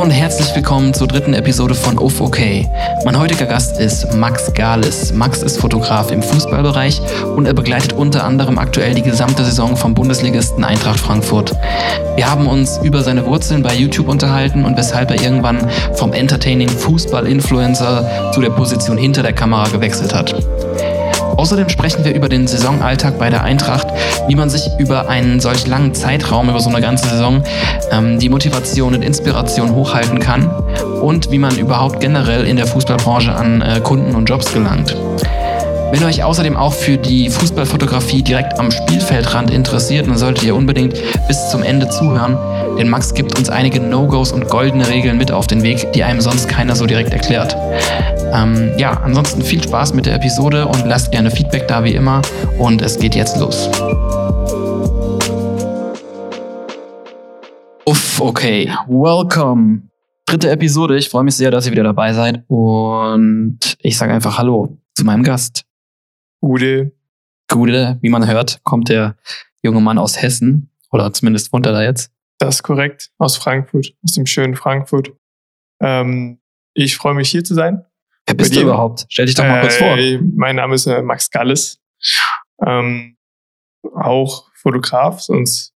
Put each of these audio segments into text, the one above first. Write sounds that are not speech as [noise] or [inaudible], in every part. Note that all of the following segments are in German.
Hallo und herzlich willkommen zur dritten Episode von Uff OK. Mein heutiger Gast ist Max Gales. Max ist Fotograf im Fußballbereich und er begleitet unter anderem aktuell die gesamte Saison vom Bundesligisten Eintracht Frankfurt. Wir haben uns über seine Wurzeln bei YouTube unterhalten und weshalb er irgendwann vom Entertaining Fußball-Influencer zu der Position hinter der Kamera gewechselt hat. Außerdem sprechen wir über den Saisonalltag bei der Eintracht, wie man sich über einen solch langen Zeitraum, über so eine ganze Saison, ähm, die Motivation und Inspiration hochhalten kann und wie man überhaupt generell in der Fußballbranche an äh, Kunden und Jobs gelangt. Wenn ihr euch außerdem auch für die Fußballfotografie direkt am Spielfeldrand interessiert, dann solltet ihr unbedingt bis zum Ende zuhören, denn Max gibt uns einige No-Gos und goldene Regeln mit auf den Weg, die einem sonst keiner so direkt erklärt. Ähm, ja, ansonsten viel Spaß mit der Episode und lasst gerne Feedback da wie immer und es geht jetzt los. Uff, okay. Welcome. Dritte Episode. Ich freue mich sehr, dass ihr wieder dabei seid und ich sage einfach Hallo zu meinem Gast. Gute. Gute, wie man hört, kommt der junge Mann aus Hessen oder zumindest wohnt er da jetzt. Das ist korrekt. Aus Frankfurt, aus dem schönen Frankfurt. Ähm, ich freue mich hier zu sein. Wer bist du überhaupt? Stell dich doch mal äh, kurz vor. Mein Name ist äh, Max Galles. Ähm, auch Fotograf, sonst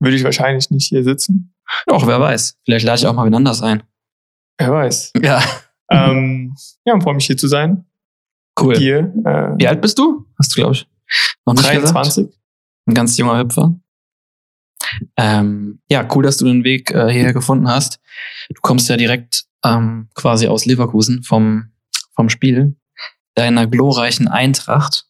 würde ich wahrscheinlich nicht hier sitzen. Doch, wer weiß. Vielleicht lade ich auch mal wen anders ein. Wer weiß. Ja. Ähm, ja, freue mich hier zu sein. Cool. Hier, äh, Wie alt bist du? Hast du, glaube ich, noch nicht 23. Gesagt? Ein ganz junger Hüpfer. Ähm, ja, cool, dass du den Weg äh, hierher gefunden hast. Du kommst ja direkt ähm, quasi aus Leverkusen vom, vom Spiel deiner glorreichen Eintracht,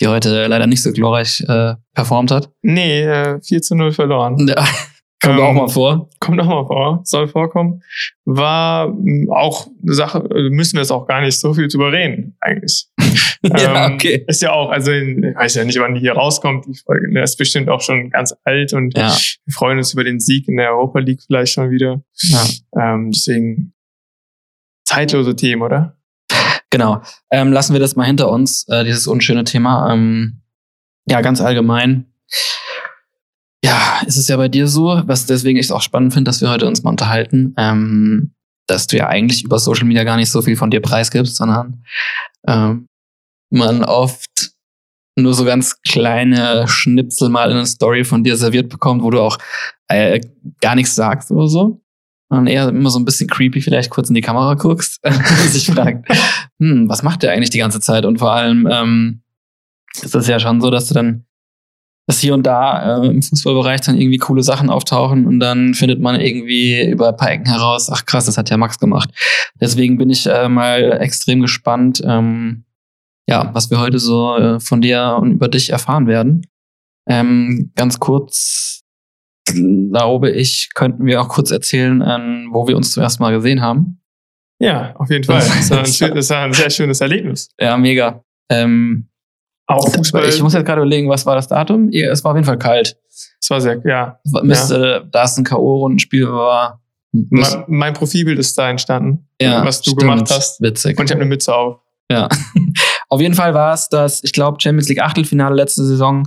die heute leider nicht so glorreich äh, performt hat. Nee, äh, 4 zu 0 verloren. Ja, [laughs] Kommt ähm, auch mal vor. Kommt auch mal vor, soll vorkommen. War hm, auch eine Sache, äh, müssen wir jetzt auch gar nicht so viel drüber reden, eigentlich. [laughs] ja, ähm, okay. Ist ja auch, also ich weiß ja nicht, wann die hier rauskommt, die Folge. Der ist bestimmt auch schon ganz alt und ja. wir freuen uns über den Sieg in der Europa League vielleicht schon wieder. Ja. Ähm, deswegen zeitlose Themen, oder? Genau. Ähm, lassen wir das mal hinter uns, äh, dieses unschöne Thema. Ähm, ja, ganz allgemein ja, ist es ja bei dir so, was deswegen ich es auch spannend finde, dass wir heute uns mal unterhalten, ähm, dass du ja eigentlich über Social Media gar nicht so viel von dir preisgibst, sondern ähm, man oft nur so ganz kleine Schnipsel mal in eine Story von dir serviert bekommt, wo du auch äh, gar nichts sagst oder so. Und eher immer so ein bisschen creepy vielleicht kurz in die Kamera guckst [laughs] und sich fragt, hm, was macht der eigentlich die ganze Zeit? Und vor allem ähm, ist es ja schon so, dass du dann dass hier und da äh, im Fußballbereich dann irgendwie coole Sachen auftauchen und dann findet man irgendwie über ein paar Ecken heraus, ach krass, das hat ja Max gemacht. Deswegen bin ich äh, mal extrem gespannt, ähm, ja, was wir heute so äh, von dir und über dich erfahren werden. Ähm, ganz kurz, glaube ich, könnten wir auch kurz erzählen, ähm, wo wir uns zuerst mal gesehen haben. Ja, auf jeden Fall. Das war ein, [laughs] das war ein sehr schönes Erlebnis. Ja, mega. Ähm, auch Fußball. Ich muss jetzt gerade überlegen, was war das Datum? Es war auf jeden Fall kalt. Es war sehr, ja. Müsste, ja. da es ein K.O.-Rundenspiel war. Mein, mein, Profilbild ist da entstanden, ja, was du stimmt. gemacht hast. Witzig. Und ich habe eine Mütze auf. Ja. [laughs] auf jeden Fall war es das, ich glaube, Champions League Achtelfinale letzte Saison.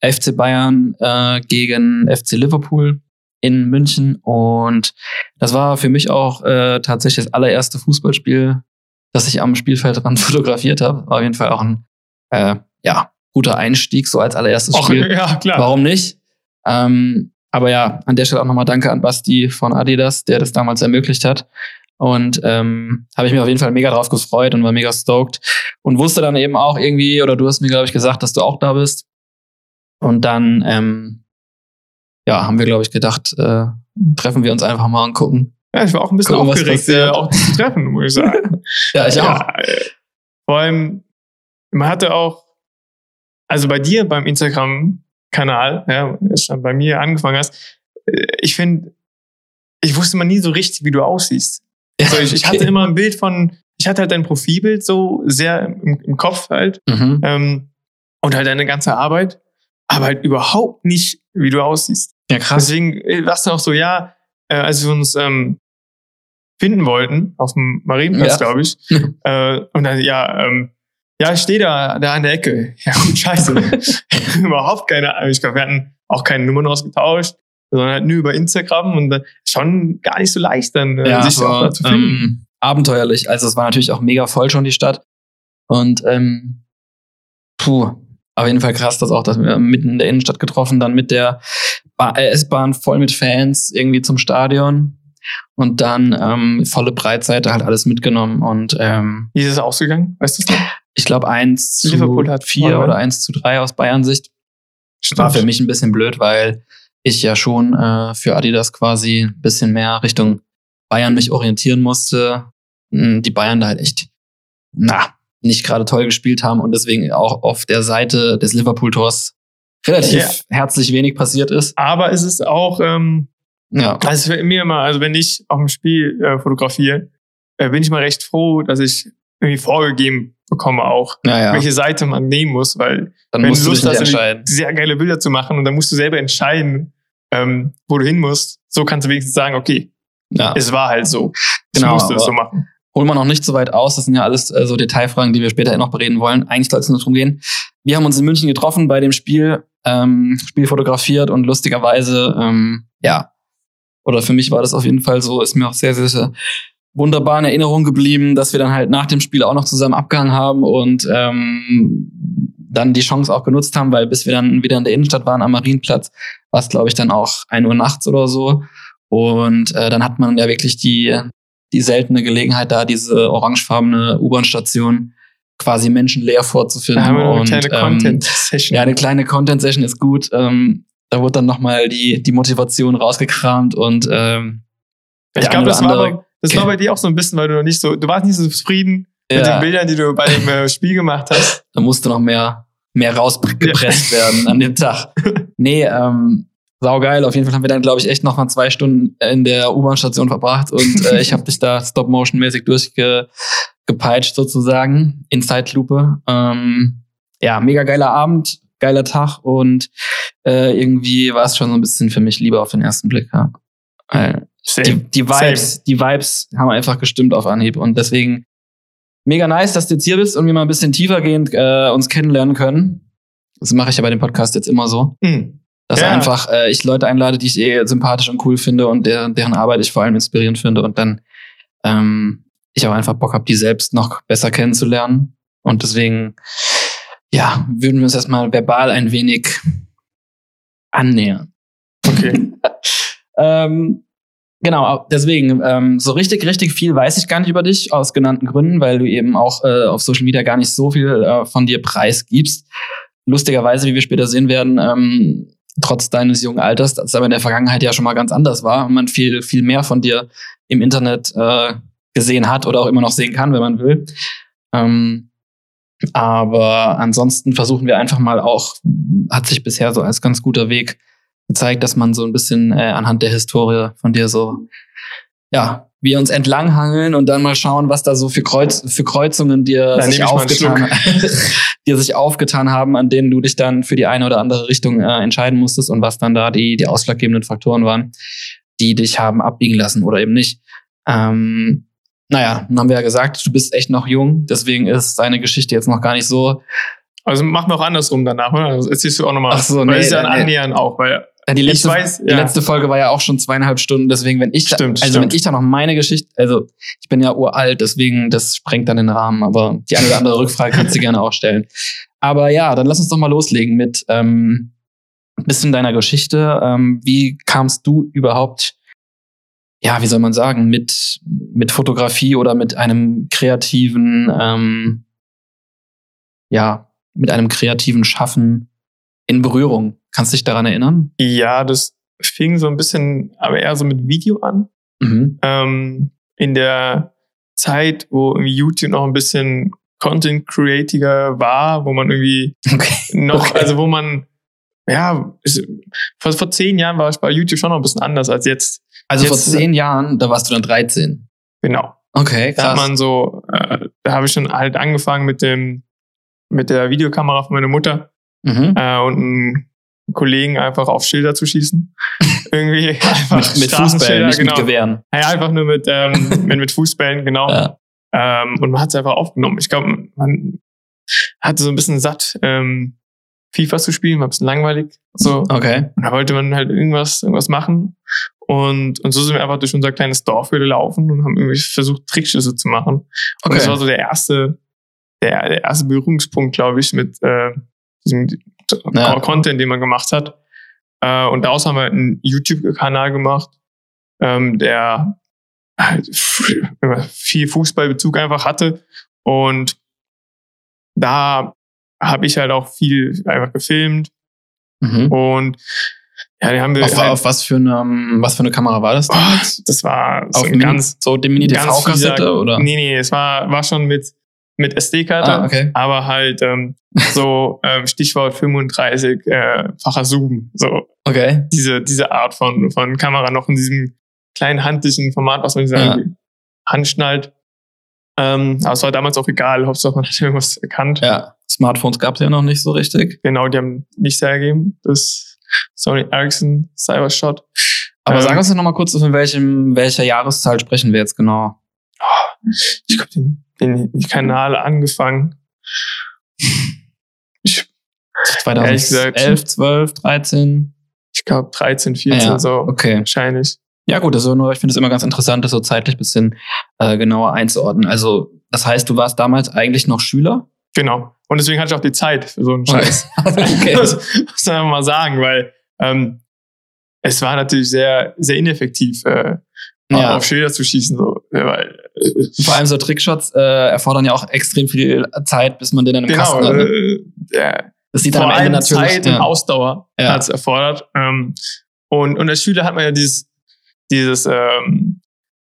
FC Bayern äh, gegen FC Liverpool in München. Und das war für mich auch äh, tatsächlich das allererste Fußballspiel, das ich am Spielfeldrand [laughs] fotografiert habe. War auf jeden Fall auch ein äh, ja, guter Einstieg, so als allererstes Och, Spiel. [laughs] Ja, klar. Warum nicht? Ähm, aber ja, an der Stelle auch nochmal Danke an Basti von Adidas, der das damals ermöglicht hat. Und ähm, habe ich mir auf jeden Fall mega drauf gefreut und war mega stoked. Und wusste dann eben auch irgendwie, oder du hast mir, glaube ich, gesagt, dass du auch da bist. Und dann, ähm, ja, haben wir, glaube ich, gedacht, äh, treffen wir uns einfach mal und gucken. Ja, ich war auch ein bisschen gucken, aufgeregt, äh, auch zu treffen, muss ich sagen. [laughs] ja, ich ja, auch. Äh, vor allem, man hatte auch, also bei dir beim Instagram-Kanal, ja, bei mir angefangen hast, äh, ich finde, ich wusste mal nie so richtig, wie du aussiehst. Also ich, okay. ich, hatte immer ein Bild von, ich hatte halt dein Profilbild so sehr im, im Kopf halt mhm. ähm, und halt deine ganze Arbeit, aber halt überhaupt nicht, wie du aussiehst. Ja, krass. Deswegen äh, warst du auch so, ja, äh, als wir uns ähm, finden wollten, auf dem Marienplatz, ja. glaube ich, [laughs] äh, und dann, ja, ähm, ja, ich stehe da, da an der Ecke. [laughs] Ja, gut, scheiße. [laughs] Überhaupt keine Ahnung. Ich glaube, wir hatten auch keine Nummern ausgetauscht. sondern halt nur über Instagram und äh, schon gar nicht so leicht dann äh, Ja, sich auch aber, da zu finden. ähm, abenteuerlich. Also es war natürlich auch mega voll schon die Stadt. Und ähm, puh, auf jeden Fall krass, dass auch, dass wir mitten in der Innenstadt getroffen, dann mit der äh, S-Bahn voll mit Fans irgendwie zum Stadion. Und dann ähm, volle Breitseite halt alles mitgenommen. Und ähm, Wie ist es ausgegangen? Weißt du es noch? ich glaube eins zu Liverpool hat vier oder eins zu drei aus Bayern-Sicht. War für mich ein bisschen blöd, weil ich ja schon äh, für Adidas quasi ein bisschen mehr Richtung Bayern mich orientieren musste. Hm, Die Bayern da halt echt, na, nicht gerade toll gespielt haben und deswegen auch auf der Seite des Liverpool-Tors relativ Ja. herzlich wenig passiert ist. Aber es ist auch, ähm, Ja, also für mir immer, also wenn ich auf dem Spiel äh, fotografiere, äh, bin ich mal recht froh, dass ich irgendwie vorgegeben bekomme auch, ja, ja. welche Seite man nehmen muss, weil Dann wenn musst du Lust hast, entscheiden. sehr geile Bilder zu machen und dann musst du selber entscheiden, ähm, wo du hin musst. So kannst du wenigstens sagen, okay, Ja. es war halt so. Ich Genau, musste es so machen. Holen wir noch nicht so weit aus. Das sind ja alles äh, so Detailfragen, die wir später noch bereden wollen. Eigentlich soll es nur darum gehen. Wir haben uns in München getroffen bei dem Spiel, ähm, Spiel fotografiert und lustigerweise, ähm, ja, oder für mich war das auf jeden Fall so, ist mir auch sehr, sehr, sehr wunderbar in Erinnerung geblieben, dass wir dann halt nach dem Spiel auch noch zusammen abgehangen haben und ähm, dann die Chance auch genutzt haben, weil bis wir dann wieder in der Innenstadt waren am Marienplatz, war es, glaube ich, dann auch ein Uhr nachts oder so. Und äh, dann hat man ja wirklich die, die seltene Gelegenheit, da diese orangefarbene U-Bahn-Station quasi menschenleer vorzufinden. Da haben wir noch eine und, kleine ähm, Content-Session. ja, eine kleine Content-Session ist gut. Ähm, da wurde dann nochmal die, die Motivation rausgekramt und ähm, ich glaube, das, oder war, andere- aber- das war bei dir auch so ein bisschen, weil du noch nicht so, du warst nicht so zufrieden mit ja, den Bildern, die du bei dem äh, Spiel gemacht hast. da musste noch mehr, mehr rausgepresst werden an dem Tag. [laughs] Nee, ähm, saugeil. Auf jeden Fall haben wir dann, glaube ich, echt noch mal zwei Stunden in der U-Bahn-Station verbracht und äh, ich habe dich da Stop-Motion-mäßig durchgepeitscht sozusagen in Zeitlupe. Ähm, ja, mega geiler Abend, geiler Tag und äh, irgendwie war es schon so ein bisschen für mich lieber auf den ersten Blick. Ja. Äh, die, die Vibes, die Vibes haben einfach gestimmt auf Anhieb und deswegen mega nice, dass du jetzt hier bist und wir mal ein bisschen tiefergehend äh, uns kennenlernen können. Das mache ich ja bei dem Podcast jetzt immer so, Hm. Dass Ja. einfach äh, ich Leute einlade, die ich eh sympathisch und cool finde und der, deren Arbeit ich vor allem inspirierend finde und dann ähm, ich auch einfach Bock habe, die selbst noch besser kennenzulernen und deswegen ja würden wir uns erstmal verbal ein wenig annähern. Okay. [laughs] Ähm, genau, deswegen, ähm, so richtig, richtig viel weiß ich gar nicht über dich, aus genannten Gründen, weil du eben auch äh, auf Social Media gar nicht so viel äh, von dir preisgibst. Lustigerweise, wie wir später sehen werden, ähm, trotz deines jungen Alters, das aber in der Vergangenheit ja schon mal ganz anders war und man viel, viel mehr von dir im Internet äh, gesehen hat oder auch immer noch sehen kann, wenn man will. Ähm, aber ansonsten versuchen wir einfach mal auch, hat sich bisher so als ganz guter Weg gezeigt, dass man so ein bisschen äh, anhand der Historie von dir so, ja, wir uns entlanghangeln und dann mal schauen, was da so für, Kreuz, für Kreuzungen dir sich, aufgetan, [laughs] dir sich aufgetan haben, an denen du dich dann für die eine oder andere Richtung äh, entscheiden musstest und was dann da die, die ausschlaggebenden Faktoren waren, die dich haben abbiegen lassen oder eben nicht. Ähm, naja, dann haben wir ja gesagt, du bist echt noch jung, deswegen ist deine Geschichte jetzt noch gar nicht so. Also machen wir auch andersrum danach, oder? Das erzählst du auch nochmal. Ach so, Weil nee, das ist ja ein nee. Annähern auch, weil die letzte, weiß, die ja. letzte Folge war ja auch schon zweieinhalb Stunden, deswegen, wenn ich, da, Stimmt, also stimmt. wenn ich da noch meine Geschichte, also ich bin ja uralt, deswegen, das sprengt dann den Rahmen, aber die eine oder andere Rückfrage kannst du gerne auch stellen. Aber ja, dann lass uns doch mal loslegen mit ähm, ein bisschen deiner Geschichte. Ähm, wie kamst du überhaupt, ja, wie soll man sagen, mit, mit Fotografie oder mit einem kreativen, ähm, ja, mit einem kreativen Schaffen in Berührung? Kannst du dich daran erinnern? Ja, das fing so ein bisschen, aber eher so mit Video an. Mhm. Ähm, in der Zeit, wo irgendwie YouTube noch ein bisschen Content creatiger war, wo man irgendwie [laughs] Okay. noch, Okay. also wo man, ja, vor, vor zehn Jahren war es bei YouTube schon noch ein bisschen anders als jetzt. Also vor Jetzt- zehn Jahren, da warst du dann 13. Genau. Okay, Da hat krass. man so, äh, da habe ich schon halt angefangen mit dem, mit der Videokamera von meiner Mutter mhm. äh, und einen Kollegen einfach auf Schilder zu schießen. [laughs] Irgendwie einfach Mit, mit Fußbällen, Straßenschilder, nicht genau. mit Gewehren. Ja, einfach nur mit, ähm, [laughs] mit, mit Fußbällen, genau. Ja. Ähm, und man hat es einfach aufgenommen. Ich glaube, man hatte so ein bisschen satt, ähm, FIFA zu spielen, war ein bisschen langweilig. So. Okay. Und da wollte man halt irgendwas, irgendwas machen. Und, und so sind wir einfach durch unser kleines Dorf gelaufen und haben irgendwie versucht, Trickschüsse zu machen. Und Okay. das war so der erste, der, der erste Berührungspunkt, glaube ich, mit äh, diesem Ja. Content, den man gemacht hat. Äh, und daraus haben wir einen YouTube-Kanal gemacht, ähm, der halt viel Fußballbezug einfach hatte. Und da habe ich halt auch viel einfach gefilmt. Mhm. Und ja, die haben wir Auf, halt, auf was für eine, ähm, was für eine Kamera war das? oh, das war so auf ein ganz, so die Mini ganz TV-Kassette fieser- oder? Nee, nee, es war, war schon mit, mit SD-Karte. Ah, okay. Aber halt ähm, so [laughs] ähm, Stichwort 35-facher Zoom. So Okay. diese, diese Art von, von Kamera noch in diesem kleinen handlichen Format, was man in Ja. Hand schnallt. Ähm, aber es war damals auch egal, Hauptsache man hat [laughs] irgendwas erkannt. Ja. Smartphones gab es ja noch nicht so richtig. Genau, die haben nichts hergegeben. Das Sony Ericsson Cybershot. Aber Ähm, sag uns doch noch mal kurz, von welchem, welcher Jahreszahl sprechen wir jetzt genau? Ich glaube, den, den Kanal angefangen. Ich, Ehrlich gesagt. 2011, 12, 13? ich glaube 13, 14 Ja, so Okay. wahrscheinlich. Ja gut, also nur, ich finde es immer ganz interessant, das so zeitlich bisschen äh, genauer einzuordnen. Also das heißt, du warst damals eigentlich noch Schüler? Genau. Und deswegen hatte ich auch die Zeit für so einen Scheiß. [laughs] [laughs] okay. Das muss man mal sagen, weil ähm, es war natürlich sehr, sehr ineffektiv, äh, Ja. auf Schilder zu schießen. So, Ja, weil, äh, Vor allem so Trickshots äh, erfordern ja auch extrem viel Zeit, bis man den dann im genau, Kasten hat. Ne? äh, der, Das sieht dann vor am Ende natürlich. Zeit und ja. Ausdauer Ja. hat es erfordert. Ähm, und, und als Schüler hat man ja dieses, dieses ähm,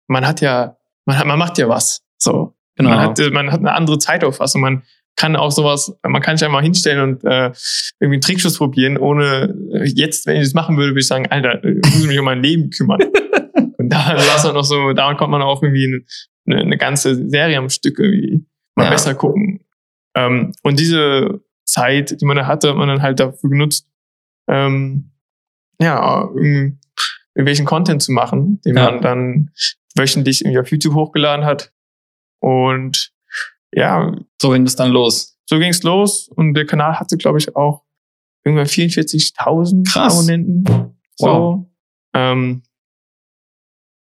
man hat ja, man, hat, man macht ja was. So. genau. Man, hat, man hat eine andere Zeitauffassung. Man kann auch sowas, man kann sich einmal hinstellen und äh, irgendwie einen Trickschuss probieren, ohne äh, jetzt, wenn ich das machen würde, würde ich sagen, Alter, ich muss mich um mein Leben kümmern. [laughs] und da war man noch so, da konnte man auch irgendwie eine, eine ganze Serie am Stück irgendwie mal Ja. besser gucken. Ähm, und diese Zeit, die man da hatte, hat man dann halt dafür genutzt, ähm, ja, irgendwelchen Content zu machen, den Ja. man dann wöchentlich irgendwie auf YouTube hochgeladen hat. Und ja, so ging das dann los. so ging's los und der Kanal hatte, glaube ich, auch irgendwann 44.000 Krass. Abonnenten. So. Wow. Ähm,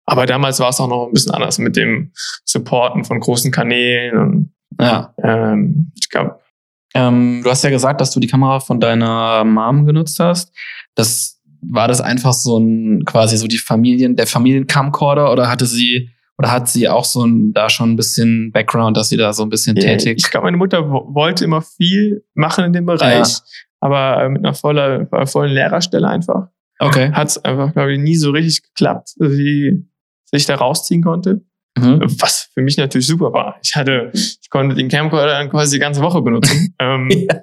aber damals war es auch noch ein bisschen anders mit dem Supporten von großen Kanälen und Ja. ähm, ich glaube, Ähm, du hast ja gesagt, dass du die Kamera von deiner Mom genutzt hast. Das war das einfach so ein quasi so die Familien, der Familiencamcorder oder hatte sie oder hat sie auch so ein da schon ein bisschen Background, dass sie da so ein bisschen tätig? ich glaube, meine Mutter wo- wollte immer viel machen in dem Bereich, aber äh, mit einer voller, vollen Lehrerstelle einfach. Okay. Hat es einfach, glaube ich, nie so richtig geklappt, dass sich da rausziehen konnte. Mhm. Was für mich natürlich super war. Ich hatte, ich konnte den Camcorder dann quasi die ganze Woche benutzen. [laughs] ähm, Ja.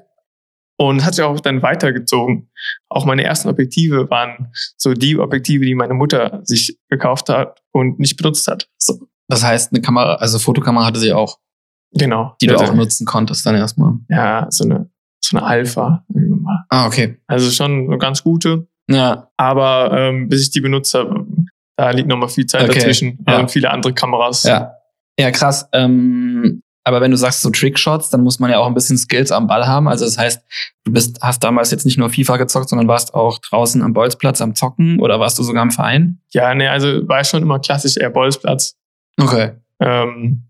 Und hat sich auch dann weitergezogen. Auch meine ersten Objektive waren so die Objektive, die meine Mutter sich gekauft hat und nicht benutzt hat. So, Das heißt, eine Kamera, also Fotokamera hatte sie auch, genau. die du auch nutzen konntest dann erstmal. Ja, so eine, so eine Alpha. Ah, okay. Also schon eine ganz gute. Ja, Aber ähm, bis ich die benutzt habe, da liegt noch mal viel Zeit Okay, dazwischen. ja. Und viele andere Kameras. ja. Ja, krass. Ähm, aber wenn du sagst so Trickshots, dann muss man ja auch ein bisschen Skills am Ball haben. Also das heißt, du bist, hast damals jetzt nicht nur FIFA gezockt, sondern warst auch draußen am Bolzplatz am Zocken oder warst du sogar im Verein? Ja, nee, also war schon immer klassisch eher Bolzplatz. Okay. Ähm,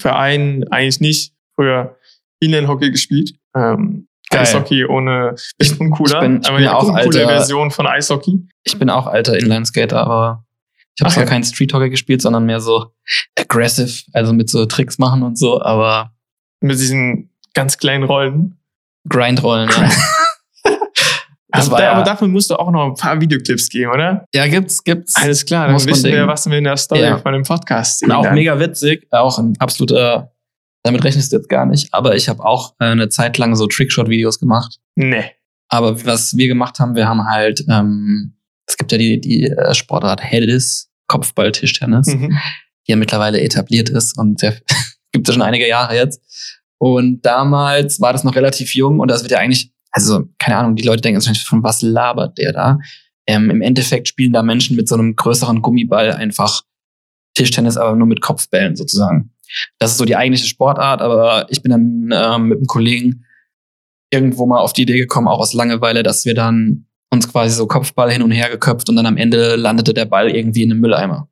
Verein eigentlich nicht. Früher Inline-Hockey gespielt. Ähm. Eishockey ohne bisschen uncooler. ich bin- ich aber bin ja auch alter- Version von Eishockey. Ich bin auch alter Inlineskater, aber ich habe zwar ja. kein Street Hockey gespielt, sondern mehr so aggressive, also mit so Tricks machen und so, aber Mit diesen ganz kleinen Rollen. Grindrollen, ja. [laughs] Das aber, war da, ja- aber dafür musst du auch noch ein paar Videoclips geben, oder? ja, gibt's, gibt's. Alles klar, dann wissen wir, was wir in der Story Ja. von dem Podcast sehen. auch dann. mega witzig, auch ein absoluter, damit rechnest du jetzt gar nicht, aber ich habe auch äh, eine Zeit lang so Trickshot-Videos gemacht. Nee. Aber was wir gemacht haben, wir haben halt, ähm, es gibt ja die, die äh, Sportart Hedis, Kopfball-Tischtennis, Mhm. die ja mittlerweile etabliert ist und sehr, [laughs] gibt es schon einige Jahre jetzt. Und damals war das noch relativ jung und das wird ja eigentlich, also keine Ahnung, die Leute denken wahrscheinlich, von was labert der da? Ähm, Im Endeffekt spielen da Menschen mit so einem größeren Gummiball einfach Tischtennis, aber nur mit Kopfbällen sozusagen. Das ist so die eigentliche Sportart, aber ich bin dann ähm, mit einem Kollegen irgendwo mal auf die Idee gekommen, auch aus Langeweile, dass wir dann uns quasi so Kopfball hin und her geköpft und dann am Ende landete der Ball irgendwie in einem Mülleimer.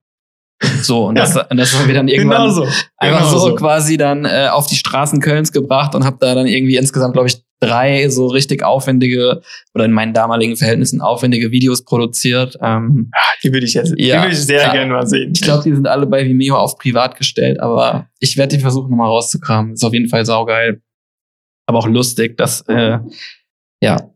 So, und das, und das haben wir dann irgendwann Genau so. einfach Genau so, so. quasi dann äh, auf die Straßen Kölns gebracht und habe da dann irgendwie insgesamt, glaube ich, drei so richtig aufwendige oder in meinen damaligen Verhältnissen aufwendige Videos produziert. Ähm, Die würde ich jetzt, die Ja, würde ich sehr ja. gerne mal sehen. ich glaube, die sind alle bei Vimeo auf privat gestellt, aber ich werde die versuchen nochmal rauszukramen. Ist auf jeden Fall saugeil. Aber auch lustig, dass, äh, ja,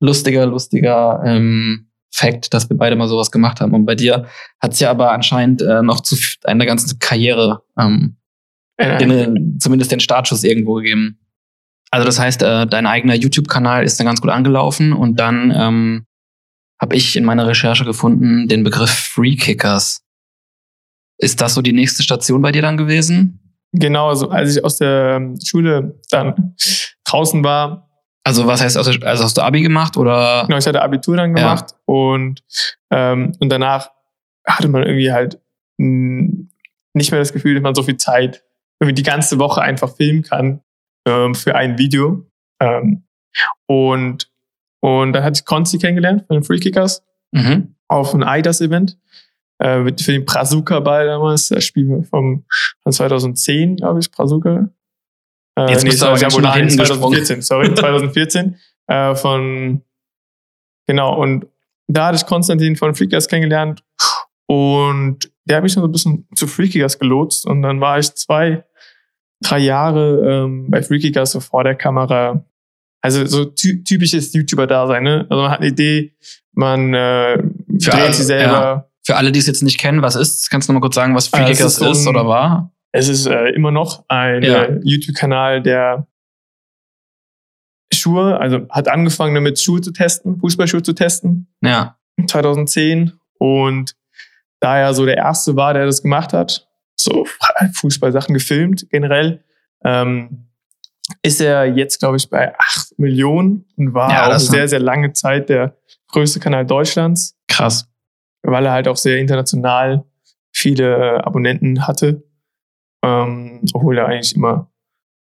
lustiger, lustiger ähm, Fact, dass wir beide mal sowas gemacht haben. Und bei dir hat's ja aber anscheinend äh, noch zu einer ganzen Karriere ähm, Äh, den, zumindest den Startschuss irgendwo gegeben. Also das heißt, äh, dein eigener YouTube-Kanal ist dann ganz gut angelaufen und dann ähm, habe ich in meiner Recherche gefunden den Begriff Free Kickers. Ist das so die nächste Station bei dir dann gewesen? Genau, also als ich aus der Schule dann draußen war, Also was heißt, also also hast du Abi gemacht oder? genau, ich hatte Abitur dann Ja. gemacht und, ähm, und danach hatte man irgendwie halt nicht mehr das Gefühl, dass man so viel Zeit irgendwie die ganze Woche einfach filmen kann ähm, für ein Video. Ähm, und, und dann hatte ich Konzi kennengelernt von den Free Kickers Mhm. auf ein IDAS-Event äh, für den Brazuka-Ball damals, das Spiel vom, von 2010, glaube ich, Brazuka. Äh, Jetzt bist du aber ganz schön nach hinten 2014, sorry, 2014. [laughs] äh, von, genau, und da hatte ich Konstantin von Freakers kennengelernt und der hat mich schon so ein bisschen zu Freakers gelotst und dann war ich zwei, drei Jahre ähm, bei Freakers so vor der Kamera. Also so ty typisches YouTuber-Dasein, ne? Also man hat eine Idee, man äh, Für dreht alle, sie selber. Für alle, die es jetzt nicht kennen, was ist? Kannst du noch mal kurz sagen, was Ah, es Kickers ist so ist, ein- oder war? Es ist äh, immer noch ein Ja. äh, YouTube-Kanal, der Schuhe, also hat angefangen damit, Schuhe zu testen, Fußballschuhe zu testen, Ja. 2010. Und da er so der Erste war, der das gemacht hat, so [laughs] Fußballsachen gefilmt generell, ähm, ist er jetzt, glaube ich, bei 8 Millionen und war Ja, auch sehr, sehr lange Zeit der größte Kanal Deutschlands. Krass. weil er halt auch sehr international viele äh, Abonnenten hatte. Ähm, obwohl er eigentlich immer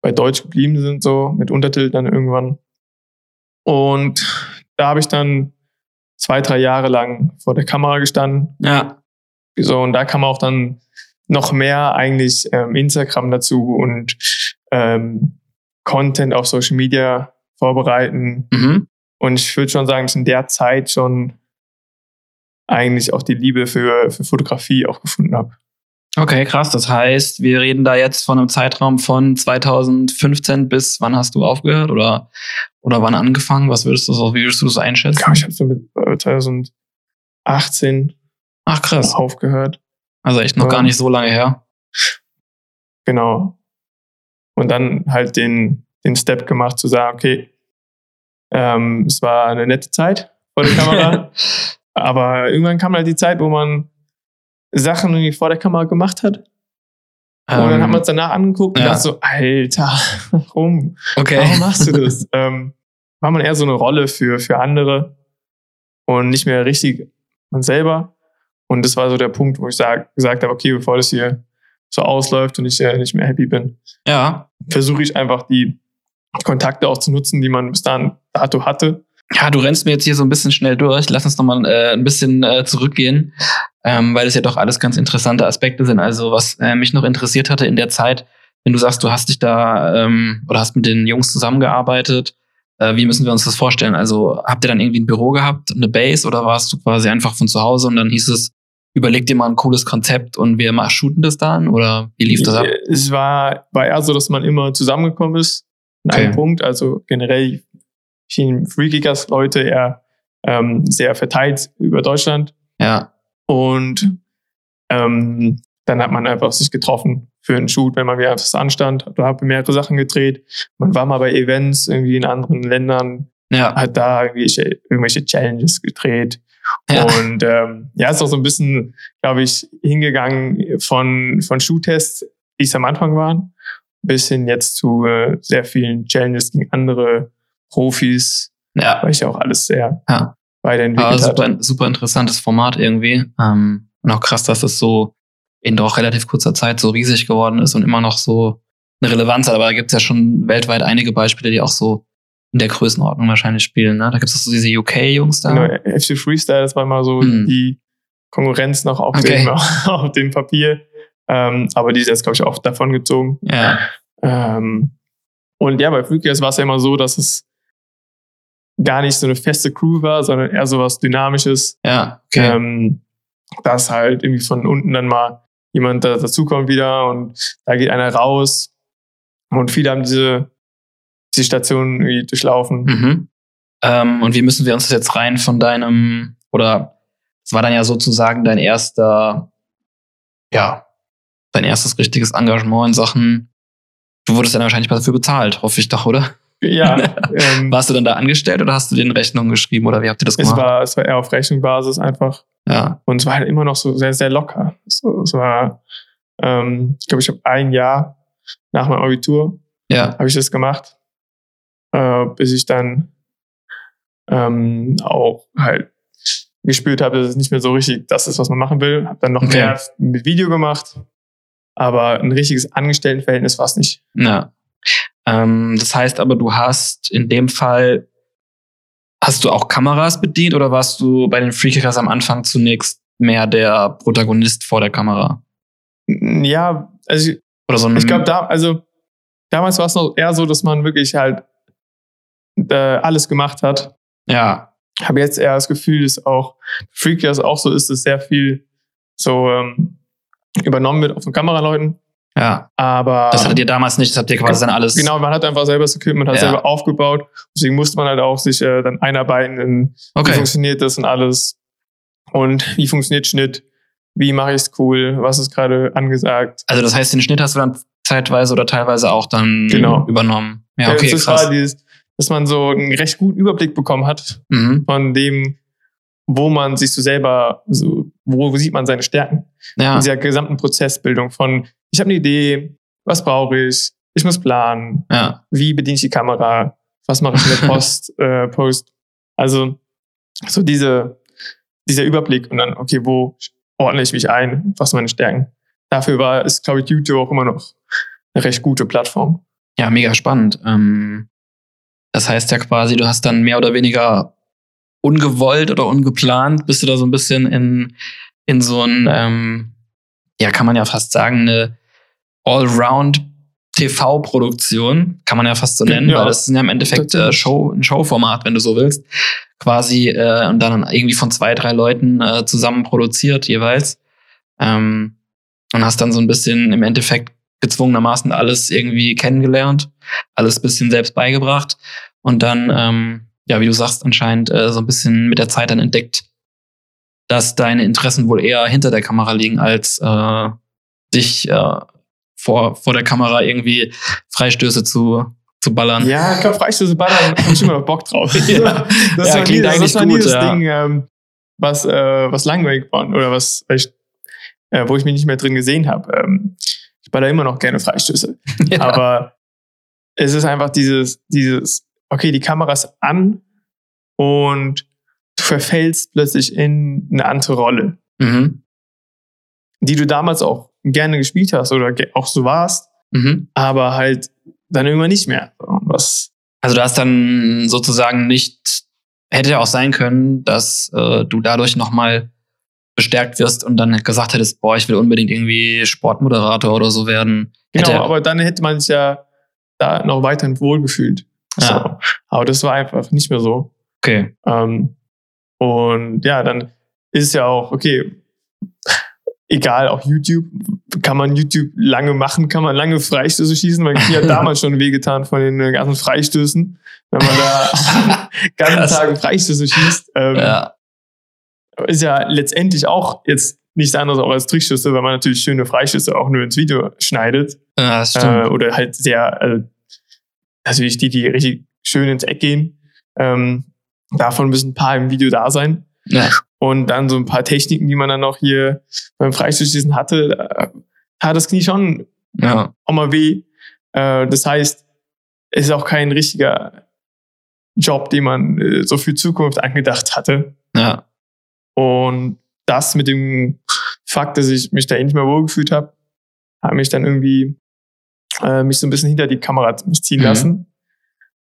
bei Deutsch geblieben sind, so mit Untertitel dann irgendwann. Und da habe ich dann zwei, drei Jahre lang vor der Kamera gestanden. Ja. So, und da kam auch dann noch mehr eigentlich ähm, Instagram dazu und ähm, Content auf Social Media vorbereiten. Mhm. Und ich würde schon sagen, dass ich in der Zeit schon eigentlich auch die Liebe für, für Fotografie auch gefunden habe. Okay, krass. Das heißt, wir reden da jetzt von einem Zeitraum von 2015 bis wann hast du aufgehört oder, oder wann angefangen? Was würdest du so, wie würdest du das einschätzen? Ja, ich habe so mit äh, 2018 Ach, krass. aufgehört. Also echt noch Ja. gar nicht so lange her. Genau. Und dann halt den, den Step gemacht zu sagen, okay, ähm, es war eine nette Zeit vor der Kamera, [laughs] aber irgendwann kam halt die Zeit, wo man Sachen irgendwie vor der Kamera gemacht hat. Und dann hat man es danach angeguckt und Ähm, ja. dachte so, Alter, [laughs] warum? okay. Warum machst du das? [laughs] ähm, war man eher so eine Rolle für, für andere und nicht mehr richtig man selber. Und das war so der Punkt, wo ich sag, gesagt habe, okay, bevor das hier so ausläuft und ich äh, nicht mehr happy bin, Ja. versuche ich einfach die Kontakte auch zu nutzen, die man bis dahin dato hatte. Ja, du rennst mir jetzt hier so ein bisschen schnell durch. Lass uns noch mal äh, ein bisschen äh, zurückgehen, ähm, weil es ja doch alles ganz interessante Aspekte sind. Also was äh, mich noch interessiert hatte in der Zeit, wenn du sagst, du hast dich da ähm, oder hast mit den Jungs zusammengearbeitet, äh, wie müssen wir uns das vorstellen? Also habt ihr dann irgendwie ein Büro gehabt, eine Base oder warst du quasi einfach von zu Hause und dann hieß es, überleg dir mal ein cooles Konzept und wir mal shooten das dann oder wie lief das ab? Es war, war eher so, dass man immer zusammengekommen ist an Okay. einem Punkt. Also generell vielen Freekickers Leute eher ähm, sehr verteilt über Deutschland. Ja, Und ähm, dann hat man einfach sich getroffen für einen Shoot, wenn man wieder etwas anstand. Da man mehrere Sachen gedreht. Man war mal bei Events irgendwie in anderen Ländern, ja, hat da irgendwelche, irgendwelche Challenges gedreht. ja. Und ähm, ja, ist auch so ein bisschen, glaube ich, hingegangen von, von Shoot-Tests, die es am Anfang waren, bis hin jetzt zu äh, sehr vielen Challenges gegen andere Profis, ja. weil ich ja auch alles sehr Ja. Weiterentwickelt habe. super, super interessantes Format irgendwie. Ähm, und auch krass, dass es so in doch relativ kurzer Zeit so riesig geworden ist und immer noch so eine Relevanz hat. Aber da gibt es ja schon weltweit einige Beispiele, die auch so in der Größenordnung wahrscheinlich spielen. Ne? Da gibt es so diese UK-Jungs da. Genau, FC Freestyle, das war mal so Hm. die Konkurrenz noch auf, Okay. dem, [laughs] auf dem Papier. Ähm, aber die ist jetzt, glaube ich, auch davon gezogen. Ja. Ähm, und ja, bei Freakers war es ja immer so, dass es gar nicht so eine feste Crew war, sondern eher so was Dynamisches. Ja, okay. Ähm, dass halt irgendwie von unten dann mal jemand da, dazukommt wieder und da geht einer raus. Und viele haben diese, diese Station irgendwie durchlaufen. Mhm. Ähm, und wie müssen wir uns das jetzt rein von deinem, oder es war dann ja sozusagen dein erster, ja, dein erstes richtiges Engagement in Sachen, du wurdest dann wahrscheinlich dafür bezahlt, hoffe ich doch, oder? Ja, [laughs] ähm, Warst du dann da angestellt oder hast du den Rechnungen geschrieben oder wie habt ihr das es, gemacht? war, es war eher auf Rechnungsbasis einfach. ja. Und es war halt immer noch so sehr, sehr locker. So, es war, ähm, ich glaube, ich habe ein Jahr nach meinem Abitur Ja. habe ich das gemacht, äh, bis ich dann ähm, auch halt gespürt habe, dass es nicht mehr so richtig das ist, was man machen will. Habe dann noch Okay. mehr mit Video gemacht, aber ein richtiges Angestelltenverhältnis war es nicht. Ja. Ähm, das heißt aber, du hast in dem Fall, hast du auch Kameras bedient oder warst du bei den Freakers am Anfang zunächst mehr der Protagonist vor der Kamera? Ja, also ich, Oder so ich glaube, da, also damals war es noch eher so, dass man wirklich halt äh, alles gemacht hat. ja, habe jetzt eher das Gefühl, dass auch Freakers auch so ist, dass sehr viel so ähm, übernommen wird auch von Kameraleuten. Ja. Aber Das hattet ihr damals nicht, das habt ihr quasi dann alles. genau, man hat einfach selber das Equipment, hat Ja. selber aufgebaut. Deswegen musste man halt auch sich äh, dann einarbeiten in, wie Okay. funktioniert das und alles. Und wie funktioniert Schnitt? Wie mache ich es cool? Was ist gerade angesagt? Also das heißt, den Schnitt hast du dann zeitweise oder teilweise auch dann Genau. übernommen. Ja, okay, das krass. war dieses, dass man so einen recht guten Überblick bekommen hat Mhm. von dem, wo man sich so selber, so, wo sieht man seine Stärken. in Ja, dieser gesamten Prozessbildung von, ich habe eine Idee, was brauche ich, ich muss planen, ja, wie bediene ich die Kamera, was mache ich der [laughs] Post, äh, Post. Also so diese, dieser Überblick und dann, okay, wo ordne ich mich ein, was sind meine Stärken. Dafür war, ist, glaube ich, YouTube auch immer noch eine recht gute Plattform. ja, mega spannend. Ähm, das heißt ja quasi, du hast dann mehr oder weniger ungewollt oder ungeplant, bist du da so ein bisschen in, in so ein, ähm, ja, kann man ja fast sagen, eine Allround TV-Produktion, kann man ja fast so nennen, Ja, weil das ist ja im Endeffekt äh. Show, ein Showformat, wenn du so willst, quasi äh, und dann irgendwie von zwei, drei Leuten äh, zusammen produziert jeweils. Ähm, und hast dann so ein bisschen im Endeffekt gezwungenermaßen alles irgendwie kennengelernt, alles bisschen selbst beigebracht und dann, ähm, ja, wie du sagst, anscheinend äh, so ein bisschen mit der Zeit dann entdeckt, dass deine Interessen wohl eher hinter der Kamera liegen, als äh, dich äh, vor, vor der Kamera irgendwie Freistöße zu, zu ballern. Ja, ich glaube, Freistöße Ballern habe ich immer noch Bock drauf. Ja. [laughs] Das Ja, klingt nie, das eigentlich nie gut, das ja. Ding, ähm, was, äh, was langweilig war oder was, ich, äh, wo ich mich nicht mehr drin gesehen habe. Ähm, ich baller immer noch gerne Freistöße. [laughs] Ja. Aber es ist einfach dieses, dieses, okay, die Kamera ist an und du verfällst plötzlich in eine andere Rolle, Mhm. die du damals auch gerne gespielt hast oder auch so warst, Mhm. aber halt dann irgendwann nicht mehr. Was, Also du hast dann sozusagen nicht, hätte ja auch sein können, dass äh, du dadurch nochmal bestärkt wirst und dann gesagt hättest, boah, ich will unbedingt irgendwie Sportmoderator oder so werden. genau, Hätte- aber dann hätte man sich ja da noch weiterhin wohlgefühlt. Ja. So. Aber das war einfach nicht mehr so. Okay. Ähm, und ja, dann ist es ja auch, okay, egal, auch YouTube, kann man YouTube lange machen, kann man lange Freistöße schießen, weil mir hat [laughs] damals schon wehgetan von den äh, ganzen Freistößen, wenn man da [laughs] ganzen. Tagen Freistöße schießt. Ähm, Ja. Ist ja letztendlich auch jetzt nichts anderes auch als Trickschüsse, weil man natürlich schöne Freistöße auch nur ins Video schneidet. ja, das Äh, stimmt. oder halt sehr, also, natürlich die, die richtig schön ins Eck gehen. Ähm, davon müssen ein paar im Video da sein. ja. Und dann so ein paar Techniken, die man dann noch hier beim Freistoßschießen hatte, da tat das Knie schon ja. auch mal weh. Äh, das heißt, es ist auch kein richtiger Job, den man äh, so für Zukunft angedacht hatte. Ja. Und das mit dem Fakt, dass ich mich da eh nicht mehr wohlgefühlt habe, hat mich dann irgendwie äh, mich so ein bisschen hinter die Kamera mich ziehen Mhm. lassen.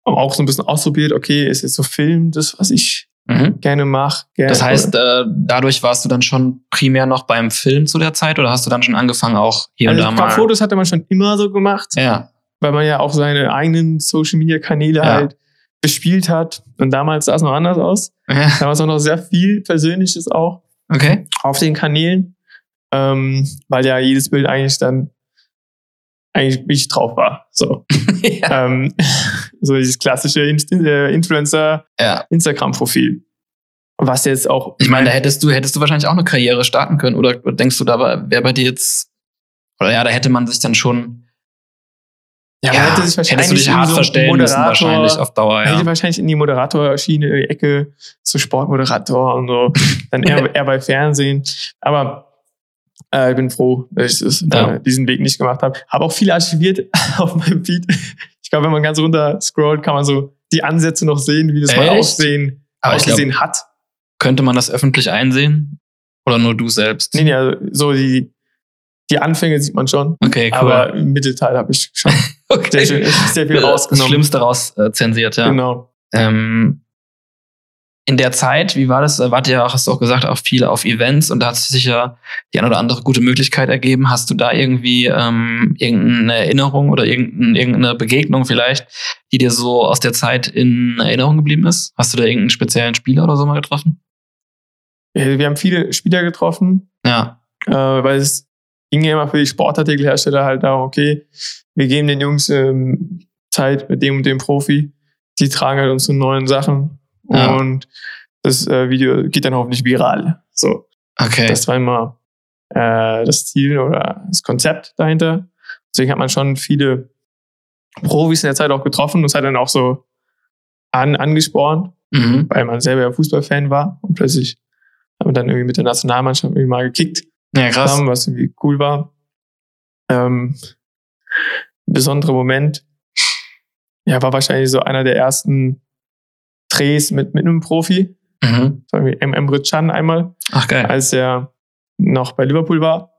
auch so ein bisschen ausprobiert, okay, ist jetzt so Film das, was ich Mhm. gerne mache. Gerne, Das heißt, äh, dadurch warst du dann schon primär noch beim Film zu der Zeit oder hast du dann schon angefangen, auch hier also und da ein paar mal? Fotos hatte man schon immer so gemacht, Ja. weil man ja auch seine eigenen Social Media Kanäle Ja. halt bespielt hat. Und damals sah es noch anders aus. ja. Da war auch noch sehr viel Persönliches auch Okay. auf den Kanälen, ähm, weil ja jedes Bild eigentlich dann eigentlich ich drauf war. So, [laughs] ja. ähm, so dieses klassische äh, Influencer ja. Instagram-Profil. Was jetzt auch. Ich meine, da hättest du, hättest du wahrscheinlich auch eine Karriere starten können. Oder denkst du, da wäre bei dir jetzt, oder ja, da hätte man sich dann schon, ja, man hätte sich wahrscheinlich hättest du dich hart so verstellen müssen, Moderator- wahrscheinlich auf Dauer, Man hätte ja. wahrscheinlich in die Moderatorschiene, Ecke, so Sportmoderator und so. [laughs] Dann eher, eher bei Fernsehen. Aber äh, ich bin froh, dass ich das, Ja. äh, diesen Weg nicht gemacht habe. Habe auch viel archiviert [laughs] auf meinem Feed. Ich glaube, wenn man ganz runter scrollt, kann man so die Ansätze noch sehen, wie das mal Echt? aussehen, Aber ich glaub, ausgesehen hat. könnte man das öffentlich einsehen? Oder nur du selbst? Nee, nee, also so die, die Anfänge sieht man schon. Okay, cool. Aber im Mittelteil habe ich schon [laughs] okay. sehr, sehr viel das rausgenommen. Schlimmste raus äh, zensiert, ja. Genau. Ähm, in der Zeit, wie war das? Da wart ihr ja auch, hast du auch gesagt, auch viele auf Events und da hat sich sicher die eine oder andere gute Möglichkeit ergeben. Hast du da irgendwie ähm, irgendeine Erinnerung oder irgendein, irgendeine Begegnung vielleicht, die dir so aus der Zeit in Erinnerung geblieben ist? Hast du da irgendeinen speziellen Spieler oder so mal getroffen? Ja, Wir haben viele Spieler getroffen, Ja. äh, weil es ging ja immer für die Sportartikelhersteller halt darum, okay, wir geben den Jungs ähm, Zeit mit dem und dem Profi, die tragen halt unsere neuen Sachen Ja. und das äh, Video geht dann hoffentlich viral. So, Okay. das war immer äh, das Ziel oder das Konzept dahinter. Deswegen hat man schon viele Profis in der Zeit auch getroffen und es hat dann auch so an, angespornt, mhm. weil man selber ja Fußballfan war und plötzlich hat man dann irgendwie mit der Nationalmannschaft irgendwie mal gekickt Ja, krass. zusammen, was irgendwie cool war. Ähm, besonderer Moment. Ja, war wahrscheinlich so einer der ersten Drehs mit, mit einem Profi. Mhm. Das war irgendwie M. Emre Can einmal, Ach, geil. als er noch bei Liverpool war.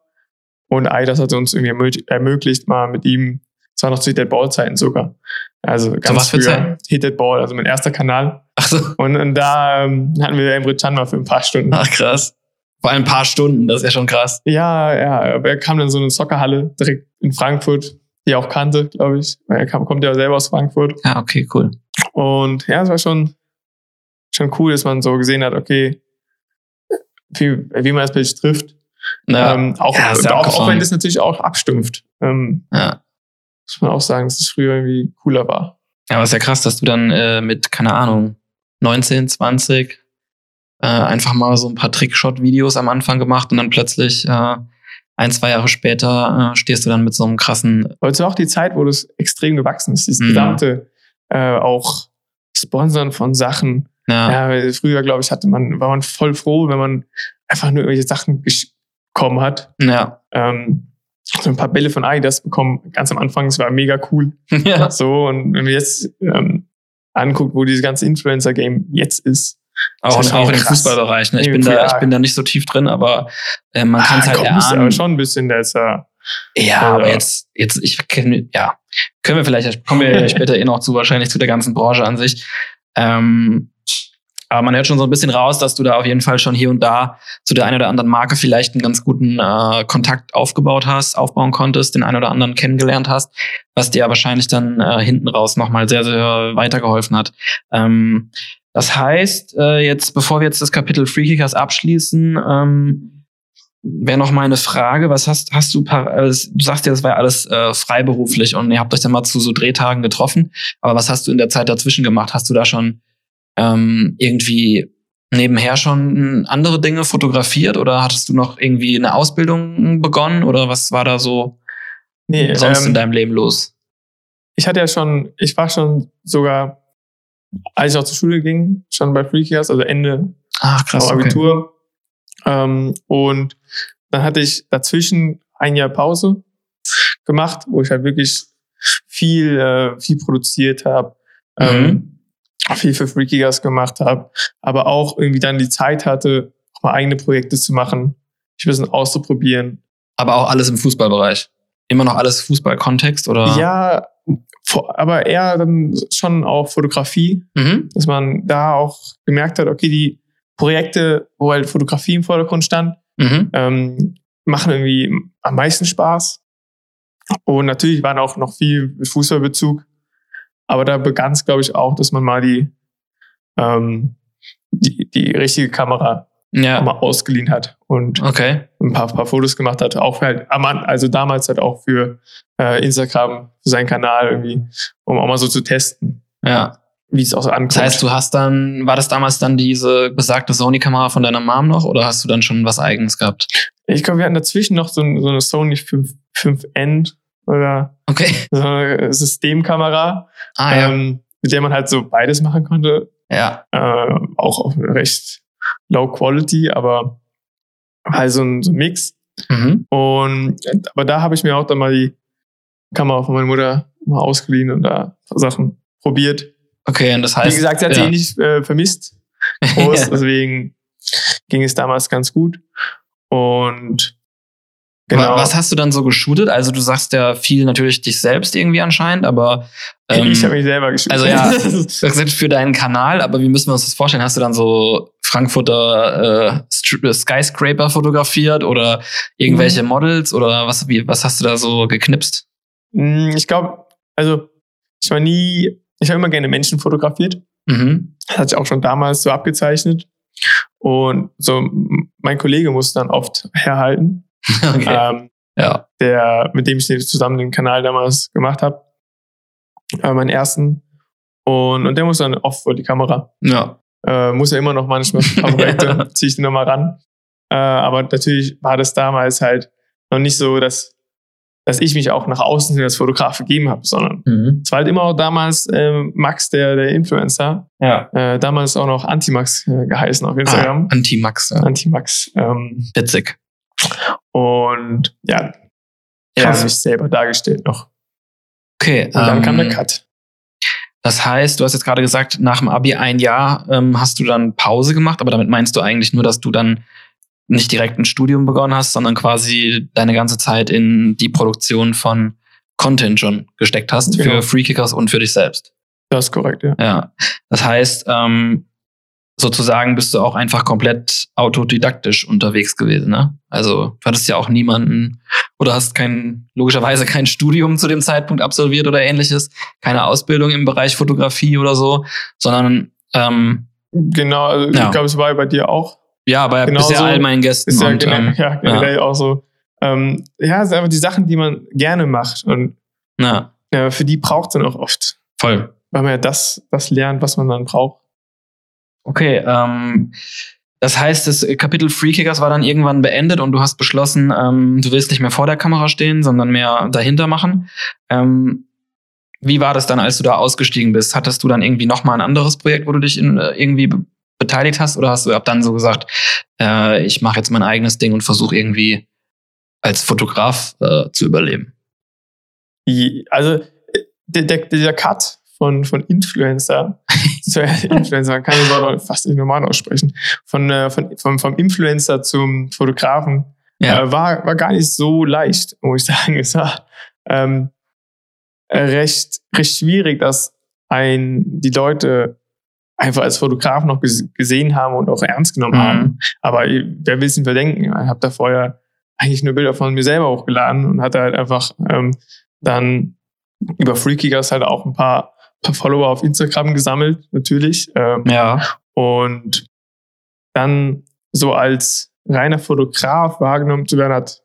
Und Eidas hat uns irgendwie ermöglicht, mal mit ihm, es war noch zu Hit Ball Zeiten sogar. Also ganz was für früher? Hit Ball, also mein erster Kanal. Ach so. Und, und da ähm, hatten wir Emre Can mal für ein paar Stunden. Ach, krass. Vor ein paar Stunden, das ist ja schon krass. Ja, ja, aber er kam dann in so eine Soccerhalle direkt in Frankfurt, die er auch kannte, glaube ich. Er kam, kommt ja selber aus Frankfurt. Ja, okay, cool. Und ja, es war schon, schon cool, dass man so gesehen hat, okay, wie, wie man das Bild trifft. Ja, ähm, auch, Ja, auch, auch abgefahren. wenn das natürlich auch abstumpft. Ähm, ja. muss man auch sagen, dass es früher irgendwie cooler war. Ja, aber ist ja krass, dass du dann äh, mit, keine Ahnung, 19, 20 äh, einfach mal so ein paar Trickshot-Videos am Anfang gemacht und dann plötzlich äh, ein, zwei Jahre später äh, stehst du dann mit so einem krassen. Aber es war auch die Zeit, wo das extrem gewachsen ist. Dieses Mhm. gesamte äh, auch Sponsern von Sachen. Ja, Ja, früher, glaube ich, hatte man, war man voll froh, wenn man einfach nur irgendwelche Sachen bekommen hat. ja. Ähm, so ein paar Bälle von Adidas bekommen, ganz am Anfang, das war mega cool. [laughs] ja. So, und wenn man jetzt ähm, anguckt, wo dieses ganze Influencer-Game jetzt ist. Auch, ist auch im. Fußballbereich. Ne? Ich, bin da, ich bin da nicht so tief drin, aber äh, man kann es halt komm, ist aber erahnen. schon ein bisschen, da ist ja. Ja, aber jetzt, jetzt, ich kenne, ja, können wir vielleicht, kommen wir [laughs] später eh noch zu, wahrscheinlich zu der ganzen Branche an sich. Ähm, aber man hört schon so ein bisschen raus, dass du da auf jeden Fall schon hier und da zu der einen oder anderen Marke vielleicht einen ganz guten äh, Kontakt aufgebaut hast, aufbauen konntest, den einen oder anderen kennengelernt hast, was dir wahrscheinlich dann äh, hinten raus nochmal sehr, sehr weitergeholfen hat. Ähm, das heißt, äh, jetzt, bevor wir jetzt das Kapitel Freekickers abschließen, ähm, wäre noch meine Frage, was hast, hast du, äh, du sagst ja, das war ja alles äh, freiberuflich und ihr habt euch dann mal zu so Drehtagen getroffen, aber was hast du in der Zeit dazwischen gemacht? Hast du da schon ähm, irgendwie nebenher schon andere Dinge fotografiert oder hattest du noch irgendwie eine Ausbildung begonnen oder was war da so Nee, sonst ähm, in deinem Leben los? ich hatte ja schon, ich war schon sogar, als ich noch zur Schule ging, schon bei Freakias, also Ende Ach krass, am okay. Abitur. Ähm, und dann hatte ich dazwischen ein Jahr Pause gemacht, wo ich halt wirklich viel, äh, viel produziert habe, ähm, viel für Freakigas gemacht habe, aber auch irgendwie dann die Zeit hatte, auch mal eigene Projekte zu machen, mich ein bisschen auszuprobieren. Aber auch alles im Fußballbereich. Immer noch alles Fußballkontext oder? Ja, aber eher dann schon auch Fotografie, Mhm. dass man da auch gemerkt hat, okay, die Projekte, wo halt Fotografie im Vordergrund stand, Mhm. ähm, machen irgendwie am meisten Spaß. Und natürlich waren auch noch viel mit Fußballbezug. Aber da begann es, glaube ich, auch, dass man mal die, ähm, die, die richtige Kamera Ja. mal ausgeliehen hat und Okay. ein paar, paar Fotos gemacht hat. Auch halt, am also damals halt auch für äh, Instagram, für seinen Kanal irgendwie, um auch mal so zu testen, Ja. wie es auch so ankommt. Das heißt, du hast dann, war das damals dann diese besagte Sony-Kamera von deiner Mom noch oder hast du dann schon was eigenes gehabt? ich glaube, wir hatten dazwischen noch so, so eine Sony 5, 5N oder Okay. so eine Systemkamera, Ah ja. ähm, mit der man halt so beides machen konnte. ja. Äh, auch auf recht low quality, aber halt so ein, so ein Mix. Mhm. Und aber da habe ich mir auch dann mal die Kamera von meiner Mutter mal ausgeliehen und da Sachen probiert. Okay, und das heißt. Wie gesagt, sie hat sie ja. eh nicht äh, vermisst. [laughs] Groß, deswegen ging es damals ganz gut. Und genau. Wa- Was hast du dann so geshootet? Also du sagst ja viel natürlich dich selbst irgendwie anscheinend, aber ähm, ich habe mich selber geschrieben. also ja, [laughs] hast gesagt für deinen Kanal, aber wie müssen wir uns das vorstellen? Hast du dann so Frankfurter äh, Str- Skyscraper fotografiert oder irgendwelche Mhm. Models oder was, wie, was hast du da so geknipst? Mm, ich glaube, also ich war nie, ich habe immer gerne Menschen fotografiert. Mhm. Das hatte ich auch schon damals so abgezeichnet. Und so mein Kollege musste dann oft herhalten, [laughs] Okay. ähm, ja. der, mit dem ich zusammen den Kanal damals gemacht habe. Äh, meinen ersten. Und, und der muss dann oft vor die Kamera. Ja. Äh, muss ja immer noch manchmal für Projekte, ziehe ich den nochmal ran. Äh, aber natürlich war das damals halt noch nicht so, dass, dass ich mich auch nach außen hin als Fotograf gegeben habe, sondern Mhm. es war halt immer auch damals ähm, Max, der, der Influencer, Ja. äh, damals auch noch Antimax äh, geheißen auf Instagram. Ah, Anti-Max. Ja. Antimax. Ähm, Witzig. Und ja, Krass. hat mich selber dargestellt noch. Okay. Und dann kam der ähm, Cut. Das heißt, du hast jetzt gerade gesagt, nach dem Abi ein Jahr ähm, hast du dann Pause gemacht, aber damit meinst du eigentlich nur, dass du dann nicht direkt ein Studium begonnen hast, sondern quasi deine ganze Zeit in die Produktion von Content schon gesteckt hast Genau. für Freekickers und für dich selbst. Das ist korrekt, ja. Ja. Das heißt, ähm, sozusagen bist du auch einfach komplett autodidaktisch unterwegs gewesen, ne? Also du hattest ja auch niemanden oder hast kein, logischerweise kein Studium zu dem Zeitpunkt absolviert oder ähnliches, keine Ausbildung im Bereich Fotografie oder so, sondern ähm, Genau, also Ja. ich glaube, es war bei dir auch. ja, bei Genau bisher so all meinen Gästen Ist ja, und generell, ähm, [laughs] ja, generell auch so. Ähm, ja, es sind einfach die Sachen, die man gerne macht. Und ja, ja, für die braucht es dann auch oft. voll. Weil man ja das, das lernt, was man dann braucht. Okay, ähm, das heißt, das Kapitel Freekickers war dann irgendwann beendet und du hast beschlossen, ähm, du willst nicht mehr vor der Kamera stehen, sondern mehr dahinter machen. Ähm, wie war das dann, als du da ausgestiegen bist? Hattest du dann irgendwie noch mal ein anderes Projekt, wo du dich in, äh, irgendwie be beteiligt hast, oder hast du ab dann so gesagt, äh, ich mache jetzt mein eigenes Ding und versuche irgendwie als Fotograf äh, zu überleben? Also äh, der, der, dieser Cut von, von [laughs] Influencer zu Influencer, man kann das Wort fast nicht normal aussprechen, von, äh, von, vom, vom Influencer zum Fotografen, Ja, äh, war, war gar nicht so leicht, muss ich [laughs] sagen. Es war ähm, äh, recht, recht schwierig, dass ein, die Leute einfach als Fotograf noch ges gesehen haben und auch ernst genommen Mhm. haben. Aber wer will es denn verdenken? Ich habe da vorher eigentlich nur Bilder von mir selber hochgeladen und hatte halt einfach ähm, dann über Freakiggers halt auch ein paar, paar Follower auf Instagram gesammelt, natürlich. Ähm, ja, und dann so als reiner Fotograf wahrgenommen zu werden, hat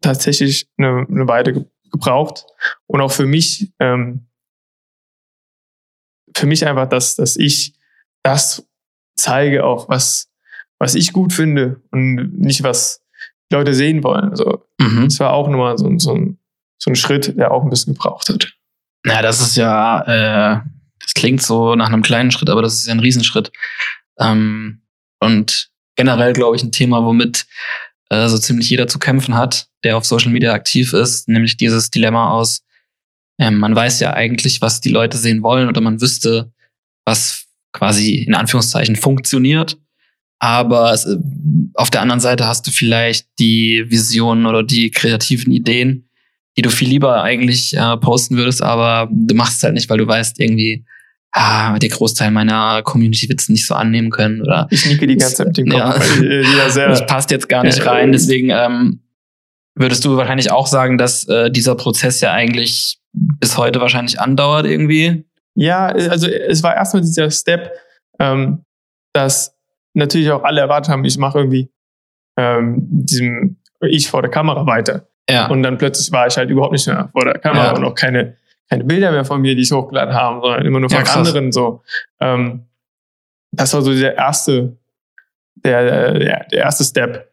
tatsächlich eine, eine Weile ge gebraucht. Und auch für mich, ähm, für mich einfach, dass, dass ich das zeige, auch was, was ich gut finde und nicht was die Leute sehen wollen. Also, mhm. das war auch nochmal so, so, ein, so ein Schritt, der auch ein bisschen gebraucht hat. Na, das ist ja, äh, das klingt so nach einem kleinen Schritt, aber das ist ja ein Riesenschritt. Ähm, und generell, glaube ich, ein Thema, womit äh, so ziemlich jeder zu kämpfen hat, der auf Social Media aktiv ist, nämlich dieses Dilemma aus, ähm, man weiß ja eigentlich, was die Leute sehen wollen oder man wüsste, was quasi in Anführungszeichen funktioniert. Aber es, äh, auf der anderen Seite hast du vielleicht die Visionen oder die kreativen Ideen, die du viel lieber eigentlich äh, posten würdest, aber du machst es halt nicht, weil du weißt, irgendwie, ah, der Großteil meiner Community wird es nicht so annehmen können. Oder ich nicke die ganze Zeit mit dem Kopf. Ja. weil, äh, ja, sehr, [laughs] das passt jetzt gar nicht rein. Deswegen ähm, würdest du wahrscheinlich auch sagen, dass äh, dieser Prozess ja eigentlich bis heute wahrscheinlich andauert irgendwie. Ja, also es war erstmal dieser Step, ähm, dass natürlich auch alle erwartet haben, ich mache irgendwie ähm, diesem ich vor der Kamera weiter. Ja. Und dann plötzlich war ich halt überhaupt nicht mehr vor der Kamera Ja. und auch keine, keine Bilder mehr von mir, die ich hochgeladen habe, sondern immer nur Ja, von krass. anderen so. Ähm, das war so der erste, der, der, der erste Step.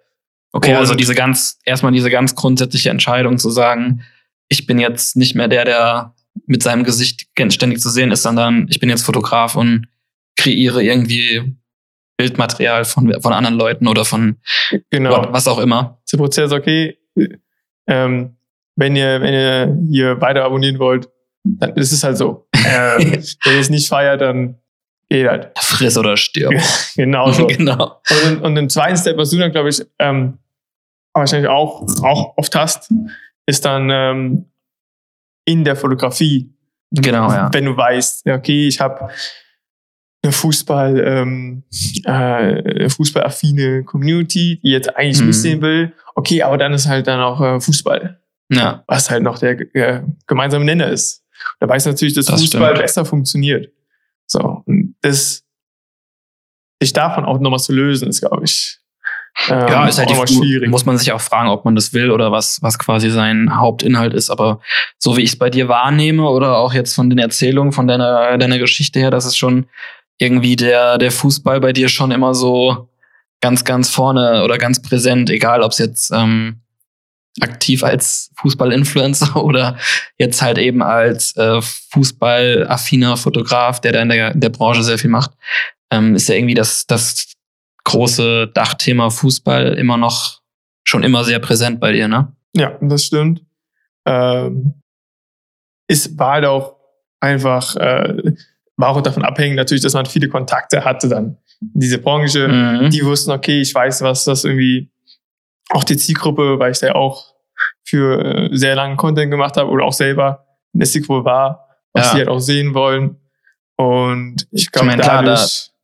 Okay, Und- also diese ganz, erstmal diese ganz grundsätzliche Entscheidung zu sagen, ich bin jetzt nicht mehr der, der mit seinem Gesicht ständig zu sehen ist, sondern ich bin jetzt Fotograf und kreiere irgendwie Bildmaterial von, von anderen Leuten oder von Genau. was auch immer. der Prozess, okay, ähm, wenn ihr, wenn ihr hier weiter abonnieren wollt, dann ist es halt so. Äh, [laughs] wenn ihr es nicht feiert, dann geht halt. Friss oder stirb. [laughs] Genau so. [laughs] genau. Und, und den zweiten Step, was du dann, glaube ich, ähm, wahrscheinlich auch, auch oft hast, ist dann ähm, in der Fotografie. Genau, ja. Wenn du weißt, okay, ich habe eine Fußball, ähm, äh, eine fußballaffine Community, die jetzt eigentlich Mhm. nicht sehen will. Okay, aber dann ist halt dann auch äh, Fußball, Ja, was halt noch der äh, gemeinsame Nenner ist. Da weiß natürlich, dass Das Fußball stimmt. besser funktioniert. So, und das sich davon auch nochmal zu lösen, ist, glaube ich, ähm, ja, ist halt die, schwierig. muss man sich auch fragen, ob man das will oder was, was quasi sein Hauptinhalt ist. Aber so wie ich es bei dir wahrnehme oder auch jetzt von den Erzählungen von deiner, deiner Geschichte her, das ist schon irgendwie der, der Fußball bei dir schon immer so ganz, ganz vorne oder ganz präsent, egal ob es jetzt ähm, aktiv als Fußball-Influencer [laughs] oder jetzt halt eben als äh, fußballaffiner Fotograf, der da in der, in der Branche sehr viel macht, ähm, ist ja irgendwie das, das große Dachthema Fußball immer noch schon immer sehr präsent bei dir, ne? Ja, das stimmt. Ähm, ist, halt auch einfach, äh, war auch davon abhängig natürlich, dass man viele Kontakte hatte dann in diese Branche. Mhm. Die wussten, okay, ich weiß, was das irgendwie, auch die Zielgruppe, weil ich da ja auch für äh, sehr lange Content gemacht habe oder auch selber in der Zielgruppe war, was Ja. sie halt auch sehen wollen. Und ich glaube, da-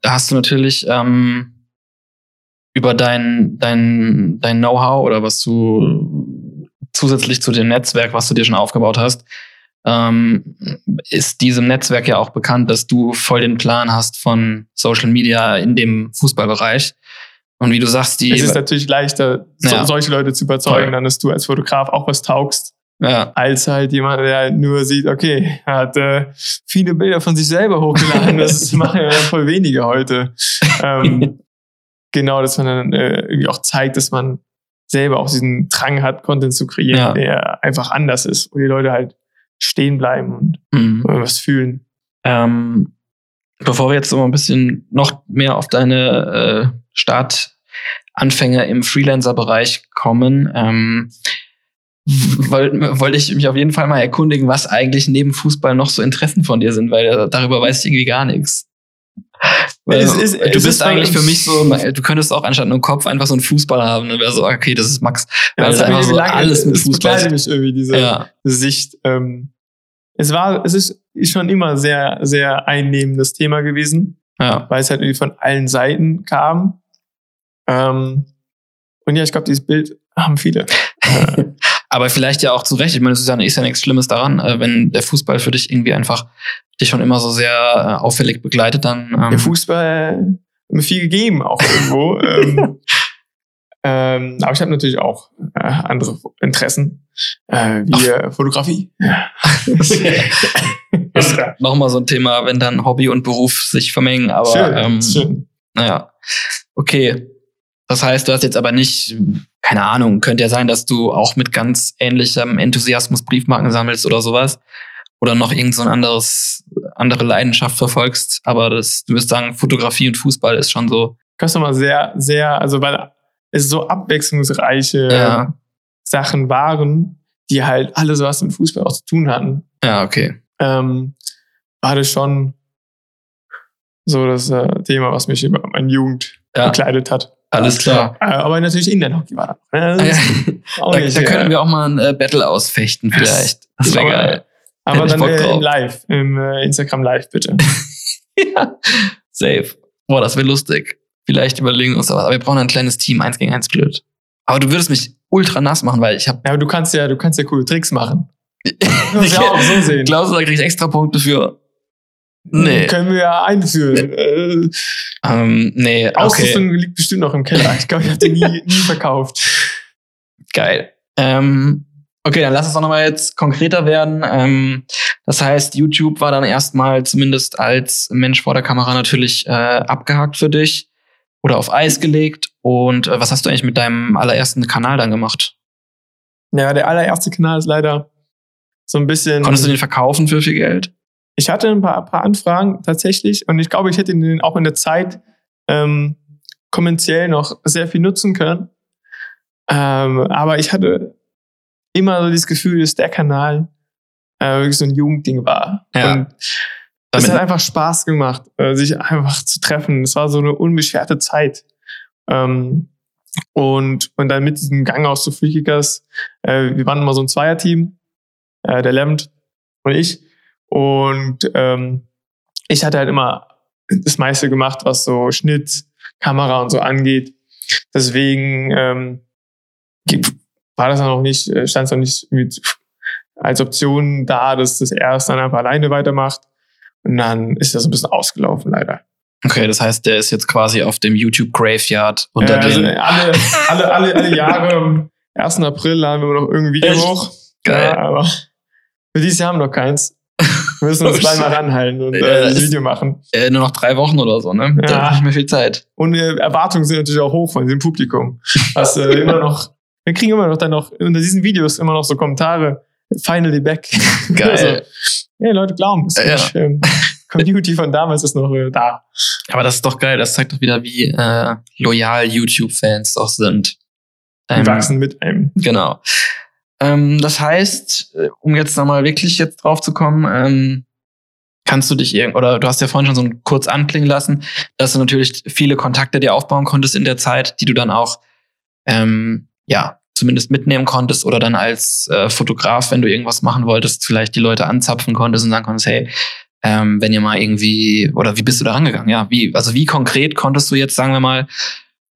da hast du natürlich ähm, über dein, dein, dein Know-how oder was du zusätzlich zu dem Netzwerk, was du dir schon aufgebaut hast, ähm, ist diesem Netzwerk ja auch bekannt, dass du voll den Plan hast von Social Media in dem Fußballbereich. Und wie du sagst, die es ist natürlich leichter, so, Ja. solche Leute zu überzeugen, dann, dass du als Fotograf auch was taugst. ja, als halt jemand, der nur sieht, okay, er hat äh, viele Bilder von sich selber hochgeladen. Das [laughs] machen ja voll wenige heute. Ähm, [laughs] genau, dass man dann äh, irgendwie auch zeigt, dass man selber auch diesen Drang hat, Content zu kreieren, Ja. der einfach anders ist, wo die Leute halt stehen bleiben und mhm. was fühlen. Ähm, bevor wir jetzt so ein bisschen noch mehr auf deine äh, Startanfänge im Freelancer-Bereich kommen, ähm, wollte wollt ich mich auf jeden Fall mal erkundigen, was eigentlich neben Fußball noch so Interessen von dir sind, weil äh, darüber weiß ich irgendwie gar nichts. Weil, Es ist- du es bist ist eigentlich für mich so, du könntest auch anstatt einem Kopf einfach so einen Fußball haben. Dann wäre so, okay, das ist Max. Weil Ja, es das hat einfach so lange- alles mit es Fußball ist. mich irgendwie, diese Ja, Sicht. Ähm, es war, es ist schon immer sehr, sehr einnehmendes Thema gewesen. ja. weil es halt irgendwie von allen Seiten kam. Ähm, und ja, ich glaube, dieses Bild haben viele. [laughs] Aber vielleicht ja auch zu Recht. Ich meine, es ist ja, ist ja nichts Schlimmes daran, äh, wenn der Fußball für dich irgendwie einfach dich schon immer so sehr äh, auffällig begleitet, dann. Ähm, Der Fußball hat mir viel gegeben, auch irgendwo. [laughs] ähm, ähm, aber ich habe natürlich auch äh, andere Interessen, äh, wie äh, Fotografie. [laughs] Das ist nochmal so ein Thema, wenn dann Hobby und Beruf sich vermengen. Aber schön, ähm, schön. naja, okay. Das heißt, du hast jetzt aber nicht, keine Ahnung, könnte ja sein, dass du auch mit ganz ähnlichem Enthusiasmus Briefmarken sammelst oder sowas. Oder noch irgend so ein anderes, andere Leidenschaft verfolgst. Aber das, du wirst sagen, Fotografie und Fußball ist schon so. Das mal sehr, sehr, also weil es so abwechslungsreiche Ja. Sachen waren, die halt alles was mit Fußball auch zu tun hatten. Ja, okay. ähm, war das schon so das äh, Thema, was mich über meine Jugend Ja. bekleidet hat. Alles klar. Äh, Aber natürlich Inline-Hockey war da. Ah, ja. [laughs] Auch Da, nicht, da ja. könnten wir auch mal ein äh, Battle ausfechten, vielleicht. Das wäre Aber- geil. Aber ich dann äh, im Live, im äh, Instagram Live, bitte. [laughs] ja, safe. Boah, das wäre lustig. Vielleicht überlegen wir uns aber. Aber wir brauchen ein kleines Team, eins gegen eins blöd. Aber du würdest mich ultra nass machen, weil ich habe. Ja, aber du kannst ja, du kannst ja coole Tricks machen. [laughs] Das ja auch so sehen. Glaubst du, da krieg ich extra Punkte für? Nee. Können wir ja einführen. Äh, Ähm, nee, okay. Ausrüstung liegt bestimmt noch im Keller. Ich glaube, ich habe die nie, [laughs] nie verkauft. Geil. Ähm, okay, dann lass uns doch nochmal jetzt konkreter werden. Ähm, das heißt, YouTube war dann erstmal zumindest als Mensch vor der Kamera natürlich äh, abgehakt für dich oder auf Eis gelegt. Und äh, was hast du eigentlich mit deinem allerersten Kanal dann gemacht? Ja, der allererste Kanal ist leider so ein bisschen. Konntest du den verkaufen für viel Geld? Ich hatte ein paar, paar Anfragen tatsächlich und ich glaube, ich hätte den auch in der Zeit ähm, kommerziell noch sehr viel nutzen können. Ähm, aber ich hatte immer so dieses Gefühl, dass der Kanal äh, wirklich so ein Jugendding war. Ja. Und es hat einfach Spaß gemacht, äh, sich einfach zu treffen. Es war so eine unbeschwerte Zeit. Ähm, und, und dann mit diesem Gang aus zu Freakikers, äh, wir waren immer so ein Zweierteam, äh, der Levent und ich. Und ähm, ich hatte halt immer das meiste gemacht, was so Schnitt, Kamera und so angeht. Deswegen ähm, war das noch nicht, äh, stand es noch nicht mit, als Option da, dass das erst dann einfach alleine weitermacht. Und dann ist das ein bisschen ausgelaufen, leider. Okay, das heißt, der ist jetzt quasi auf dem YouTube Graveyard unter Äh, also den. alle, alle, alle, alle Jahre am 1. April laden wir noch irgendwie Video hoch. Geil. Ja, aber für dieses Jahr haben wir noch keins. [laughs] Wir müssen uns Oh, zweimal shit. ranhalten und äh, ist- Video machen. Äh, nur noch drei Wochen oder so, ne? Da Ja. hat nicht mehr viel Zeit. Und äh, Erwartungen sind natürlich auch hoch von dem Publikum. Was äh, [laughs] immer noch, wir kriegen immer noch dann noch unter diesen Videos immer noch so Kommentare. Finally back. [laughs] Geil. Also, hey, Leute glauben, es Ja. ist ähm, Community von damals ist noch äh, da. Aber das ist doch geil. Das zeigt doch wieder, wie äh, loyal YouTube-Fans doch sind. Die Ähm, wachsen mit einem. Genau. Ähm, das heißt, äh, um jetzt nochmal wirklich jetzt drauf zu kommen, ähm, kannst du dich irgend oder du hast ja vorhin schon so kurz anklingen lassen, dass du natürlich viele Kontakte dir aufbauen konntest in der Zeit, die du dann auch ähm, ja zumindest mitnehmen konntest oder dann als äh, Fotograf, wenn du irgendwas machen wolltest, vielleicht die Leute anzapfen konntest und sagen konntest, hey, ähm, wenn ihr mal irgendwie oder wie bist du da rangegangen? Ja, wie also wie konkret konntest du jetzt sagen wir mal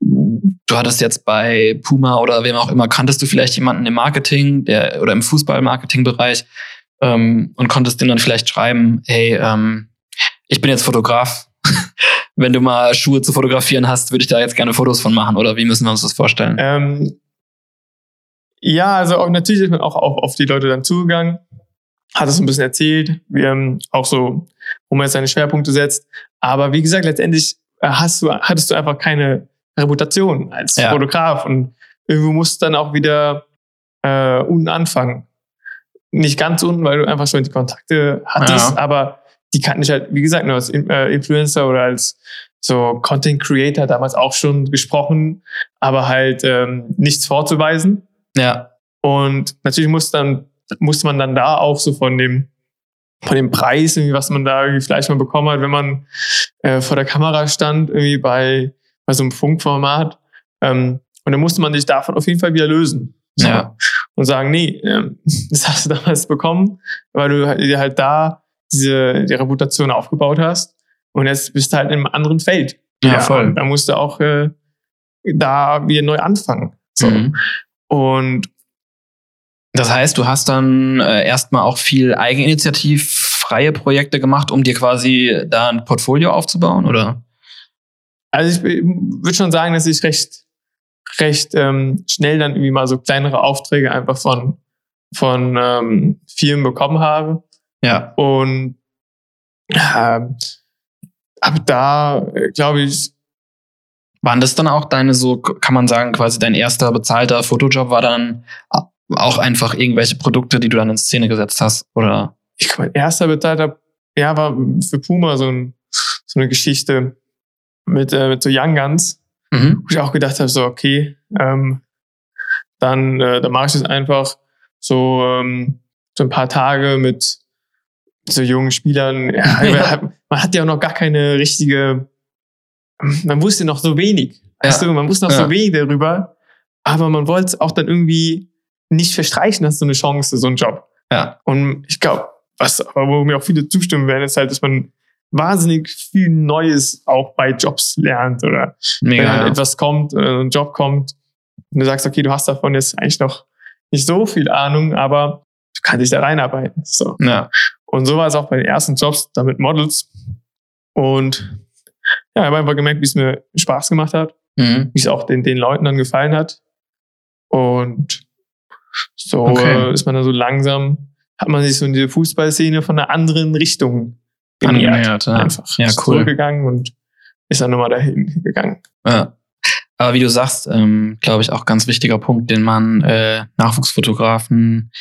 du hattest jetzt bei Puma oder wem auch immer, kanntest du vielleicht jemanden im Marketing der, oder im Fußball-Marketing-Bereich ähm, und konntest dem dann vielleicht schreiben, hey, ähm, ich bin jetzt Fotograf. [laughs] Wenn du mal Schuhe zu fotografieren hast, würde ich da jetzt gerne Fotos von machen. Oder wie müssen wir uns das vorstellen? Ähm, ja, also auch, natürlich ist man auch auf, auf die Leute dann zugegangen, hat es ein bisschen erzählt, wie, ähm, auch so, wo man jetzt seine Schwerpunkte setzt. Aber wie gesagt, letztendlich äh, hast du, hattest du einfach keine Reputation als Ja. Fotograf und irgendwo musst du dann auch wieder äh, unten anfangen. Nicht ganz unten, weil du einfach schon die Kontakte hattest, Ja. aber die kannten ich halt, wie gesagt, nur als äh, Influencer oder als so Content Creator damals auch schon gesprochen, aber halt ähm, nichts vorzuweisen. Ja, Und natürlich muss dann, musste man dann da auch so von dem, von dem Preis, irgendwie, was man da irgendwie vielleicht mal bekommen hat, wenn man äh, vor der Kamera stand, irgendwie bei, bei so einem Funkformat. Ähm, und dann musste man sich davon auf jeden Fall wieder lösen. So. Ja. Und sagen, nee, ähm, [laughs] das hast du damals bekommen, weil du halt- dir halt da diese die Reputation aufgebaut hast. Und jetzt bist du halt in einem anderen Feld. Ja, voll. Und da musst du auch äh, da wieder neu anfangen. So. Mhm. Und Das heißt, du hast dann äh, erstmal auch viel eigeninitiativ freie Projekte gemacht, um dir quasi da ein Portfolio aufzubauen, oder? Also ich würde schon sagen, dass ich recht, recht ähm, schnell dann irgendwie mal so kleinere Aufträge einfach von, von ähm, Firmen bekommen habe. Ja. Und ähm, ab da, äh, glaube ich, Waren das dann auch deine so, kann man sagen, quasi dein erster bezahlter Fotojob war dann auch einfach irgendwelche Produkte, die du dann in Szene gesetzt hast, oder? ich glaube, mein erster bezahlter, ja, war für Puma so, ein, so eine Geschichte mit, äh, mit so Young Guns, Mhm. wo ich auch gedacht habe, so, okay, ähm, dann, äh, dann mache ich das einfach so, ähm, so ein paar Tage mit so jungen Spielern. [laughs] Ja, [laughs] man hat- man hat ja auch noch gar keine richtige, man wusste noch so wenig. Weißt Ja. du, man wusste noch Ja. so wenig darüber, aber man wollte es auch dann irgendwie nicht verstreichen, dass so eine Chance, so ein Job. Ja. Und ich glaube, was, aber wo mir auch viele zustimmen werden, ist halt, dass man wahnsinnig viel Neues auch bei Jobs lernt oder Mega. wenn halt ja. etwas kommt, ein Job kommt und du sagst, okay, du hast davon jetzt eigentlich noch nicht so viel Ahnung, aber du kannst dich da reinarbeiten. So. ja. Und so war es auch bei den ersten Jobs, da mit Models. Und ja, ich habe einfach gemerkt, wie es mir Spaß gemacht hat, Mhm. wie es auch den, den Leuten dann gefallen hat. Und so Okay. ist man dann so langsam, hat man sich so in diese Fußballszene von einer anderen Richtung genähert. Angenähert, ja. Einfach Ja, Ist cool. zurückgegangen und ist dann nochmal dahin gegangen. Ja. Aber wie du sagst, ähm, glaube ich, auch ganz wichtiger Punkt, den man äh, Nachwuchsfotografen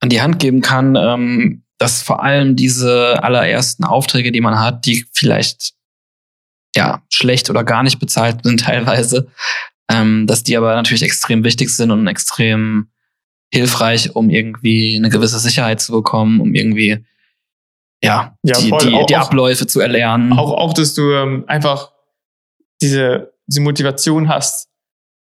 an die Hand geben kann, ähm, dass vor allem diese allerersten Aufträge, die man hat, die vielleicht ja schlecht oder gar nicht bezahlt sind [laughs] teilweise, ähm, dass die aber natürlich extrem wichtig sind und extrem hilfreich, um irgendwie eine gewisse Sicherheit zu bekommen, um irgendwie ja, Ja, die, die, Auch- die Abläufe zu erlernen. Auch, auch, dass du ähm, einfach diese, diese Motivation hast,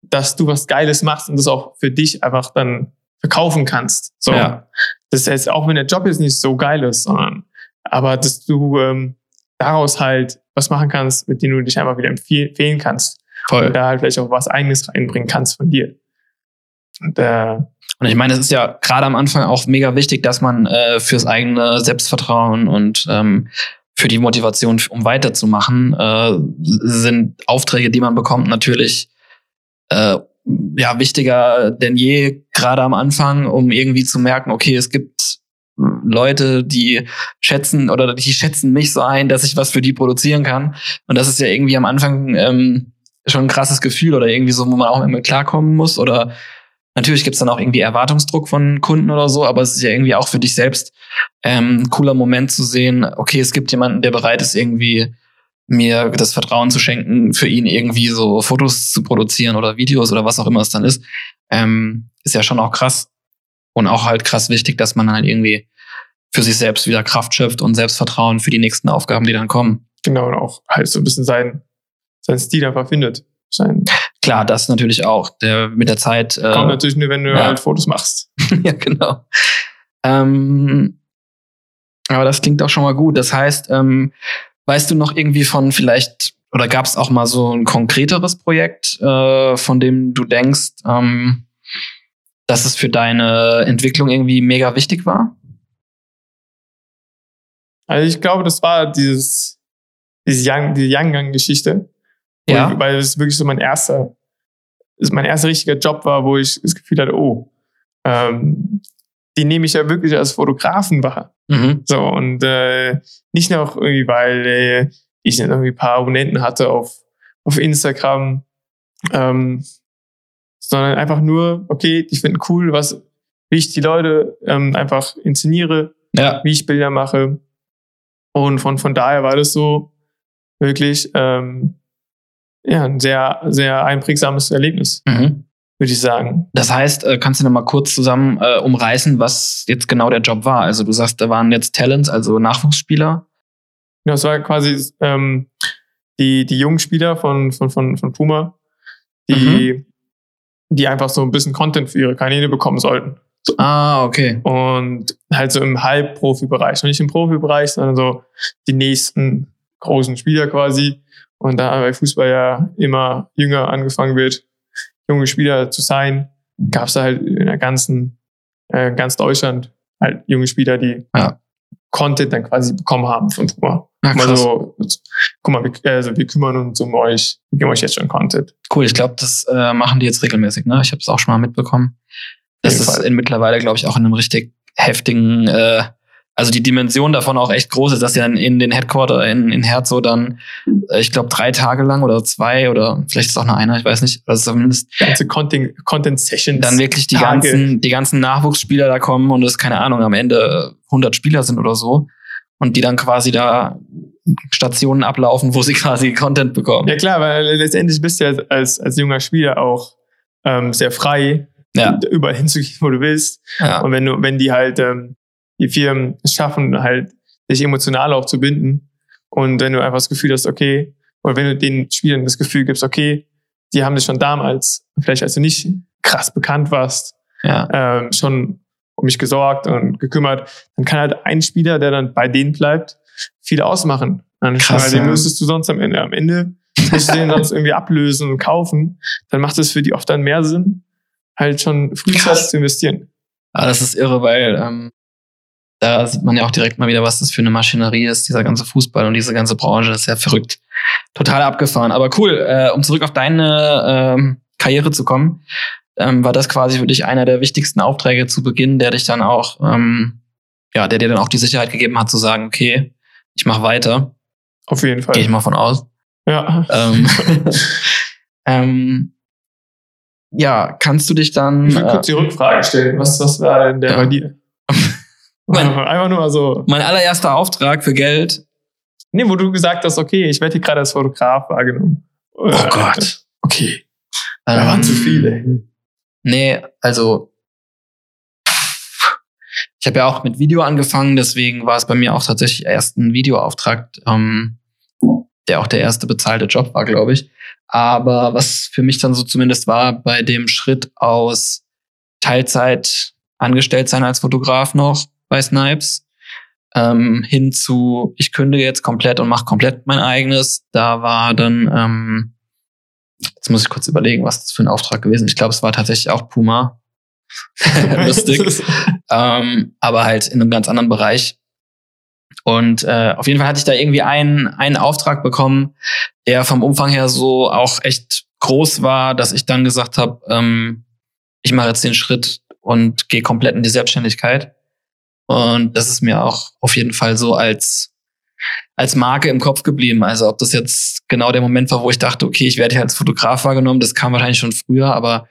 dass du was Geiles machst und das auch für dich einfach dann verkaufen kannst. So. Ja. Das heißt, auch wenn der Job jetzt nicht so geil ist, sondern aber dass du ähm, daraus halt was machen kannst, mit dem du dich einfach wieder empfehlen empfehlen kannst. Voll. Und da halt vielleicht auch was Eigenes reinbringen kannst von dir. Und äh, Und ich meine, es ist ja gerade am Anfang auch mega wichtig, dass man äh, fürs eigene Selbstvertrauen und ähm, für die Motivation, um weiterzumachen, äh, sind Aufträge, die man bekommt, natürlich äh, ja wichtiger denn je, gerade am Anfang, um irgendwie zu merken, okay, es gibt Leute, die schätzen oder die schätzen mich so ein, dass ich was für die produzieren kann. Und das ist ja irgendwie am Anfang ähm, schon ein krasses Gefühl oder irgendwie so, wo man auch immer klarkommen muss oder Natürlich gibt's dann auch irgendwie Erwartungsdruck von Kunden oder so, aber es ist ja irgendwie auch für dich selbst ähm, cooler Moment zu sehen, okay, es gibt jemanden, der bereit ist, irgendwie mir das Vertrauen zu schenken, für ihn irgendwie so Fotos zu produzieren oder Videos oder was auch immer es dann ist. Ähm, ist ja schon auch krass. Und auch halt krass wichtig, dass man halt irgendwie für sich selbst wieder Kraft schöpft und Selbstvertrauen für die nächsten Aufgaben, die dann kommen. genau, und auch halt so ein bisschen sein, sein Stil einfach findet. Sein, Klar, das natürlich auch. Der mit der Zeit. Äh, kommt natürlich nur, wenn du ja. halt Fotos machst. [laughs] ja, genau. Ähm, aber das klingt auch schon mal gut. Das heißt, ähm, weißt du noch irgendwie von vielleicht, oder gab es auch mal so ein konkreteres Projekt, äh, von dem du denkst, ähm, dass es für deine Entwicklung irgendwie mega wichtig war? Also ich glaube, das war dieses, diese Young, die Young-Gang-Geschichte. Ja. ich- Weil es wirklich so mein erster, mein erster richtiger Job war, wo ich das Gefühl hatte, oh, ähm, die nehme ich ja wirklich als Fotografen wahr. Mhm. So, und äh, nicht noch irgendwie, weil äh, ich dann irgendwie ein paar Abonnenten hatte auf, auf Instagram, ähm, sondern einfach nur, okay, ich finde cool, was, wie ich die Leute ähm, einfach inszeniere, Ja. wie ich Bilder mache. Und von, von daher war das so wirklich ähm, ja, ein sehr, sehr einprägsames Erlebnis, Mhm. würde ich sagen. Das heißt, äh, kannst du noch mal kurz zusammen äh, umreißen, was jetzt genau der Job war? Also du sagst, da waren jetzt Talents, also Nachwuchsspieler. Ja, Das war quasi ähm, die, die jungen Spieler von, von, von, von Puma, die, die einfach so ein bisschen Content für ihre Kanäle bekommen sollten. Ah, okay. Und halt so im Halbprofi-Bereich. Nicht im Profibereich, sondern so die nächsten großen Spieler quasi. Und da bei Fußball ja immer jünger angefangen wird, junge Spieler zu sein, gab es da halt in der ganzen, äh, ganz Deutschland halt junge Spieler, die Ja. Content dann quasi bekommen haben von Puma. Ah, Mal so, guck mal, wir, also wir kümmern uns um euch, wir geben euch jetzt schon Content. Cool, ich glaube, das äh, machen die jetzt regelmäßig, ne? Ich habe es auch schon mal mitbekommen. Das ist in mittlerweile, glaube ich, auch in einem richtig heftigen, äh, also die Dimension davon auch echt groß ist, dass sie dann in den Headquarter in, in Herzo dann, äh, ich glaube, drei Tage lang oder zwei oder vielleicht ist auch nur einer, ich weiß nicht, also zumindest Ganze Content, Content Sessions. dann wirklich die Tage. ganzen, die ganzen Nachwuchsspieler da kommen und es, keine Ahnung, am Ende 100 Spieler sind oder so und die dann quasi da Stationen ablaufen, wo sie [laughs] quasi Content bekommen. Ja klar, weil letztendlich bist du ja als, als junger Spieler auch ähm, sehr frei, Ja. überall hinzugehen, wo du willst. Ja. Und wenn du, wenn die halt ähm, die Firmen es schaffen, halt dich emotional auch zu binden und wenn du einfach das Gefühl hast, okay, oder wenn du den Spielern das Gefühl gibst, okay, die haben dich schon damals, vielleicht als du nicht krass bekannt warst, Ja. ähm, schon um mich gesorgt und gekümmert. Dann kann halt ein Spieler, der dann bei denen bleibt, viel ausmachen. Dann Krass, weil den ja. müsstest du sonst am Ende, am Ende musst du den sonst [laughs] irgendwie ablösen und kaufen. Dann macht es für die oft dann mehr Sinn, halt schon frühzeitig zu investieren. Aber das ist irre, weil ähm, da sieht man ja auch direkt mal wieder, was das für eine Maschinerie ist, dieser ganze Fußball und diese ganze Branche. Das ist ja verrückt. Total abgefahren. Aber cool, äh, um zurück auf deine ähm, Karriere zu kommen, ähm, war das quasi für dich einer der wichtigsten Aufträge zu Beginn, der dich dann auch, ähm, ja, der dir dann auch die Sicherheit gegeben hat, zu sagen, okay, ich mache weiter. Auf jeden Fall. Gehe ich mal von aus. Ja. Ähm, [laughs] ähm, ja, kannst du dich dann. Ich will äh, kurz die Rückfrage stellen. Was, was war denn der Ja. bei dir? [laughs] Mein- [laughs] Einfach nur so. mein allererster Auftrag für Geld. Nee, wo du gesagt hast, okay, ich werde hier gerade als Fotograf wahrgenommen. Oh Gott. Okay. Da waren zu viele. Nee, also ich habe ja auch mit Video angefangen, deswegen war es bei mir auch tatsächlich erst ein Videoauftrag, ähm, der auch der erste bezahlte Job war, glaube ich. Aber was für mich dann so zumindest war, bei dem Schritt aus Teilzeit angestellt sein als Fotograf noch bei Snipes, ähm, hin zu, ich kündige jetzt komplett und mache komplett mein eigenes. Da war dann, ähm, jetzt muss ich kurz überlegen, was das für ein Auftrag gewesen ist. Ich glaube, es war tatsächlich auch Puma. [laughs] Lustig. [laughs] ähm, aber halt in einem ganz anderen Bereich. Und äh, auf jeden Fall hatte ich da irgendwie einen, einen Auftrag bekommen, der vom Umfang her so auch echt groß war, dass ich dann gesagt habe, ähm, ich mache jetzt den Schritt und gehe komplett in die Selbstständigkeit. Und das ist mir auch auf jeden Fall so als, als Marke im Kopf geblieben. Also ob das jetzt genau der Moment war, wo ich dachte, okay, ich werde hier als Fotograf wahrgenommen, das kam wahrscheinlich schon früher, aber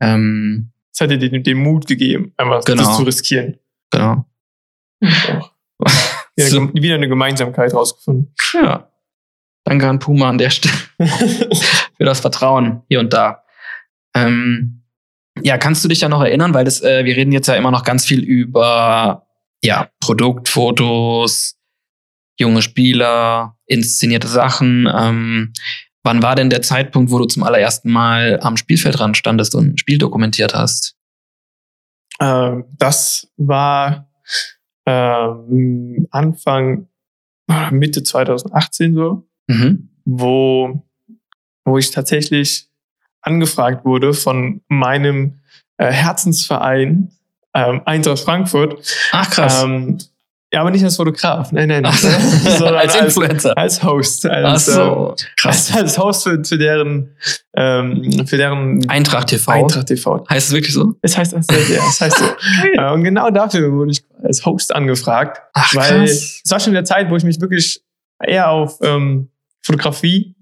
ähm, Das hat dir den, den Mut gegeben, einfach Genau. das zu riskieren. genau. [laughs] Wieder, So. wieder eine Gemeinsamkeit rausgefunden. Ja. Danke an Puma an der Stelle [laughs] für das Vertrauen hier und da. Ähm, ja, kannst du dich ja noch erinnern, weil das, äh, wir reden jetzt ja immer noch ganz viel über ja, Produktfotos, junge Spieler, inszenierte Sachen. Ähm, wann war denn der Zeitpunkt, wo du zum allerersten Mal am Spielfeldrand standest und ein Spiel dokumentiert hast? Ähm, das war ähm, Anfang, Mitte 2018 so, Mhm. wo, wo ich tatsächlich angefragt wurde von meinem äh, Herzensverein ähm, Eintracht Frankfurt. Ach krass. Ähm, ja, aber nicht als Fotograf, nein, nein. Ach, [laughs] sondern als als, Influencer. als Host. Ach Als, äh, so, krass. als, als Host für, für deren, ähm, für deren Eintracht TV. Eintracht TV. Heißt es wirklich so? Es heißt das, ja, es heißt so. [laughs] Äh, Und genau dafür wurde ich als Host angefragt, Ach weil es war schon in der Zeit, wo ich mich wirklich eher auf ähm, Fotografie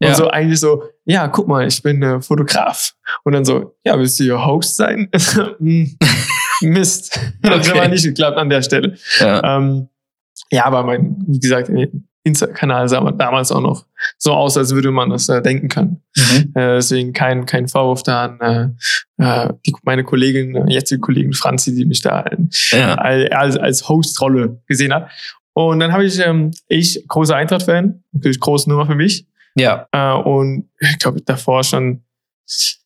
und Ja. so eigentlich so, ja, guck mal, ich bin äh, Fotograf. Und dann so, ja, willst du hier Host sein? [laughs] Mist. [laughs] Das hat Okay. aber nicht geklappt an der Stelle. Ja. Ähm, ja, aber mein, wie gesagt, Insta-Kanal sah damals auch noch so aus, als würde man das äh, denken können. Mhm. Äh, deswegen kein, kein Vorwurf da an äh, äh, die, meine Kollegin, äh, jetzige Kollegin Franzi, die mich da Ja. als, als Host-Rolle gesehen hat. Und dann habe ich, ähm, ich, großer Eintracht-Fan, natürlich große Nummer für mich. Ja. Äh, und ich glaube, davor schon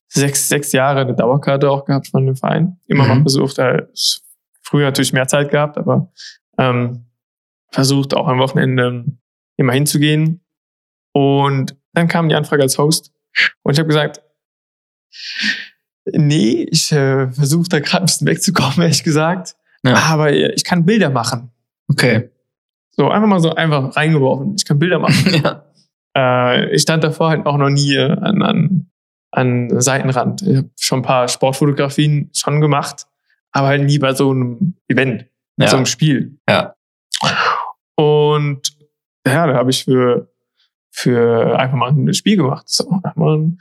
sechs, sechs Jahre eine Dauerkarte auch gehabt von dem Verein. Immer Mhm. mal versucht, früher natürlich mehr Zeit gehabt, aber ähm, versucht auch am Wochenende immer hinzugehen. Und dann kam die Anfrage als Host. Und ich habe gesagt, nee, ich äh, versuche da gerade ein bisschen wegzukommen, [laughs] ehrlich gesagt. Ja. Aber ich kann Bilder machen. Okay. So, einfach mal so einfach reingeworfen. Ich kann Bilder machen. [laughs] ja. Äh, ich stand davor halt auch noch nie an, an, an Seitenrand. Ich habe schon ein paar Sportfotografien schon gemacht, aber halt nie bei so einem Event, Ja. so einem Spiel. Ja. Und ja, da habe ich für, für einfach mal ein Spiel gemacht. So, einfach mal ein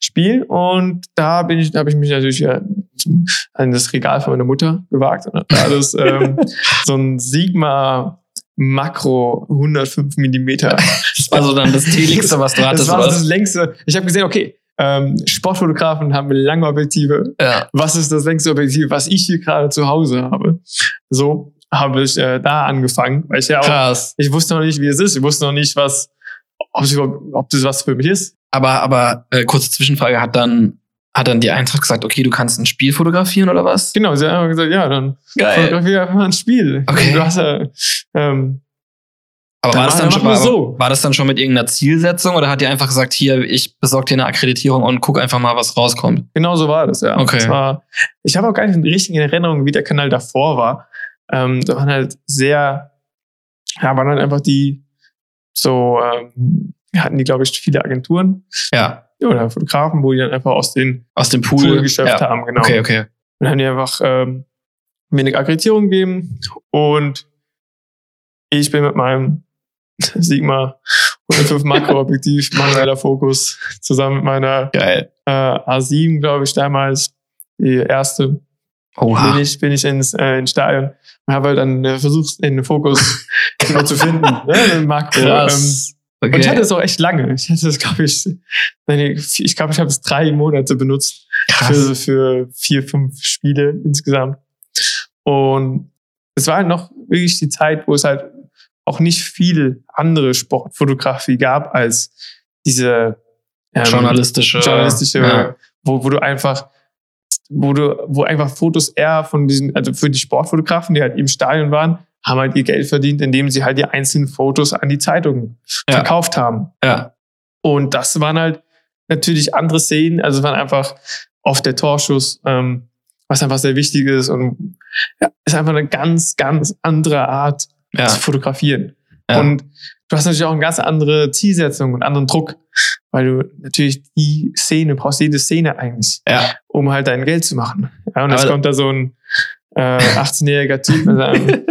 Spiel. Und da bin ich, da habe ich mich natürlich an das Regal von meiner Mutter gewagt. Und da das [laughs] ähm, so ein Sigma Makro 105 Millimeter Das war so dann das Teligste, was du das hattest, war oder? so das längste. Ich habe gesehen, okay, ähm, Sportfotografen haben lange Objektive. ja. Was ist das längste Objektiv, was ich hier gerade zu Hause habe? So habe ich äh, da angefangen, weil ich ja auch, Krass. ich wusste noch nicht, wie es ist. Ich wusste noch nicht, was, ob, überhaupt- ob das was für mich ist. Aber, aber äh, kurze Zwischenfrage, hat dann, hat dann die Eintracht gesagt, okay, du kannst ein Spiel fotografieren oder was? Genau, sie haben gesagt, ja, dann Geil. fotografiere einfach mal ein Spiel. Okay. Du hast ja, ähm, Aber war das, dann schon, war, so. war das dann schon mit irgendeiner Zielsetzung oder hat die einfach gesagt, hier, ich besorge dir eine Akkreditierung und guck einfach mal, was rauskommt? Genau so war das, ja. Okay. War, ich habe auch gar nicht in Erinnerung, wie der Kanal davor war. Ähm, da waren halt sehr, ja, waren halt einfach die, so, ähm, hatten die, glaube ich, viele Agenturen Ja, oder Fotografen, wo die dann einfach aus den aus dem Pool. Pool geschöpft ja. haben, genau. Okay, okay. Und dann haben die einfach ähm, mir eine Akkreditierung gegeben und ich bin mit meinem [laughs] Sigma 105 Makroobjektiv, [laughs] manueller Fokus, zusammen mit meiner Geil. äh, A7, glaube ich, damals, die erste, Oha. bin ich, bin ich ins, äh, ins Stadion und habe halt dann äh, versucht, den Fokus [laughs] genau zu finden. ne, Makro. Ähm, Krass. Okay. und ich hatte es auch echt lange. Ich hatte es, glaube ich, ich glaube, ich habe es drei Monate benutzt für, Krass. für vier, fünf Spiele insgesamt. Und es war halt noch wirklich die Zeit, wo es halt auch nicht viel andere Sportfotografie gab als diese ähm, Journalistische. journalistische, Ja. wo, wo du einfach, wo du, wo einfach Fotos eher von diesen, also für die Sportfotografen, die halt im Stadion waren, haben halt ihr Geld verdient, indem sie halt die einzelnen Fotos an die Zeitungen Ja. verkauft haben. ja. Und das waren halt natürlich andere Szenen, also es waren einfach oft der Torschuss, ähm, was einfach sehr wichtig ist und ja, ist einfach eine ganz, ganz andere Art Ja. zu fotografieren. Ja. Und du hast natürlich auch eine ganz andere Zielsetzung und anderen Druck, weil du natürlich die Szene, brauchst jede Szene eigentlich, ja. um halt dein Geld zu machen. Ja, und jetzt kommt da so ein äh, [laughs] 18-jähriger Typ mit seinem,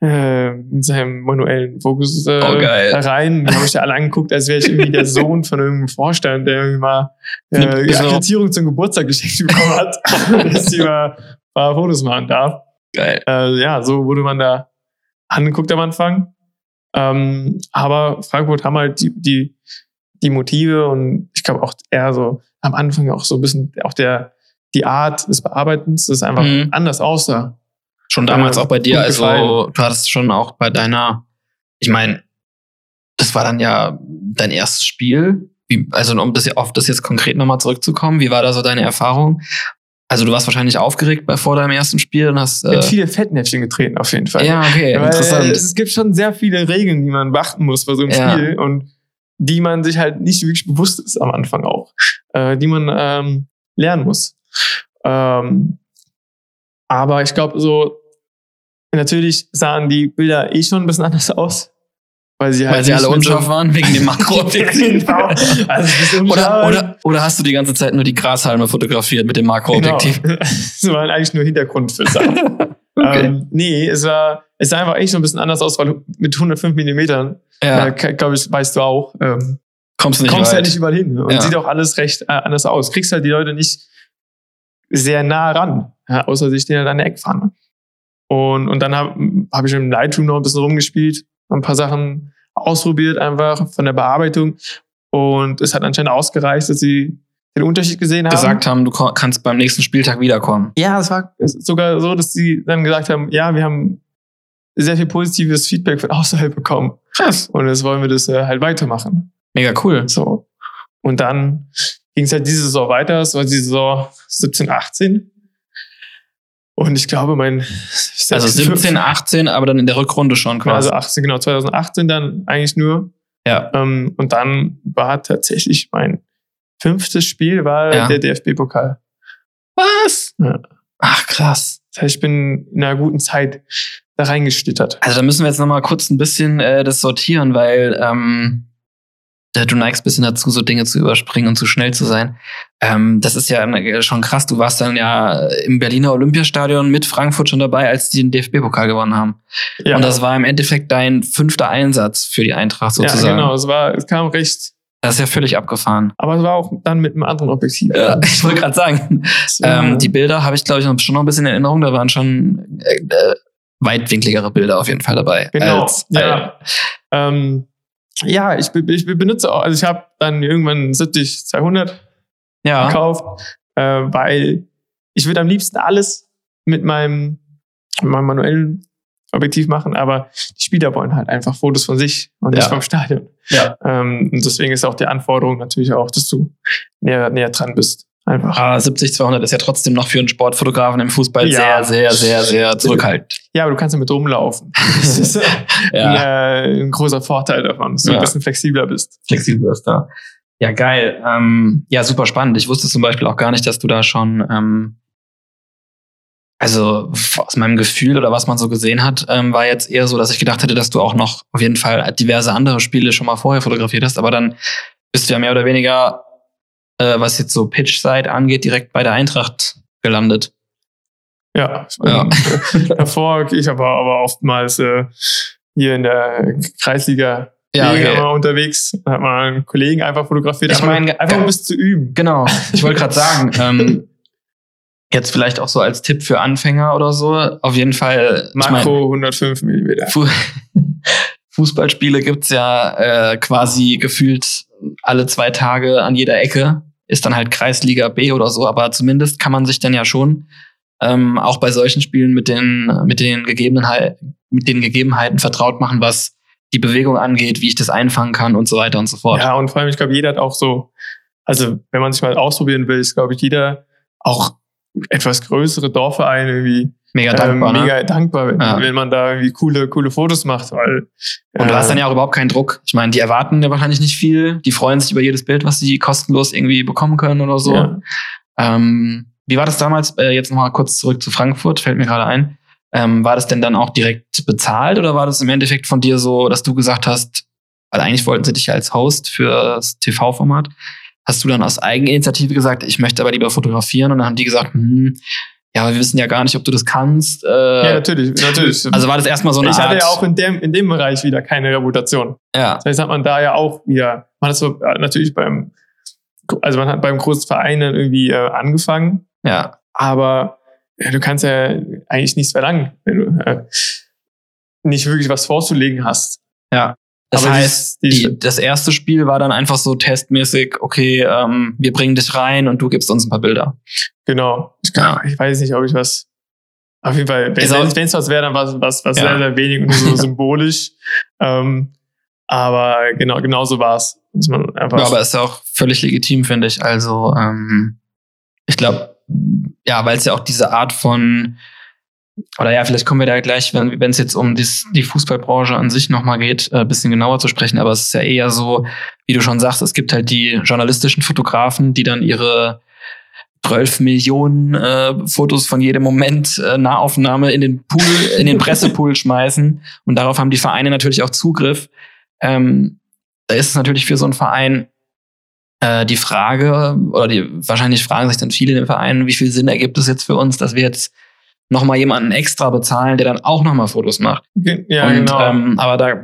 [laughs] äh, mit seinem manuellen Fokus äh, Oh, da rein. Da habe ich ja alle angeguckt, als wäre ich irgendwie der Sohn von irgendeinem Vorstand, der irgendwie mal äh, Eine- Akkreditierung zum Geburtstag geschenkt bekommen hat, [laughs] dass sie mal ein paar Fotos machen darf Geil. äh, ja, so wurde man da angeguckt am Anfang. Ähm, aber Frankfurt haben halt die, die, die Motive und ich glaube auch eher so am Anfang auch so ein bisschen auch der, die Art des Bearbeitens, das einfach Mhm. anders aussah. Schon damals Äh, auch bei dir, also gefallen. du hattest schon auch bei deiner, ich meine, das war dann ja dein erstes Spiel. Wie, also um das, auf das jetzt konkret nochmal zurückzukommen, wie war da so deine Erfahrung? Also du warst wahrscheinlich aufgeregt bei vor deinem ersten Spiel und hast. Äh, viele Fettnäpfchen getreten auf jeden Fall. ja, okay, Weil interessant. Es gibt schon sehr viele Regeln, die man beachten muss bei so einem Ja. Spiel und die man sich halt nicht wirklich bewusst ist am Anfang auch, äh, die man ähm, lernen muss. Ähm, aber ich glaube, so natürlich sahen die Bilder eh schon ein bisschen anders aus, weil sie halt Weil sie alle so- unscharf waren wegen dem [laughs] Makroobjektiv. Genau. Also oder, oder, oder hast du die ganze Zeit nur die Grashalme fotografiert mit dem Makroobjektiv? Genau. [laughs] Es waren eigentlich nur Hintergrundfilter. [laughs] Okay. ähm, nee, es war, es sah einfach echt schon ein bisschen anders aus, weil mit 105 Millimetern ja, Ja, glaube ich, weißt du auch. Ähm, kommst du nicht kommst weit. ja nicht überall hin. Und Ja. sieht auch alles recht äh, anders aus. Kriegst halt die Leute nicht sehr nah ran, ja, außer sie stehen halt an der Eckfahne. Und, und dann habe hab ich im Lightroom noch ein bisschen rumgespielt, ein paar Sachen ausprobiert, einfach von der Bearbeitung. Und es hat anscheinend ausgereicht, dass sie den Unterschied gesehen haben. gesagt haben, du kannst beim nächsten Spieltag wiederkommen. Ja, es war sogar so, dass sie dann gesagt haben, ja, wir haben sehr viel positives Feedback von außerhalb bekommen. Krass. Und jetzt wollen wir das äh, halt weitermachen. Mega cool. So. Und dann ging es halt diese Saison weiter. Es war die Saison 17, 18. Und ich glaube, mein. Also 17, 18, aber dann in der Rückrunde schon quasi. Also 18, genau, 2018 dann eigentlich nur. ja. Ähm, und dann war tatsächlich mein fünftes Spiel war Ja. der DFB-Pokal. Was? Ja. Ach, krass. Das heißt, ich bin in einer guten Zeit da reingestittert. Also da müssen wir jetzt noch mal kurz ein bisschen äh, das sortieren, weil ähm, du neigst ein bisschen dazu, so Dinge zu überspringen und zu schnell zu sein. Ähm, das ist ja äh, schon krass. Du warst dann ja im Berliner Olympiastadion mit Frankfurt schon dabei, als die den DFB-Pokal gewonnen haben. Ja, Und das war im Endeffekt dein fünfter Einsatz für die Eintracht ja sozusagen. genau. Es, war, es kam recht. Das ist ja völlig abgefahren. Aber es war auch dann mit einem anderen Objektiv. Ja, [laughs] ich wollte gerade sagen, ähm, die Bilder habe ich, glaube ich, noch, schon noch ein bisschen in Erinnerung. Da waren schon äh, äh, weitwinkligere Bilder auf jeden Fall dabei. Genau, Als, ja. Ähm, ja, ich, ich benutze auch, also ich habe dann irgendwann 70 200 ja. gekauft, äh, weil ich würde am liebsten alles mit meinem, mit meinem manuellen Objektiv machen, aber die Spieler wollen halt einfach Fotos von sich und nicht Ja. vom Stadion. Ja. Ähm, und deswegen ist auch die Anforderung natürlich auch, dass du näher, näher dran bist. Einfach. Aber 70, 200 ist ja trotzdem noch für einen Sportfotografen im Fußball Ja. sehr, sehr, sehr, sehr [laughs] zurückhaltend. Ja, aber du kannst damit rumlaufen. [laughs] Das ist Ja, ein, äh, ein großer Vorteil davon, dass du Ja. ein bisschen flexibler bist. flexibel ist da. Ja, geil. Ähm, ja, super spannend. Ich wusste zum Beispiel auch gar nicht, dass du da schon, ähm, also aus meinem Gefühl oder was man so gesehen hat, ähm, war jetzt eher so, dass ich gedacht hätte, dass du auch noch auf jeden Fall diverse andere Spiele schon mal vorher fotografiert hast, aber dann bist du ja mehr oder weniger, äh, was jetzt so Pitch-Side angeht, direkt bei der Eintracht gelandet. Ja. Ja. [laughs] Davor, ich habe aber oftmals äh, hier in der Kreisliga Ja, okay. mal unterwegs, hat man einen Kollegen einfach fotografiert, Ich meine, einfach um es zu üben. Genau. Ich wollte gerade sagen, [laughs] ähm, jetzt vielleicht auch so als Tipp für Anfänger oder so. Auf jeden Fall. ich mein, Makro 105 Millimeter. Fu [laughs] Fußballspiele gibt's ja äh, quasi gefühlt alle zwei Tage an jeder Ecke. Ist dann halt Kreisliga B oder so, aber zumindest kann man sich dann ja schon ähm, auch bei solchen Spielen mit den, mit den Gegebenheiten, mit den Gegebenheiten vertraut machen, was die Bewegung angeht, wie ich das einfangen kann und so weiter und so fort. Ja, und vor allem, ich glaube, jeder hat auch so, also wenn man sich mal ausprobieren will, ist, glaube ich, jeder auch etwas größere Dorfvereine irgendwie Mega dankbar. ähm, ne? mega dankbar, wenn, Ja. wenn man da irgendwie coole, coole Fotos macht, weil Und du äh, hast dann ja auch überhaupt keinen Druck. Ich meine, die erwarten ja wahrscheinlich nicht viel. Die freuen sich über jedes Bild, was sie kostenlos irgendwie bekommen können oder so. ja. Ähm, wie war das damals? Äh, jetzt nochmal kurz zurück zu Frankfurt, fällt mir gerade ein. Ähm, war das denn dann auch direkt bezahlt oder war das im Endeffekt von dir so, dass du gesagt hast, weil eigentlich wollten sie dich ja als Host für das TV-Format, hast du dann aus Eigeninitiative gesagt, ich möchte aber lieber fotografieren und dann haben die gesagt, hm, ja, aber wir wissen ja gar nicht, ob du das kannst. Äh, ja, natürlich, natürlich. also war das erstmal so eine ich Art. hatte ja auch in dem, in dem Bereich wieder keine Reputation. ja, Das heißt, hat man da ja auch wieder, man hat so äh, natürlich beim, also man hat beim großen Verein dann irgendwie äh, angefangen, ja, aber ja, du kannst ja eigentlich nichts verlangen, wenn du äh, nicht wirklich was vorzulegen hast. ja. Das Aber heißt, die- die- das erste Spiel war dann einfach so testmäßig, okay, ähm, wir bringen dich rein und du gibst uns ein paar Bilder. Genau. Ich, kann, ich weiß nicht, ob ich was. Auf jeden Fall, wenn es was wäre, dann war es was, was Ja. sehr, sehr wenig und so [laughs] symbolisch. ähm, aber genau, genau so war es. Ja, aber ist ja auch völlig legitim, finde ich. Also, ähm, ich glaube, ja, weil es ja auch diese Art von, oder ja, vielleicht kommen wir da gleich, wenn es jetzt um dies, die Fußballbranche an sich nochmal geht, ein äh, bisschen genauer zu sprechen. Aber es ist ja eher so, wie du schon sagst, es gibt halt die journalistischen Fotografen, die dann ihre 12 Millionen äh, Fotos von jedem Moment äh, Nahaufnahme in den Pool, in den [laughs] Pressepool schmeißen. Und darauf haben die Vereine natürlich auch Zugriff. Ähm, da ist es natürlich für so einen Verein äh, die Frage, oder die wahrscheinlich fragen sich dann viele in den Vereinen, wie viel Sinn ergibt es jetzt für uns, dass wir jetzt nochmal jemanden extra bezahlen, der dann auch nochmal Fotos macht. Ja, Und, genau. ähm, aber da, ja,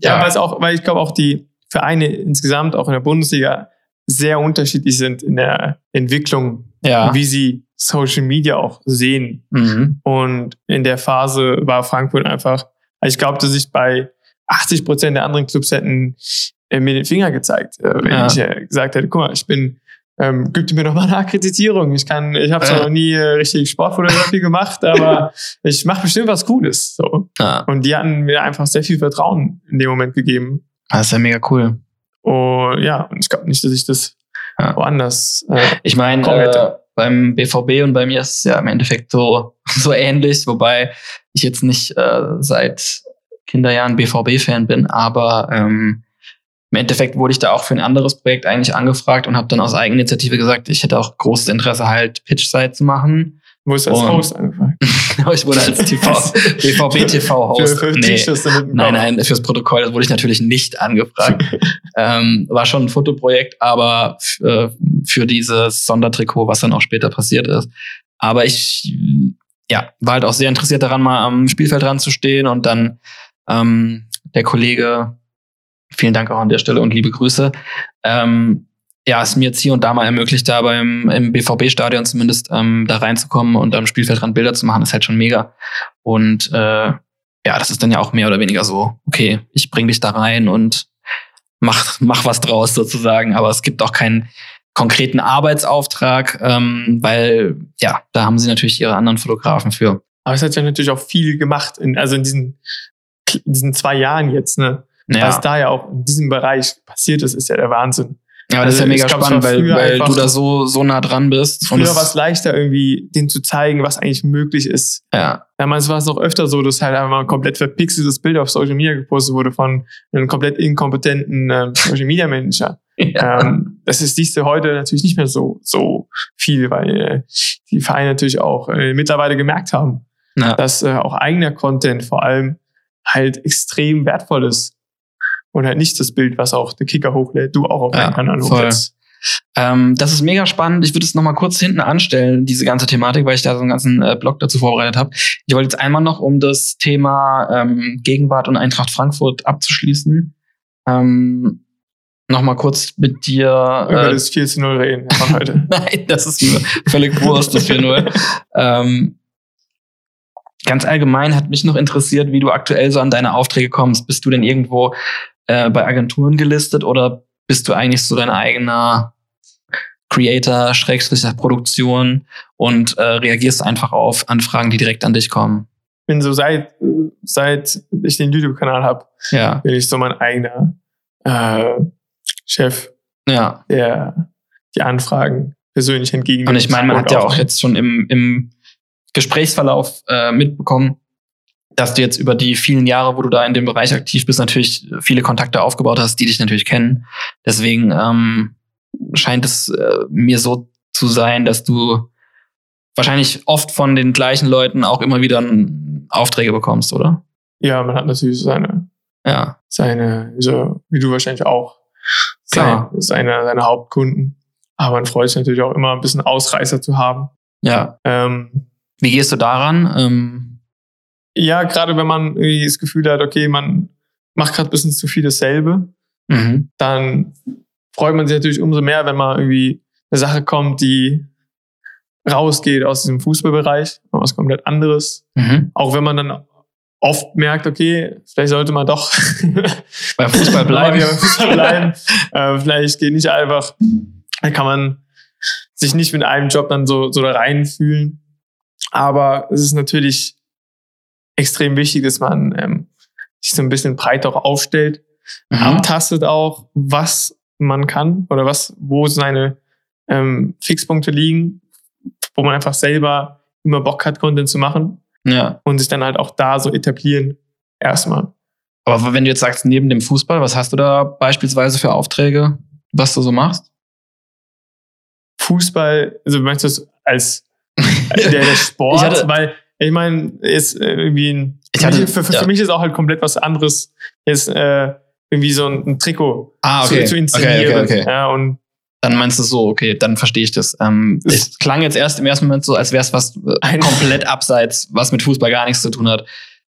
ja, weil auch, weil ich glaube auch die Vereine insgesamt auch in der Bundesliga sehr unterschiedlich sind in der Entwicklung, ja. wie sie Social Media auch sehen. Mhm. Und in der Phase war Frankfurt einfach, also ich glaube, dass ich bei 80 Prozent der anderen Clubs hätten äh, mir den Finger gezeigt, äh, wenn Ja. ich äh, gesagt hätte, guck mal, ich bin, ähm, gib mir doch mal eine Akkreditierung. Ich kann, ich habe zwar Ja. noch nie äh, richtig Sportfotografie gemacht, aber [laughs] ich mache bestimmt was Cooles. So. ja. Und die hatten mir einfach sehr viel Vertrauen in dem Moment gegeben. Das ist ja mega cool. Und ja, und ich glaube nicht, dass ich das Ja. woanders. Äh, Ich meine, äh, beim BVB und bei mir ist es ja im Endeffekt so, [laughs] so ähnlich, wobei ich jetzt nicht äh, seit Kinderjahren BVB-Fan bin, aber ähm, im Endeffekt wurde ich da auch für ein anderes Projekt eigentlich angefragt und habe dann aus Eigeninitiative gesagt, ich hätte auch großes Interesse halt Pitch-Site zu machen. wo ist das Und- Host angefangen? [laughs] Aber ich wurde als TV, BVB-TV-Host. [laughs] Für, für Nee. Nein, nein, fürs Protokoll wurde ich natürlich nicht angefragt. [laughs] ähm, war schon ein Fotoprojekt, aber äh, für dieses Sondertrikot, was dann auch später passiert ist. Aber ich, ja, war halt auch sehr interessiert daran, mal am Spielfeld ranzustehen und dann ähm, der Kollege, vielen Dank auch an der Stelle und liebe Grüße, ähm, ja, es mir jetzt hier und da mal ermöglicht, da beim im BVB-Stadion zumindest ähm, da reinzukommen und am Spielfeldrand Bilder zu machen, ist halt schon mega. Und äh, ja, das ist dann ja auch mehr oder weniger so, okay, ich bring dich da rein und mach, mach was draus sozusagen, aber es gibt auch keinen konkreten Arbeitsauftrag, ähm, weil ja, da haben sie natürlich ihre anderen Fotografen für. Aber es hat ja natürlich auch viel gemacht, in, also in diesen, in diesen zwei Jahren jetzt, ne? Ja. Was da ja auch in diesem Bereich passiert ist, ist ja der Wahnsinn. Ja, aber das ist ja Also, mega spannend, weil, weil du da so, so nah dran bist. Früher war es leichter, irgendwie denen zu zeigen, was eigentlich möglich ist. ja, Damals war es noch öfter so, dass halt einfach mal ein komplett verpixeltes Bild auf Social Media gepostet wurde von einem komplett inkompetenten ähm, [laughs] Social Media Manager. ja. ähm, das ist siehst du heute natürlich nicht mehr so, so viel, weil äh, die Vereine natürlich auch äh, mittlerweile gemerkt haben, ja. dass äh, auch eigener Content vor allem halt extrem wertvoll ist. Und halt nicht das Bild, was auch der Kicker hochlädt, du auch auf Ja, deinen Kanal voll. hochlädst. Ähm, das ist mega spannend. Ich würde es nochmal kurz hinten anstellen, diese ganze Thematik, weil ich da so einen ganzen äh, Blog dazu vorbereitet habe. Ich wollte jetzt einmal noch, um das Thema ähm, Gegenwart und Eintracht Frankfurt abzuschließen, ähm, nochmal kurz mit dir. Über Äh, das 4 zu 0 reden heute. [laughs] Nein, das ist mir völlig Wurst, das 4-0. [laughs] ähm, ganz allgemein hat mich noch interessiert, wie du aktuell so an deine Aufträge kommst. Bist du denn irgendwo äh, bei Agenturen gelistet oder bist du eigentlich so dein eigener Creator, Schrägstrich Produktion und äh, reagierst einfach auf Anfragen, die direkt an dich kommen? bin so seit, seit ich den YouTube-Kanal habe, Ja, bin ich so mein eigener äh, Chef, ja. der die Anfragen persönlich entgegennimmt. Und ich meine, man hat ja auch jetzt schon im, im Gesprächsverlauf äh, mitbekommen, dass du jetzt über die vielen Jahre, wo du da in dem Bereich aktiv bist, natürlich viele Kontakte aufgebaut hast, die dich natürlich kennen. Deswegen ähm, scheint es äh, mir so zu sein, dass du wahrscheinlich oft von den gleichen Leuten auch immer wieder Aufträge bekommst, oder? Ja, man hat natürlich seine, Ja, seine, so, wie du wahrscheinlich auch, Klar. Seine, seine, seine Hauptkunden. Aber man freut sich natürlich auch immer, ein bisschen Ausreißer zu haben. ja. Ähm, Wie gehst du daran? Ähm, ja, gerade wenn man irgendwie das Gefühl hat, okay, man macht gerade ein bisschen zu viel dasselbe, mhm. dann freut man sich natürlich umso mehr, wenn mal irgendwie eine Sache kommt, die rausgeht aus diesem Fußballbereich, was komplett anderes. Mhm. Auch wenn man dann oft merkt, okay, vielleicht sollte man doch [laughs] [laughs] Beim Fußball bleiben. beim Fußball bleiben. äh, vielleicht geht nicht einfach, dann kann man sich nicht mit einem Job dann so, so da reinfühlen. Aber es ist natürlich extrem wichtig, dass man ähm, sich so ein bisschen breiter auch aufstellt, Mhm. abtastet auch, was man kann oder was, wo seine ähm, Fixpunkte liegen, wo man einfach selber immer Bock hat, Content zu machen Ja. und sich dann halt auch da so etablieren. Erstmal. Aber wenn du jetzt sagst, neben dem Fußball, was hast du da beispielsweise für Aufträge, was du so machst? Fußball, also meinst du es als [laughs] der, der Sport? Hatte- weil ich meine, ist äh, irgendwie ein, hatte- für, für, ja. für mich ist auch halt komplett was anderes, jetzt äh, irgendwie so ein, ein Trikot Ah, zu, zu inszenieren. Okay, okay, okay. Ja, und Dann meinst du es so, okay, dann verstehe ich das. Ähm, es klang jetzt erst im ersten Moment so, als wäre es was äh, komplett abseits, was mit Fußball gar nichts zu tun hat.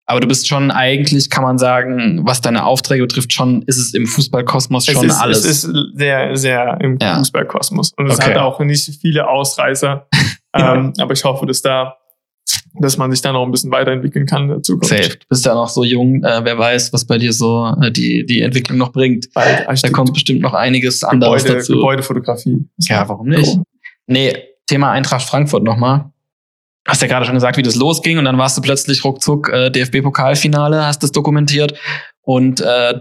Aber du bist schon eigentlich, kann man sagen, was deine Aufträge betrifft, schon ist es im Fußballkosmos schon ist, alles. es ist sehr, sehr im Ja. Fußballkosmos. Und es Okay. hat auch nicht viele Ausreißer. [laughs] ähm, aber ich hoffe, dass da, dass man sich da noch ein bisschen weiterentwickeln kann in der Zukunft. Safe. Du bist ja noch so jung, äh, wer weiß, was bei dir so äh, die, die Entwicklung noch bringt. Bald Da Architekt- kommt bestimmt noch einiges anderes Gebäude, dazu. Gebäudefotografie. Ja, warum nicht? Nee, Thema Eintracht Frankfurt nochmal. Hast ja gerade schon gesagt, wie das losging und dann warst du plötzlich ruckzuck äh, DFB-Pokalfinale, hast das dokumentiert und äh,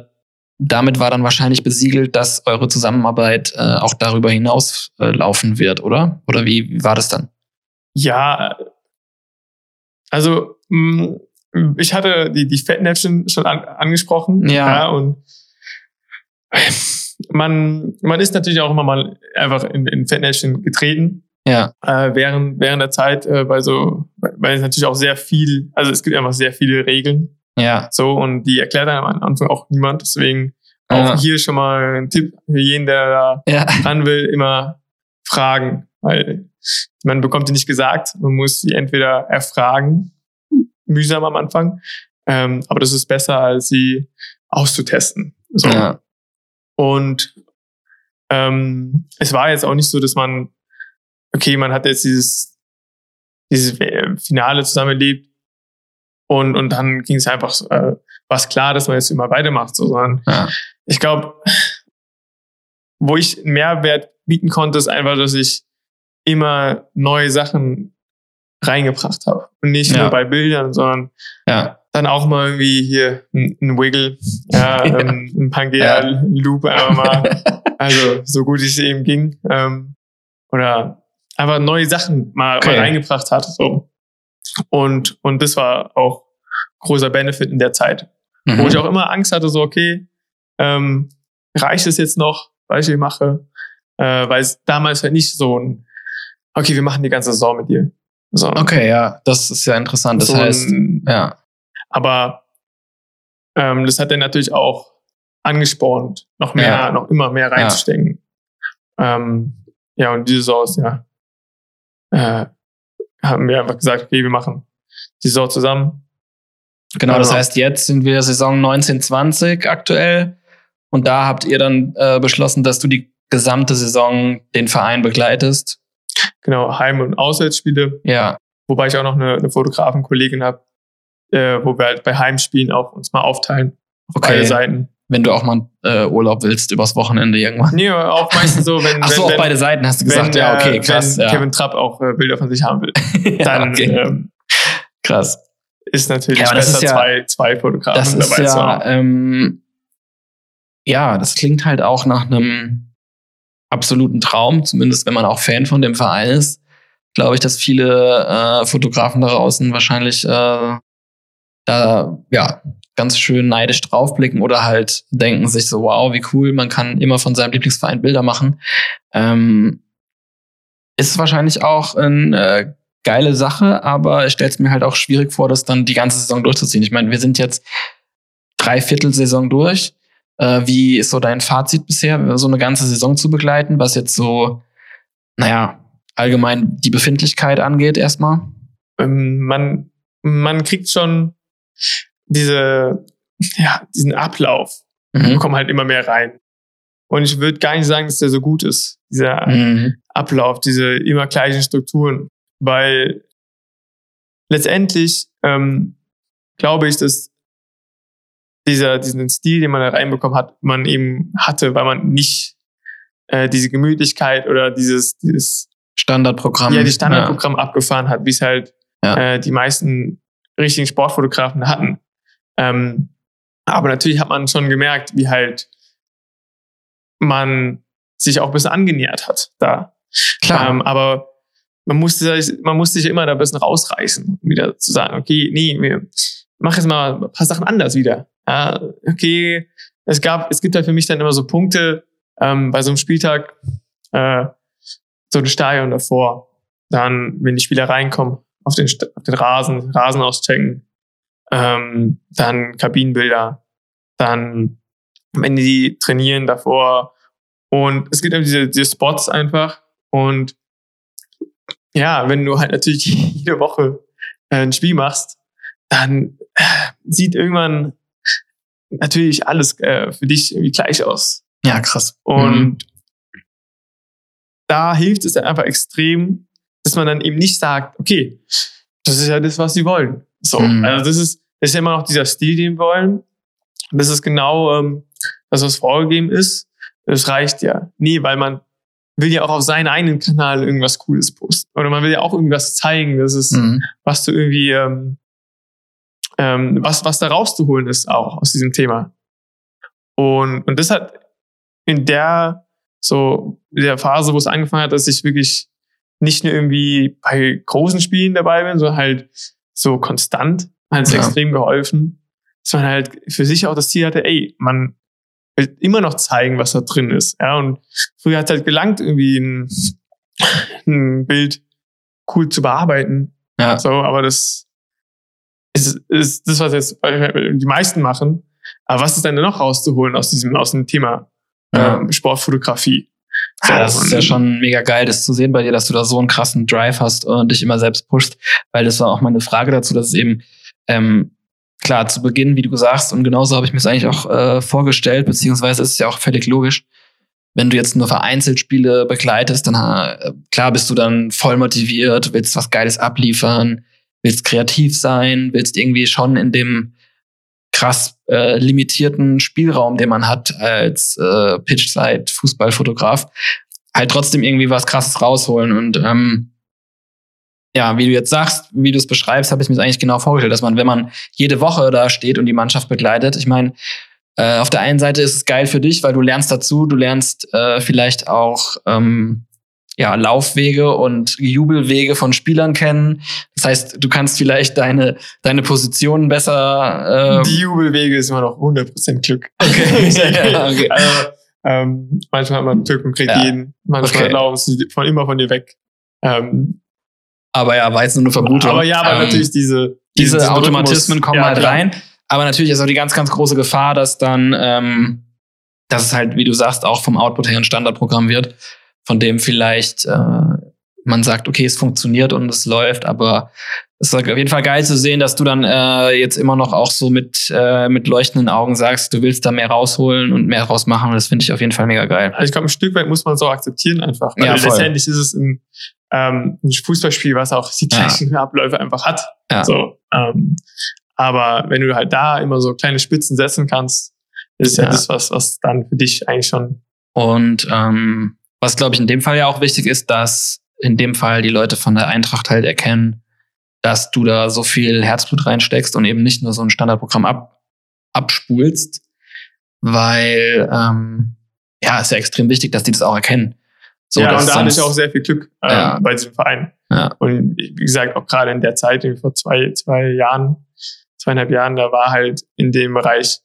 damit war dann wahrscheinlich besiegelt, dass eure Zusammenarbeit äh, auch darüber hinaus äh, laufen wird, oder? Oder wie, wie war das dann? Ja, also mh, ich hatte die, die Fettnäpfchen schon an, angesprochen. Ja. und man, man ist natürlich auch immer mal einfach in, in Fettnäpfchen getreten. Ja, Äh, während, während der Zeit äh, bei so, weil es natürlich auch sehr viel, also es gibt einfach sehr viele Regeln. ja, So, und die erklärt einem am Anfang auch niemand. Deswegen auch Ja. hier schon mal ein Tipp für jeden, der da ja, ran will, immer fragen, weil man bekommt die nicht gesagt. Man muss sie entweder erfragen, mühsam am Anfang, ähm, aber das ist besser, als sie auszutesten. So. ja, Und ähm, es war jetzt auch nicht so, dass man, okay, man hat jetzt dieses, dieses äh, Finale zusammen erlebt und, und dann ging es einfach, äh, war es klar, dass man jetzt immer weitermacht, so, sondern ja, ich glaube, wo ich einen Mehrwert bieten konnte, ist einfach, dass ich immer neue Sachen reingebracht habe. Und nicht Ja. nur bei Bildern, sondern Ja. dann auch mal irgendwie hier ein, Wiggle, [laughs] Ja. ähm, ein Pangea-Loop einfach mal. [laughs] Also so gut es eben ging. Ähm, oder einfach neue Sachen mal, Okay. mal reingebracht hat. So. Und, und das war auch großer Benefit in der Zeit. Mhm. Wo ich auch immer Angst hatte, so, okay, ähm, reicht es jetzt noch, was ich mache? Äh, weil es damals halt nicht so ein, okay, wir machen die ganze Saison mit dir. So, Okay, ja, das ist ja interessant. Das so heißt, ein, ja. aber ähm, das hat dann natürlich auch angespornt, noch mehr, Ja. noch immer mehr reinzustecken. Ja, ähm, ja und diese Saison ist ja, äh, haben wir einfach gesagt, okay, wir machen die Saison zusammen. Genau, das Genau. heißt, jetzt sind wir Saison 1920 aktuell. Und da habt ihr dann äh, beschlossen, dass du die gesamte Saison den Verein begleitest. Genau, Heim- und Auswärtsspiele. Ja, Wobei ich auch noch eine, eine Fotografenkollegin habe, äh, wo wir halt bei Heimspielen auch uns mal aufteilen. Auf Okay. beide Seiten. wenn du auch mal äh, Urlaub willst übers Wochenende irgendwann. Nee, auch meistens so, wenn, [laughs] Ach so, wenn, auf wenn, beide Seiten hast du wenn, gesagt. ja, okay, äh, krass. wenn Ja. Kevin Trapp auch äh, Bilder von sich haben will, [laughs] ja, dann okay, ähm, krass. ist natürlich Ja, besser, ist ja- zwei, zwei Fotografen Das ist dabei zu ja, haben. ähm, ja, das klingt halt auch nach einem absoluten Traum, zumindest wenn man auch Fan von dem Verein ist. Glaube ich, dass viele äh, Fotografen da draußen wahrscheinlich äh, da ja ganz schön neidisch draufblicken oder halt denken sich so, wow, wie cool, man kann immer von seinem Lieblingsverein Bilder machen. Ähm, ist wahrscheinlich auch eine äh, geile Sache, aber ich stelle es mir halt auch schwierig vor, das dann die ganze Saison durchzuziehen. Ich meine, wir sind jetzt drei Viertelsaison durch. Äh, wie ist so dein Fazit bisher, so eine ganze Saison zu begleiten, was jetzt so, naja, allgemein die Befindlichkeit angeht erstmal? ähm, man, man kriegt schon diese, ja, diesen Ablauf. Wir Mhm. kommen halt immer mehr rein. Und ich würde gar nicht sagen, dass der so gut ist, dieser Mhm. Ablauf, diese immer gleichen Strukturen. Weil letztendlich ähm, glaube ich, dass dieser, diesen Stil, den man da reinbekommen hat, man eben hatte, weil man nicht äh, diese Gemütlichkeit oder dieses, dieses Standardprogramm. ja, die Standardprogramm abgefahren hat, wie es halt Ja. äh, die meisten richtigen Sportfotografen hatten. Ähm, aber natürlich hat man schon gemerkt, wie halt man sich auch ein bisschen angenähert hat da. Klar. Ähm, aber man musste, sich- man musste sich immer da ein bisschen rausreißen, um wieder zu sagen, okay, nee, wir machen jetzt mal ein paar Sachen anders wieder. Ja, okay, es gab, es gibt halt für mich dann immer so Punkte ähm, bei so einem Spieltag, äh, so ein Stadion davor, dann, wenn die Spieler reinkommen, auf den, auf den Rasen, Rasen auschecken, ähm, dann Kabinenbilder, dann Ende die trainieren davor. Und es gibt eben diese, diese Spots einfach. Und ja, wenn du halt natürlich [laughs] jede Woche äh, ein Spiel machst, dann äh, sieht irgendwann natürlich alles äh, für dich irgendwie gleich aus. ja, krass. Und Mhm. da hilft es dann einfach extrem, dass man dann eben nicht sagt, okay, das ist ja das, was sie wollen. So, Mhm. also das ist, das ist ja immer noch dieser Stil, den wir wollen. Das ist genau ähm, das, was vorgegeben ist. Das reicht ja. Nee, weil man will ja auch auf seinen eigenen Kanal irgendwas Cooles posten. Oder man will ja auch irgendwas zeigen, dass es, Mhm. was du irgendwie, ähm, ähm, was, was da rauszuholen ist auch aus diesem Thema. Und, und das hat in der, so, der Phase, wo es angefangen hat, dass ich wirklich nicht nur irgendwie bei großen Spielen dabei bin, sondern halt so konstant, hat es Ja. extrem geholfen, dass man halt für sich auch das Ziel hatte, ey, man will immer noch zeigen, was da drin ist. Ja, und früher hat es halt gelangt, irgendwie ein, ein Bild cool zu bearbeiten. Ja. So, aber das ist, ist das, was jetzt die meisten machen. Aber was ist denn noch rauszuholen aus diesem, aus dem Thema Ja. ähm, Sportfotografie? So, Ja, das ist ja schon mega geil, das zu sehen bei dir, dass du da so einen krassen Drive hast und dich immer selbst pushst, weil das war auch meine Frage dazu, dass es eben ähm, klar zu Beginn, wie du sagst, und genauso habe ich mir es eigentlich auch äh, vorgestellt, beziehungsweise ist es ja auch völlig logisch. Wenn du jetzt nur vereinzelt Spiele begleitest, dann äh, klar bist du dann voll motiviert, willst was Geiles abliefern, willst kreativ sein, willst irgendwie schon in dem krass äh, limitierten Spielraum, den man hat als äh, Pitchside-Fußballfotograf, halt trotzdem irgendwie was krasses rausholen. Und ähm, ja, wie du jetzt sagst, wie du es beschreibst, habe ich mir eigentlich genau vorgestellt, dass man, wenn man jede Woche da steht und die Mannschaft begleitet, ich meine, äh, auf der einen Seite ist es geil für dich, weil du lernst dazu, du lernst äh, vielleicht auch ähm, ja, Laufwege und Jubelwege von Spielern kennen. Das heißt, du kannst vielleicht deine, deine Positionen besser. Äh Die Jubelwege ist immer noch 100% Glück. Okay. [laughs] [laughs] ja, okay. Also, ähm, manchmal hat man Glück und kriegt ja. jeden. Manchmal okay. laufen sie von immer von dir weg. Ähm, aber ja, war jetzt nur eine Vermutung. Aber ja, aber ähm, natürlich diese, diese, diese Automatismen kommen ja, halt klar. rein. Aber natürlich ist auch die ganz, ganz große Gefahr, dass dann, ähm, dass es halt, wie du sagst, auch vom Output her ein Standardprogramm wird von dem vielleicht äh, man sagt, okay, es funktioniert und es läuft, aber es ist auf jeden Fall geil zu sehen, dass du dann äh, jetzt immer noch auch so mit, äh, mit leuchtenden Augen sagst, du willst da mehr rausholen und mehr rausmachen. Das finde ich auf jeden Fall mega geil. Also ich glaube, ein Stück weit muss man so akzeptieren einfach. Weil ja, letztendlich ist es ein, ähm, ein Fußballspiel, was auch die gleichen ja. Abläufe einfach hat. Ja. So, ähm, aber wenn du halt da immer so kleine Spitzen setzen kannst, ist ja, ja das, was, was dann für dich eigentlich schon. Und ähm, was, glaube ich, in dem Fall ja auch wichtig ist, dass in dem Fall die Leute von der Eintracht halt erkennen, dass du da so viel Herzblut reinsteckst und eben nicht nur so ein Standardprogramm ab, abspulst, weil ähm, ja, ist ja extrem wichtig, dass die das auch erkennen. So, ja, und da hatte ich auch sehr viel Glück äh, ja. bei diesem Verein. Ja. Und wie gesagt, auch gerade in der Zeit, vor zwei, zwei Jahren, zweieinhalb Jahren, da war halt in dem Bereich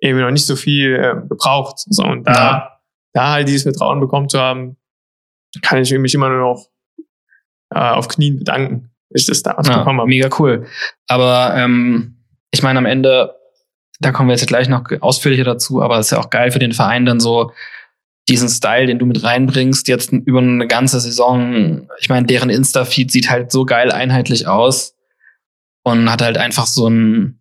eben noch nicht so viel äh, gebraucht. So, und da ja da halt dieses Vertrauen bekommen zu haben, kann ich mich immer nur noch äh, auf Knien bedanken, dass ich das damals ja, bekommen habe. Mega cool. Aber ähm, ich meine, am Ende, da kommen wir jetzt gleich noch ausführlicher dazu, aber es ist ja auch geil für den Verein dann so, diesen Style, den du mit reinbringst, jetzt über eine ganze Saison. Ich meine, deren Insta-Feed sieht halt so geil einheitlich aus und hat halt einfach so ein,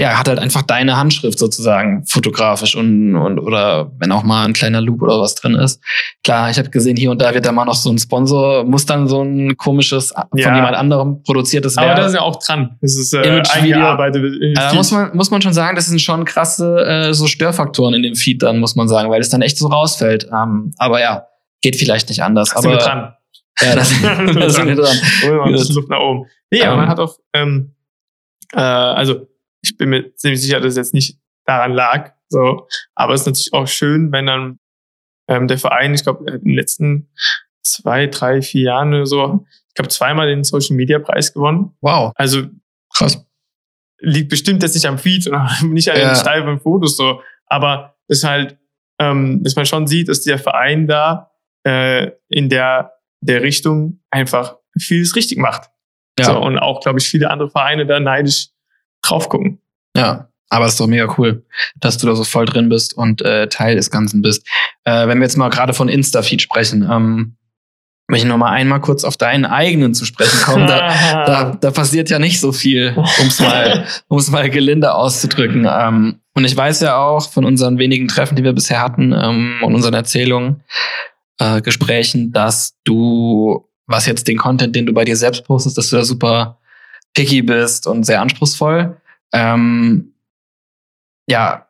ja, hat halt einfach deine Handschrift sozusagen fotografisch und, und oder wenn auch mal ein kleiner Loop oder was drin ist. Klar, ich habe gesehen, hier und da wird da mal noch so ein Sponsor, muss dann so ein komisches von ja. jemand anderem produziertes werden. Aber da ist ja auch dran. Das ist äh, eingearbeitet. Äh, da muss man, muss man schon sagen, das sind schon krasse äh, so Störfaktoren in dem Feed dann, muss man sagen, weil es dann echt so rausfällt. Ähm, aber ja, geht vielleicht nicht anders. Da sind aber, wir dran. [laughs] Ja, das, [laughs] das sind wir dran. Luft nach oben. Nee, aber ähm, man hat auch, ähm, äh, also ich bin mir ziemlich sicher, dass es jetzt nicht daran lag. So, aber es ist natürlich auch schön, wenn dann ähm, der Verein, ich glaube, in den letzten zwei, drei, vier Jahren oder so, ich glaube, zweimal den Social Media Preis gewonnen. Wow. Also krass. Liegt bestimmt jetzt nicht am Feed oder [laughs] nicht an ja. den steifen Fotos so, aber es ist halt, ähm, dass man schon sieht, dass der Verein da äh, in der der Richtung einfach vieles richtig macht. Ja. So, und auch, glaube ich, viele andere Vereine da neidisch drauf gucken. Ja, aber es ist doch mega cool, dass du da so voll drin bist und äh, Teil des Ganzen bist. Äh, wenn wir jetzt mal gerade von Insta-Feed sprechen, ähm, möchte ich noch mal einmal kurz auf deinen eigenen zu sprechen kommen. Da, [laughs] da, da passiert ja nicht so viel, um es mal, [laughs] um's mal gelinde auszudrücken. Ähm, und ich weiß ja auch von unseren wenigen Treffen, die wir bisher hatten ähm, und unseren Erzählungen, äh, Gesprächen, dass du, was jetzt den Content, den du bei dir selbst postest, dass du da super picky bist und sehr anspruchsvoll. Ähm, ja,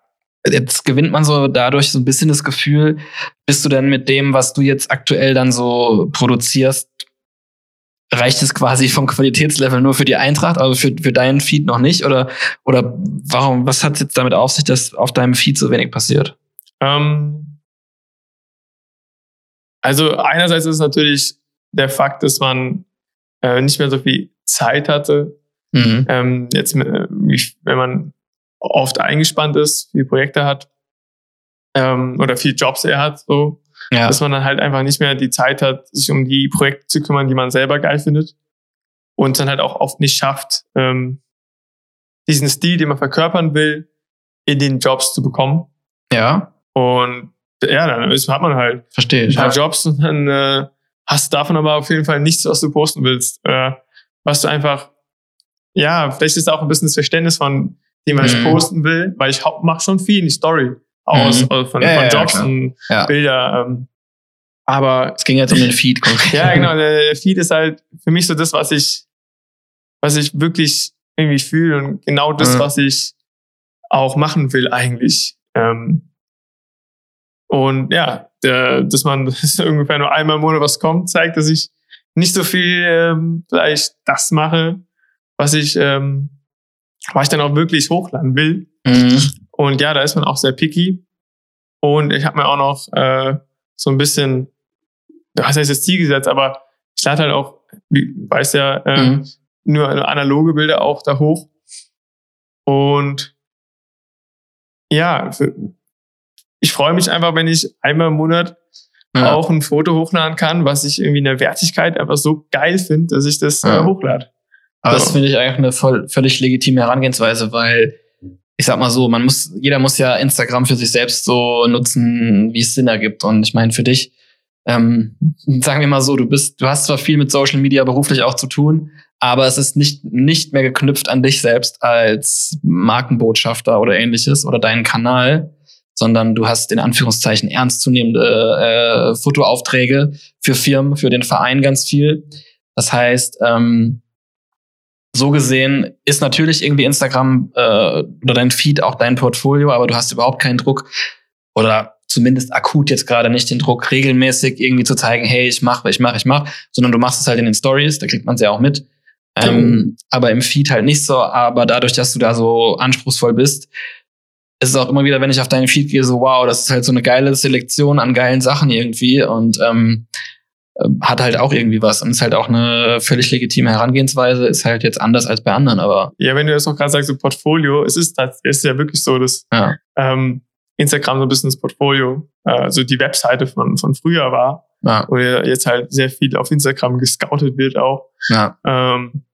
jetzt gewinnt man so dadurch so ein bisschen das Gefühl, bist du denn mit dem, was du jetzt aktuell dann so produzierst, reicht es quasi vom Qualitätslevel nur für die Eintracht, aber für, für deinen Feed noch nicht? Oder, oder warum, was hat es jetzt damit auf sich, dass auf deinem Feed so wenig passiert? Ähm, also einerseits ist natürlich der Fakt, dass man äh, nicht mehr so viel Zeit hatte. Mhm. Ähm, jetzt, äh, wenn man oft eingespannt ist, viele Projekte hat ähm, oder viele Jobs er hat, so, ja. dass man dann halt einfach nicht mehr die Zeit hat, sich um die Projekte zu kümmern, die man selber geil findet und dann halt auch oft nicht schafft, ähm, diesen Stil, den man verkörpern will, in den Jobs zu bekommen. Ja. Und ja, dann ist, hat man halt Verstehe ein paar ja. Jobs und dann äh, hast davon aber auf jeden Fall nichts, was du posten willst. Äh, was du einfach, ja, vielleicht ist auch ein bisschen das Verständnis von dem, was mhm. ich posten will, weil ich mache schon viel in die Story aus, mhm. von, ja, von ja, Jobs und Bilder. Ähm, aber es ging jetzt um den Feed. [laughs] ja, genau. Der, der Feed ist halt für mich so das, was ich, was ich wirklich irgendwie fühle und genau das, mhm. was ich auch machen will eigentlich. Ähm, und ja, der, dass man [laughs] dass ungefähr nur einmal im Monat was kommt, zeigt, dass ich nicht so viel ähm, vielleicht das mache, was ich, ähm, was ich dann auch wirklich hochladen will. Mhm. Und ja, da ist man auch sehr picky. Und ich habe mir auch noch äh, so ein bisschen, was heißt das Ziel gesetzt, aber ich lade halt auch, wie weiß ja, äh, Mhm. nur analoge Bilder auch da hoch. Und ja, für, ich freue mich einfach, wenn ich einmal im Monat Ja. auch ein Foto hochladen kann, was ich irgendwie in der Wertigkeit einfach so geil finde, dass ich das Ja. äh, hochlade. Aber das finde ich eigentlich eine voll, völlig legitime Herangehensweise, weil ich sag mal so, man muss, jeder muss ja Instagram für sich selbst so nutzen, wie es Sinn ergibt. Und ich meine, für dich, ähm, sagen wir mal so, du bist, du hast zwar viel mit Social Media beruflich auch zu tun, aber es ist nicht, nicht mehr geknüpft an dich selbst als Markenbotschafter oder ähnliches oder deinen Kanal, sondern du hast in Anführungszeichen ernstzunehmende äh, Fotoaufträge für Firmen, für den Verein ganz viel. Das heißt, ähm, so gesehen ist natürlich irgendwie Instagram äh, oder dein Feed auch dein Portfolio, aber du hast überhaupt keinen Druck oder zumindest akut jetzt gerade nicht den Druck, regelmäßig irgendwie zu zeigen, hey, ich mache, ich mache, ich mache, sondern du machst es halt in den Stories, da kriegt man es ja auch mit. Ähm, aber im Feed halt nicht so, aber dadurch, dass du da so anspruchsvoll bist, ist es auch immer wieder, wenn ich auf deinen Feed gehe, so wow, das ist halt so eine geile Selektion an geilen Sachen irgendwie und ähm, äh, hat halt auch irgendwie was und ist halt auch eine völlig legitime Herangehensweise, ist halt jetzt anders als bei anderen, aber Ja, wenn du das auch gerade sagst, so Portfolio, es ist, es ist ja wirklich so, dass ja, ähm, Instagram so ein bisschen das Portfolio, äh, also die Webseite von, von früher war, ja, wo ja jetzt halt sehr viel auf Instagram gescoutet wird auch. ja, Ähm,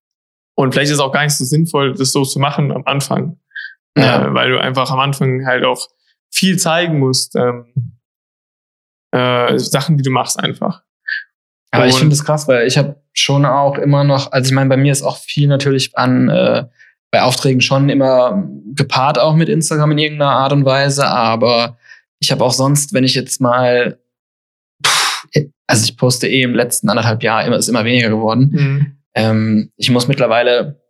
und vielleicht ist es auch gar nicht so sinnvoll, das so zu machen am Anfang. ja. Äh, weil du einfach am Anfang halt auch viel zeigen musst. Ähm, äh, Sachen, die du machst einfach. Aber ich finde es krass, weil ich habe schon auch immer noch, also ich meine, bei mir ist auch viel natürlich an äh, bei Aufträgen schon immer gepaart auch mit Instagram in irgendeiner Art und Weise, aber ich habe auch sonst, wenn ich jetzt mal, pff, also ich poste eh im letzten anderthalb Jahr immer ist immer weniger geworden. Mhm. Ähm, ich muss mittlerweile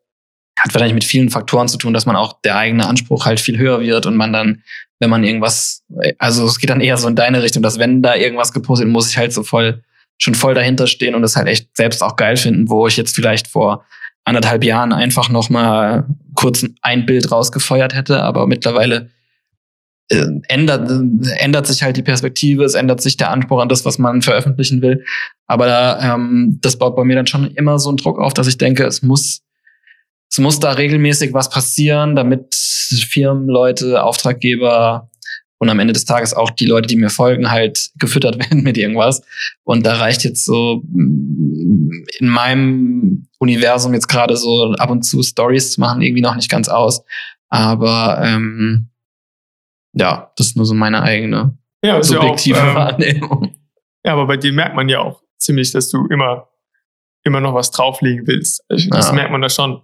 hat wahrscheinlich mit vielen Faktoren zu tun, dass man auch der eigene Anspruch halt viel höher wird und man dann, wenn man irgendwas, also es geht dann eher so in deine Richtung, dass wenn da irgendwas gepostet, muss ich halt so voll schon voll dahinter stehen und das halt echt selbst auch geil finden, wo ich jetzt vielleicht vor anderthalb Jahren einfach noch mal kurz ein Bild rausgefeuert hätte, aber mittlerweile äh, ändert, äh, ändert sich halt die Perspektive, es ändert sich der Anspruch an das, was man veröffentlichen will. Aber da, ähm, das baut bei mir dann schon immer so einen Druck auf, dass ich denke, es muss, es muss da regelmäßig was passieren, damit Firmen, Leute, Auftraggeber und am Ende des Tages auch die Leute, die mir folgen, halt gefüttert [laughs] werden mit irgendwas. Und da reicht jetzt so mm, in meinem Universum jetzt gerade so ab und zu Stories zu machen, irgendwie noch nicht ganz aus. Aber ähm, ja, das ist nur so meine eigene Ja, ist ja auch, subjektive ähm, Wahrnehmung. Ja, aber bei dir merkt man ja auch ziemlich, dass du immer, immer noch was drauflegen willst. Also Das Ja. merkt man da schon.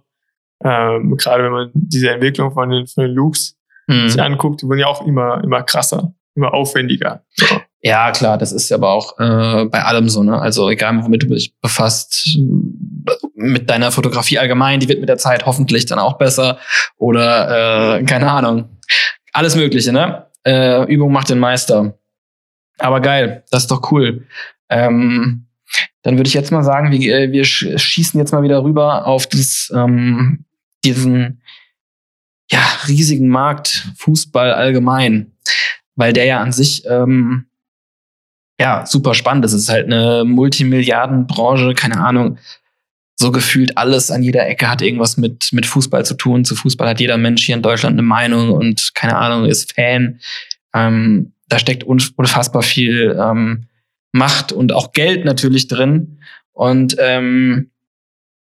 Ähm, gerade wenn man diese Entwicklung von den, von den Looks Hm. sich anguckt, die wurden ja auch immer, immer krasser, immer aufwendiger. So. Ja, klar, das ist aber auch äh, bei allem so, ne? Also egal, womit du dich befasst, mit deiner Fotografie allgemein, die wird mit der Zeit hoffentlich dann auch besser. Oder äh, keine Ahnung. Alles Mögliche, ne? Äh, Übung macht den Meister. Aber geil, das ist doch cool. Ähm, dann würde ich jetzt mal sagen, wir, äh, wir sch- schießen jetzt mal wieder rüber auf das, ähm, diesen ja, riesigen Markt Fußball allgemein, weil der ja an sich ähm, ja super spannend ist. Es ist halt eine Multimilliardenbranche, keine Ahnung. So gefühlt alles an jeder Ecke hat irgendwas mit, mit Fußball zu tun. Zu Fußball hat jeder Mensch hier in Deutschland eine Meinung und keine Ahnung, ist Fan. Ähm, da steckt unf- unfassbar viel ähm, Macht und auch Geld natürlich drin. Und ähm,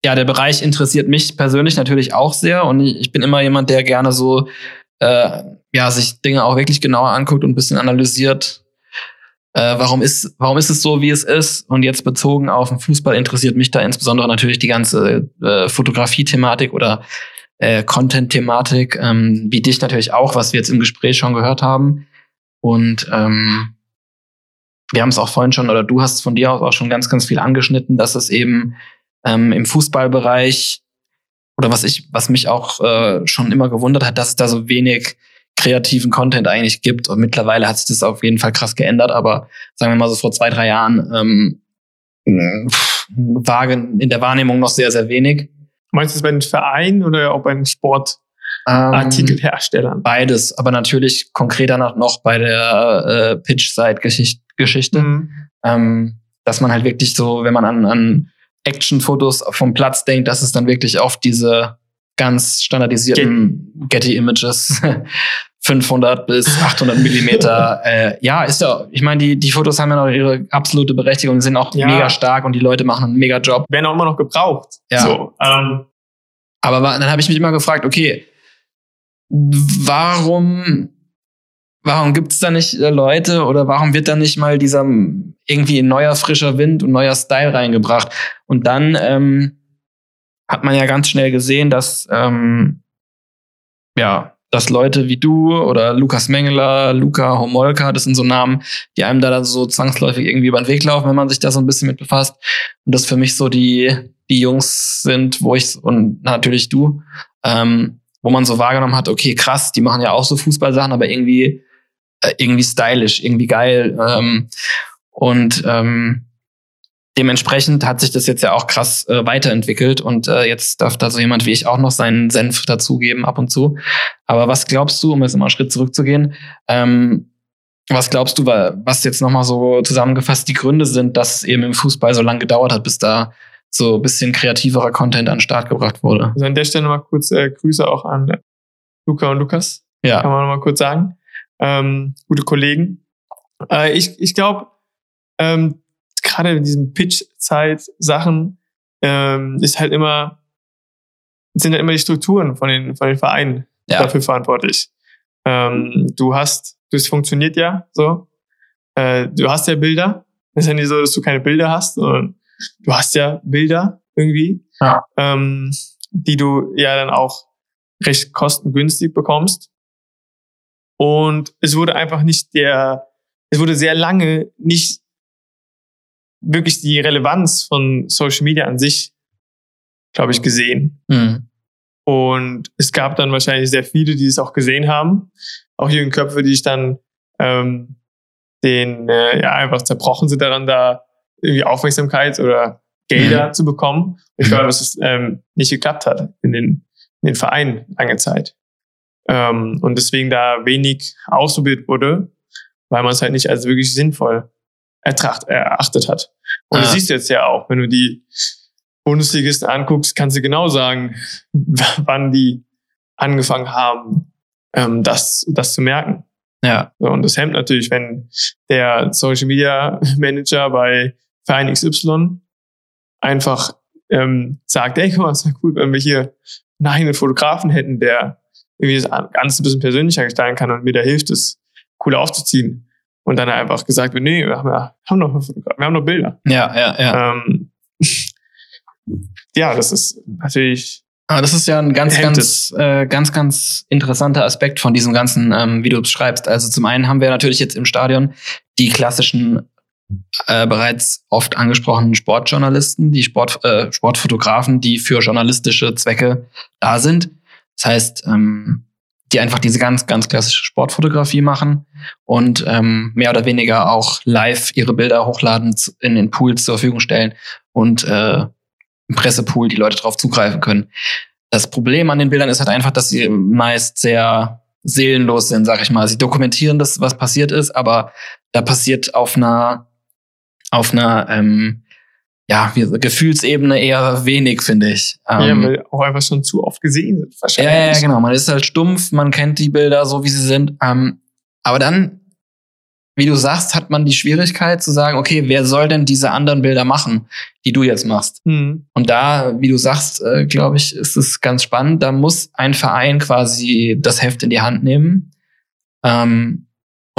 ja, der Bereich interessiert mich persönlich natürlich auch sehr. Und ich bin immer jemand, der gerne so äh, ja, sich Dinge auch wirklich genauer anguckt und ein bisschen analysiert. Äh, warum, ist, warum ist es so, wie es ist? Und jetzt bezogen auf den Fußball interessiert mich da insbesondere natürlich die ganze äh, Fotografie-Thematik oder äh, Content-Thematik, ähm, wie dich natürlich auch, was wir jetzt im Gespräch schon gehört haben. Und ähm, wir haben es auch vorhin schon, oder du hast von dir aus auch schon ganz, ganz viel angeschnitten, dass es eben ähm, im Fußballbereich oder was ich, was mich auch äh, schon immer gewundert hat, dass es da so wenig kreativen Content eigentlich gibt. Und mittlerweile hat sich das auf jeden Fall krass geändert, aber sagen wir mal so vor zwei, drei Jahren ähm, vage in der Wahrnehmung noch sehr, sehr wenig. Meinst du das bei den Vereinen oder auch bei den Sportartikelherstellern? Ähm, beides, aber natürlich konkreter noch bei der äh, Pitch-Side-Geschichte. Mhm. Ähm, dass man halt wirklich so, wenn man an, an Action-Fotos vom Platz denkt, dass es dann wirklich auf diese ganz standardisierten Getty-Images 500 [laughs] bis 800 Millimeter. äh, ja, ist ja, ich meine, die, die Fotos haben ja noch ihre absolute Berechtigung, sind auch ja. mega stark und die Leute machen einen mega Job. Werden auch immer noch gebraucht. Ja. So, ähm. Aber dann habe ich mich immer gefragt, okay, warum, warum gibt es da nicht äh, Leute oder warum wird da nicht mal dieser irgendwie neuer frischer Wind und neuer Style reingebracht? Und dann ähm, hat man ja ganz schnell gesehen, dass ähm, ja, dass Leute wie du oder Lukas Mengeler, Luca Homolka, das sind so Namen, die einem da so zwangsläufig irgendwie über den Weg laufen, wenn man sich da so ein bisschen mit befasst. Und das für mich so die, die Jungs sind, wo ich, und natürlich du, ähm, wo man so wahrgenommen hat, okay, krass, die machen ja auch so Fußballsachen, aber irgendwie, äh, irgendwie stylisch, irgendwie geil. Ähm, und ähm, dementsprechend hat sich das jetzt ja auch krass äh, weiterentwickelt und äh, jetzt darf da so jemand wie ich auch noch seinen Senf dazugeben ab und zu. Aber was glaubst du, um jetzt mal einen Schritt zurückzugehen, ähm, was glaubst du, was jetzt nochmal so zusammengefasst die Gründe sind, dass es eben im Fußball so lange gedauert hat, bis da so ein bisschen kreativerer Content an den Start gebracht wurde? Also an der Stelle nochmal kurz äh, Grüße auch an Luca und Lukas. Ja. Kann man nochmal kurz sagen. Ähm, gute Kollegen. Äh, ich ich glaube, ähm, gerade in diesen Pitch-Zeit-Sachen ähm, ist halt immer, sind halt immer die Strukturen von den, von den Vereinen ja. dafür verantwortlich. Ähm, du hast, das funktioniert ja so. Äh, du hast ja Bilder. Es ist ja nicht so, dass du keine Bilder hast, sondern du hast ja Bilder irgendwie, ja. Ähm, die du ja dann auch recht kostengünstig bekommst. Und es wurde einfach nicht der, es wurde sehr lange nicht wirklich die Relevanz von Social Media an sich, glaube ich, gesehen. Mhm. Und es gab dann wahrscheinlich sehr viele, die es auch gesehen haben. Auch jungen Köpfe, die ich dann ähm, den äh, ja einfach zerbrochen sind daran, da irgendwie Aufmerksamkeit oder Gelder mhm. zu bekommen. Ich glaube, dass es ähm, nicht geklappt hat in den, in den Vereinen lange Zeit. Ähm, und deswegen da wenig ausprobiert wurde, weil man es halt nicht als wirklich sinnvoll ertracht, erachtet hat. Und ah. du siehst jetzt ja auch, wenn du die Bundesligisten anguckst, kannst du genau sagen, [laughs] wann die angefangen haben, ähm, das, das zu merken. Ja. So, und das hemmt natürlich, wenn der Social Media [laughs] Manager bei Verein XY einfach ähm, sagt, ey, guck mal, es wäre cool, wenn wir hier einen eigenen Fotografen hätten, der irgendwie das Ganze ein bisschen persönlicher gestalten kann und mir da hilft, das cool aufzuziehen. Und dann einfach gesagt wird, nee, wir haben, ja, haben noch, wir haben noch Bilder. Ja, ja, ja. Ähm, ja, das ist natürlich. Aber das ist ja ein ganz, ganz, äh, ganz, ganz interessanter Aspekt von diesem ganzen, ähm, wie du es schreibst. Also zum einen haben wir natürlich jetzt im Stadion die klassischen äh, bereits oft angesprochenen Sportjournalisten, die Sport, äh, Sportfotografen, die für journalistische Zwecke da sind. Das heißt, ähm, die einfach diese ganz, ganz klassische Sportfotografie machen und ähm, mehr oder weniger auch live ihre Bilder hochladen, in den Pool zur Verfügung stellen und äh, im Pressepool die Leute drauf zugreifen können. Das Problem an den Bildern ist halt einfach, dass sie meist sehr seelenlos sind, sag ich mal. Sie dokumentieren das, was passiert ist, aber da passiert auf einer auf einer ähm, ja, Gefühlsebene eher wenig, finde ich. Ähm, ja, weil auch einfach schon zu oft gesehen sind, wahrscheinlich. Ja, ja, genau. Man ist halt stumpf, man kennt die Bilder so, wie sie sind. Ähm, aber dann, wie du sagst, hat man die Schwierigkeit zu sagen, okay, wer soll denn diese anderen Bilder machen, die du jetzt machst? Mhm. Und da, wie du sagst, äh, glaube ich, ist es ganz spannend. Da muss ein Verein quasi das Heft in die Hand nehmen. Ähm,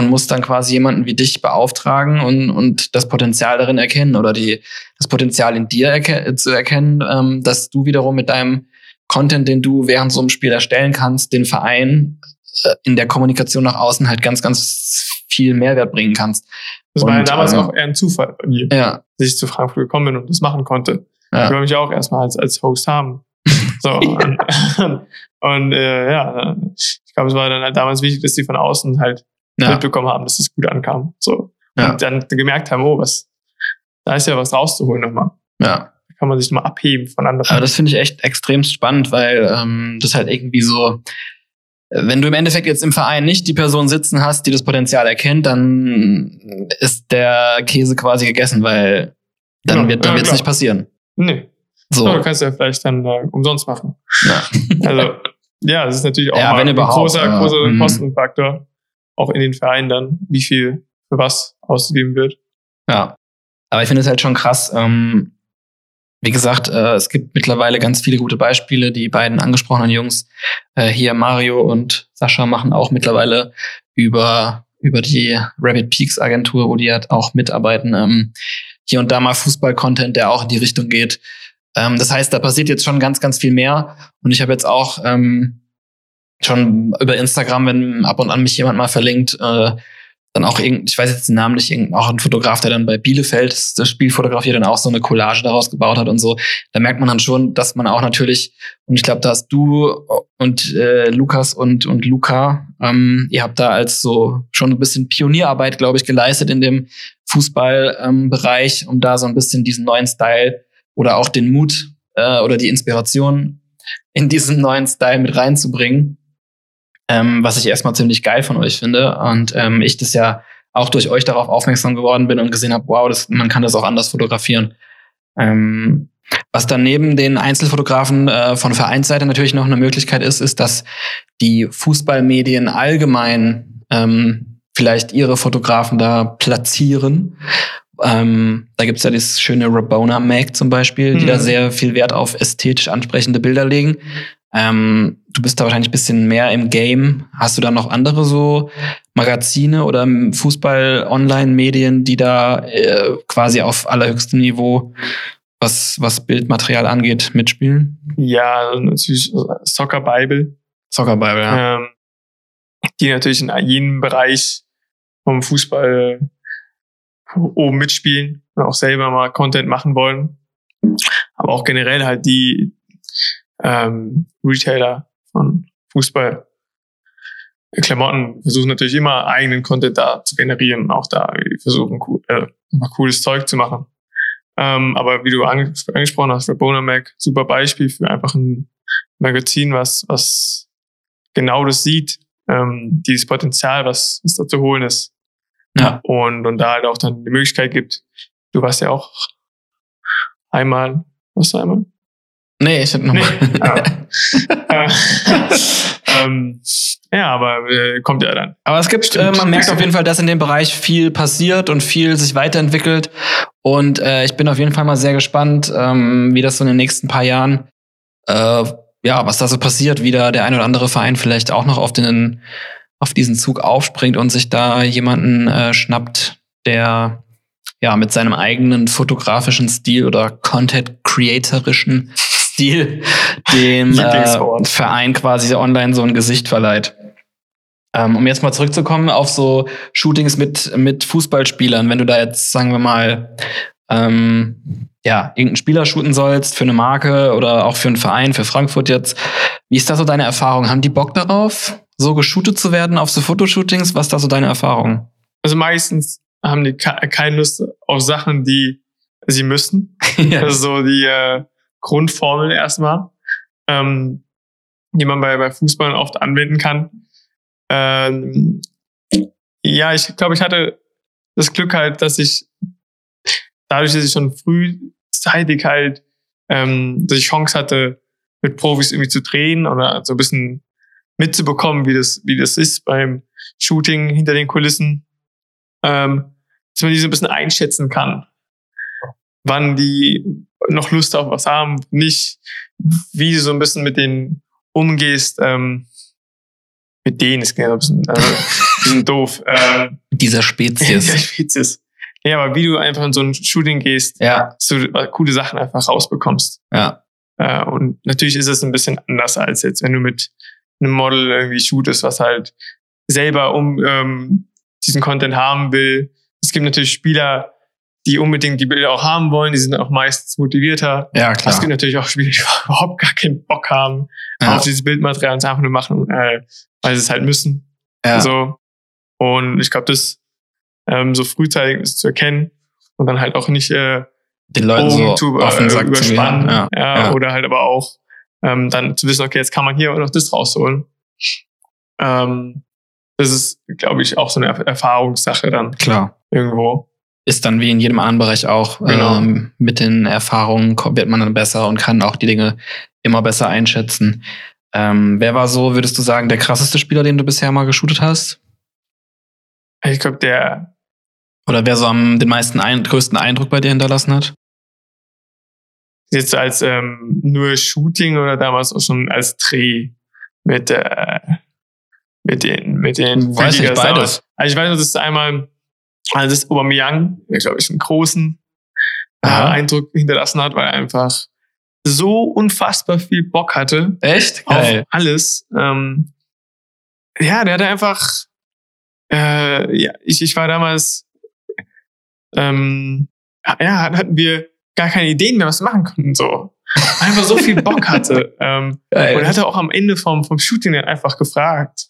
und muss dann quasi jemanden wie dich beauftragen und, und das Potenzial darin erkennen oder die, das Potenzial in dir erke zu erkennen, ähm, dass du wiederum mit deinem Content, den du während so einem Spiel erstellen kannst, den Verein äh, in der Kommunikation nach außen halt ganz, ganz viel Mehrwert bringen kannst. Das war ja damals ähm, auch eher ein Zufall bei mir, ja. dass ich zu Frankfurt gekommen bin und das machen konnte. Ja. Ich wollte mich auch erstmal als, als Host haben. [laughs] So, und, [laughs] und äh, ja, ich glaube, es war dann halt damals wichtig, dass die von außen halt ja. mitbekommen haben, dass es gut ankam. So. Ja. Und dann gemerkt haben, oh, was, da ist ja was rauszuholen nochmal. Ja. Da kann man sich mal abheben von anderen. Aber das finde ich echt extrem spannend, weil ähm, das halt irgendwie so, wenn du im Endeffekt jetzt im Verein nicht die Person sitzen hast, die das Potenzial erkennt, dann ist der Käse quasi gegessen, weil dann Ja, wird dann ja, wird's klar. nicht passieren. nee. So. Aber du kannst ja vielleicht dann äh, umsonst machen. Ja. Also, ja, das ist natürlich auch Ja, ein überhaupt, großer, großer mm. Kostenfaktor. Auch in den Vereinen dann, wie viel für was ausgegeben wird. Ja. Aber ich finde es halt schon krass. Ähm, wie gesagt, äh, es gibt mittlerweile ganz viele gute Beispiele. Die beiden angesprochenen Jungs, äh, hier Mario und Sascha, machen auch mittlerweile über, über die Rapid Peaks Agentur, wo die halt auch mitarbeiten, ähm, hier und da mal Fußball-Content, der auch in die Richtung geht. Ähm, das heißt, da passiert jetzt schon ganz, ganz viel mehr. Und ich habe jetzt auch ähm, schon über Instagram, wenn ab und an mich jemand mal verlinkt, äh, dann auch irgend, ich weiß jetzt den Namen nicht, auch ein Fotograf, der dann bei Bielefeld das- Spiel fotografiert und auch so eine Collage daraus gebaut hat und so. Da merkt man dann schon, dass man auch natürlich, und ich glaube, da hast du und äh, Lukas und, und Luca, ähm, ihr habt da als so schon ein bisschen Pionierarbeit, glaube ich, geleistet in dem Fußballbereich, ähm, um da so ein bisschen diesen neuen Style oder auch den Mut äh, oder die Inspiration in diesen neuen Style mit reinzubringen ähm, was ich erstmal ziemlich geil von euch finde. Und ähm, ich das ja auch durch euch darauf aufmerksam geworden bin und gesehen habe, wow, das, man kann das auch anders fotografieren. Ähm, was dann neben den Einzelfotografen äh, von Vereinsseite natürlich noch eine Möglichkeit ist, ist, dass die Fußballmedien allgemein ähm, vielleicht ihre Fotografen da platzieren. Ähm, da gibt's ja dieses schöne Rabona Mag zum Beispiel, die Mhm. da sehr viel Wert auf ästhetisch ansprechende Bilder legen. Ähm, du bist da wahrscheinlich ein bisschen mehr im Game. Hast du da noch andere so Magazine oder Fußball-Online-Medien, die da äh, quasi auf allerhöchstem Niveau, was, was Bildmaterial angeht, mitspielen? Ja, natürlich Soccer Bible, Soccer Bible, ja. ähm, die natürlich in jedem Bereich vom Fußball oben mitspielen und auch selber mal Content machen wollen. Aber auch generell halt die ähm, Retailer von Fußball. Klamotten versuchen natürlich immer eigenen Content da zu generieren auch da versuchen, cool, äh, cooles Zeug zu machen. Ähm, aber wie du ange angesprochen hast, Rabona Mac, super Beispiel für einfach ein Magazin, was, was genau das sieht, ähm, dieses Potenzial, was, was da zu holen ist. Ja. Und, und da halt auch dann die Möglichkeit gibt. Du warst ja auch einmal, was einmal? Nee, ich hätte noch Nee. mal. Äh, [laughs] [laughs] ähm, ja, aber äh, kommt ja dann. Aber es gibt, äh, man merkt auf jeden Fall, dass in dem Bereich viel passiert und viel sich weiterentwickelt. Und äh, ich bin auf jeden Fall mal sehr gespannt, ähm, wie das so in den nächsten paar Jahren, äh, ja, was da so passiert, wie da der ein oder andere Verein vielleicht auch noch auf den, auf diesen Zug aufspringt und sich da jemanden äh, schnappt, der ja mit seinem eigenen fotografischen Stil oder Content-creatorischen Stil dem [laughs] äh. Verein quasi online so ein Gesicht verleiht. Ähm, um jetzt mal zurückzukommen auf so Shootings mit, mit Fußballspielern, wenn du da jetzt, sagen wir mal, ähm, ja, irgendeinen Spieler shooten sollst für eine Marke oder auch für einen Verein, für Frankfurt jetzt. Wie ist da so deine Erfahrung? Haben die Bock darauf, so geshootet zu werden auf so Fotoshootings? Was ist da so deine Erfahrung? Also meistens haben die ke- keine Lust auf Sachen, die sie müssen. [laughs] ja. Das ist so die äh, Grundformel erstmal, ähm, die man bei, bei Fußball oft anwenden kann. Ähm, ja, ich glaube, ich hatte das Glück halt, dass ich dadurch, dass ich schon frühzeitig halt ähm, ich Chance hatte, mit Profis irgendwie zu drehen oder so ein bisschen mitzubekommen, wie das, wie das ist beim Shooting hinter den Kulissen, ähm, dass man die so ein bisschen einschätzen kann wann die noch Lust auf was haben, nicht, wie du so ein bisschen mit denen umgehst, ähm, mit denen ist ein bisschen, ein bisschen doof. Ähm, Dieser Spezies. [laughs] Spezies. Ja, aber wie du einfach in so ein Shooting gehst, ja, so äh, coole Sachen einfach rausbekommst. ja. Äh, und natürlich ist es ein bisschen anders als jetzt, wenn du mit einem Model irgendwie shootest, was halt selber um ähm, diesen Content haben will. Es gibt natürlich Spieler, die unbedingt die Bilder auch haben wollen, die sind auch meistens motivierter. Ja, Es klar. gibt natürlich auch Spieler, die [laughs] überhaupt gar keinen Bock haben Ja, auf dieses Bildmaterial und es einfach nur machen, äh, weil sie es halt müssen. ja. So. Und ich glaube, das ähm, so frühzeitig ist zu erkennen und dann halt auch nicht äh, Den Leuten so zu, auf den äh, überspannen. Ja, Ja, ja. Oder halt aber auch ähm, dann zu wissen, okay, jetzt kann man hier noch das rausholen. Ähm, das ist, glaube ich, auch so eine Er- Erfahrungssache dann Klar. irgendwo. Ist dann wie in jedem anderen Bereich auch. Genau. Ähm, mit den Erfahrungen wird man dann besser und kann auch die Dinge immer besser einschätzen. Ähm, wer war so, würdest du sagen, der krasseste Spieler, den du bisher mal geshootet hast? Ich glaube, der, Oder wer so am den meisten ein, größten Eindruck bei dir hinterlassen hat? jetzt als ähm, nur Shooting oder damals auch schon als Dreh mit, äh, mit den, mit den Weiß ich, Freakers beides. Also ich weiß, noch, das ist einmal, also das ist Aubameyang, der glaube ich einen großen äh. Eindruck hinterlassen hat, weil er einfach so unfassbar viel Bock hatte Echt? auf alles. Ähm, ja, der hatte einfach, äh, ja, ich, ich war damals, ähm, ja, hatten wir gar keine Ideen mehr, was wir machen konnten, so. Einfach so viel Bock [laughs] hatte. ähm, Geil. und er hatte auch am Ende vom, vom Shooting dann einfach gefragt,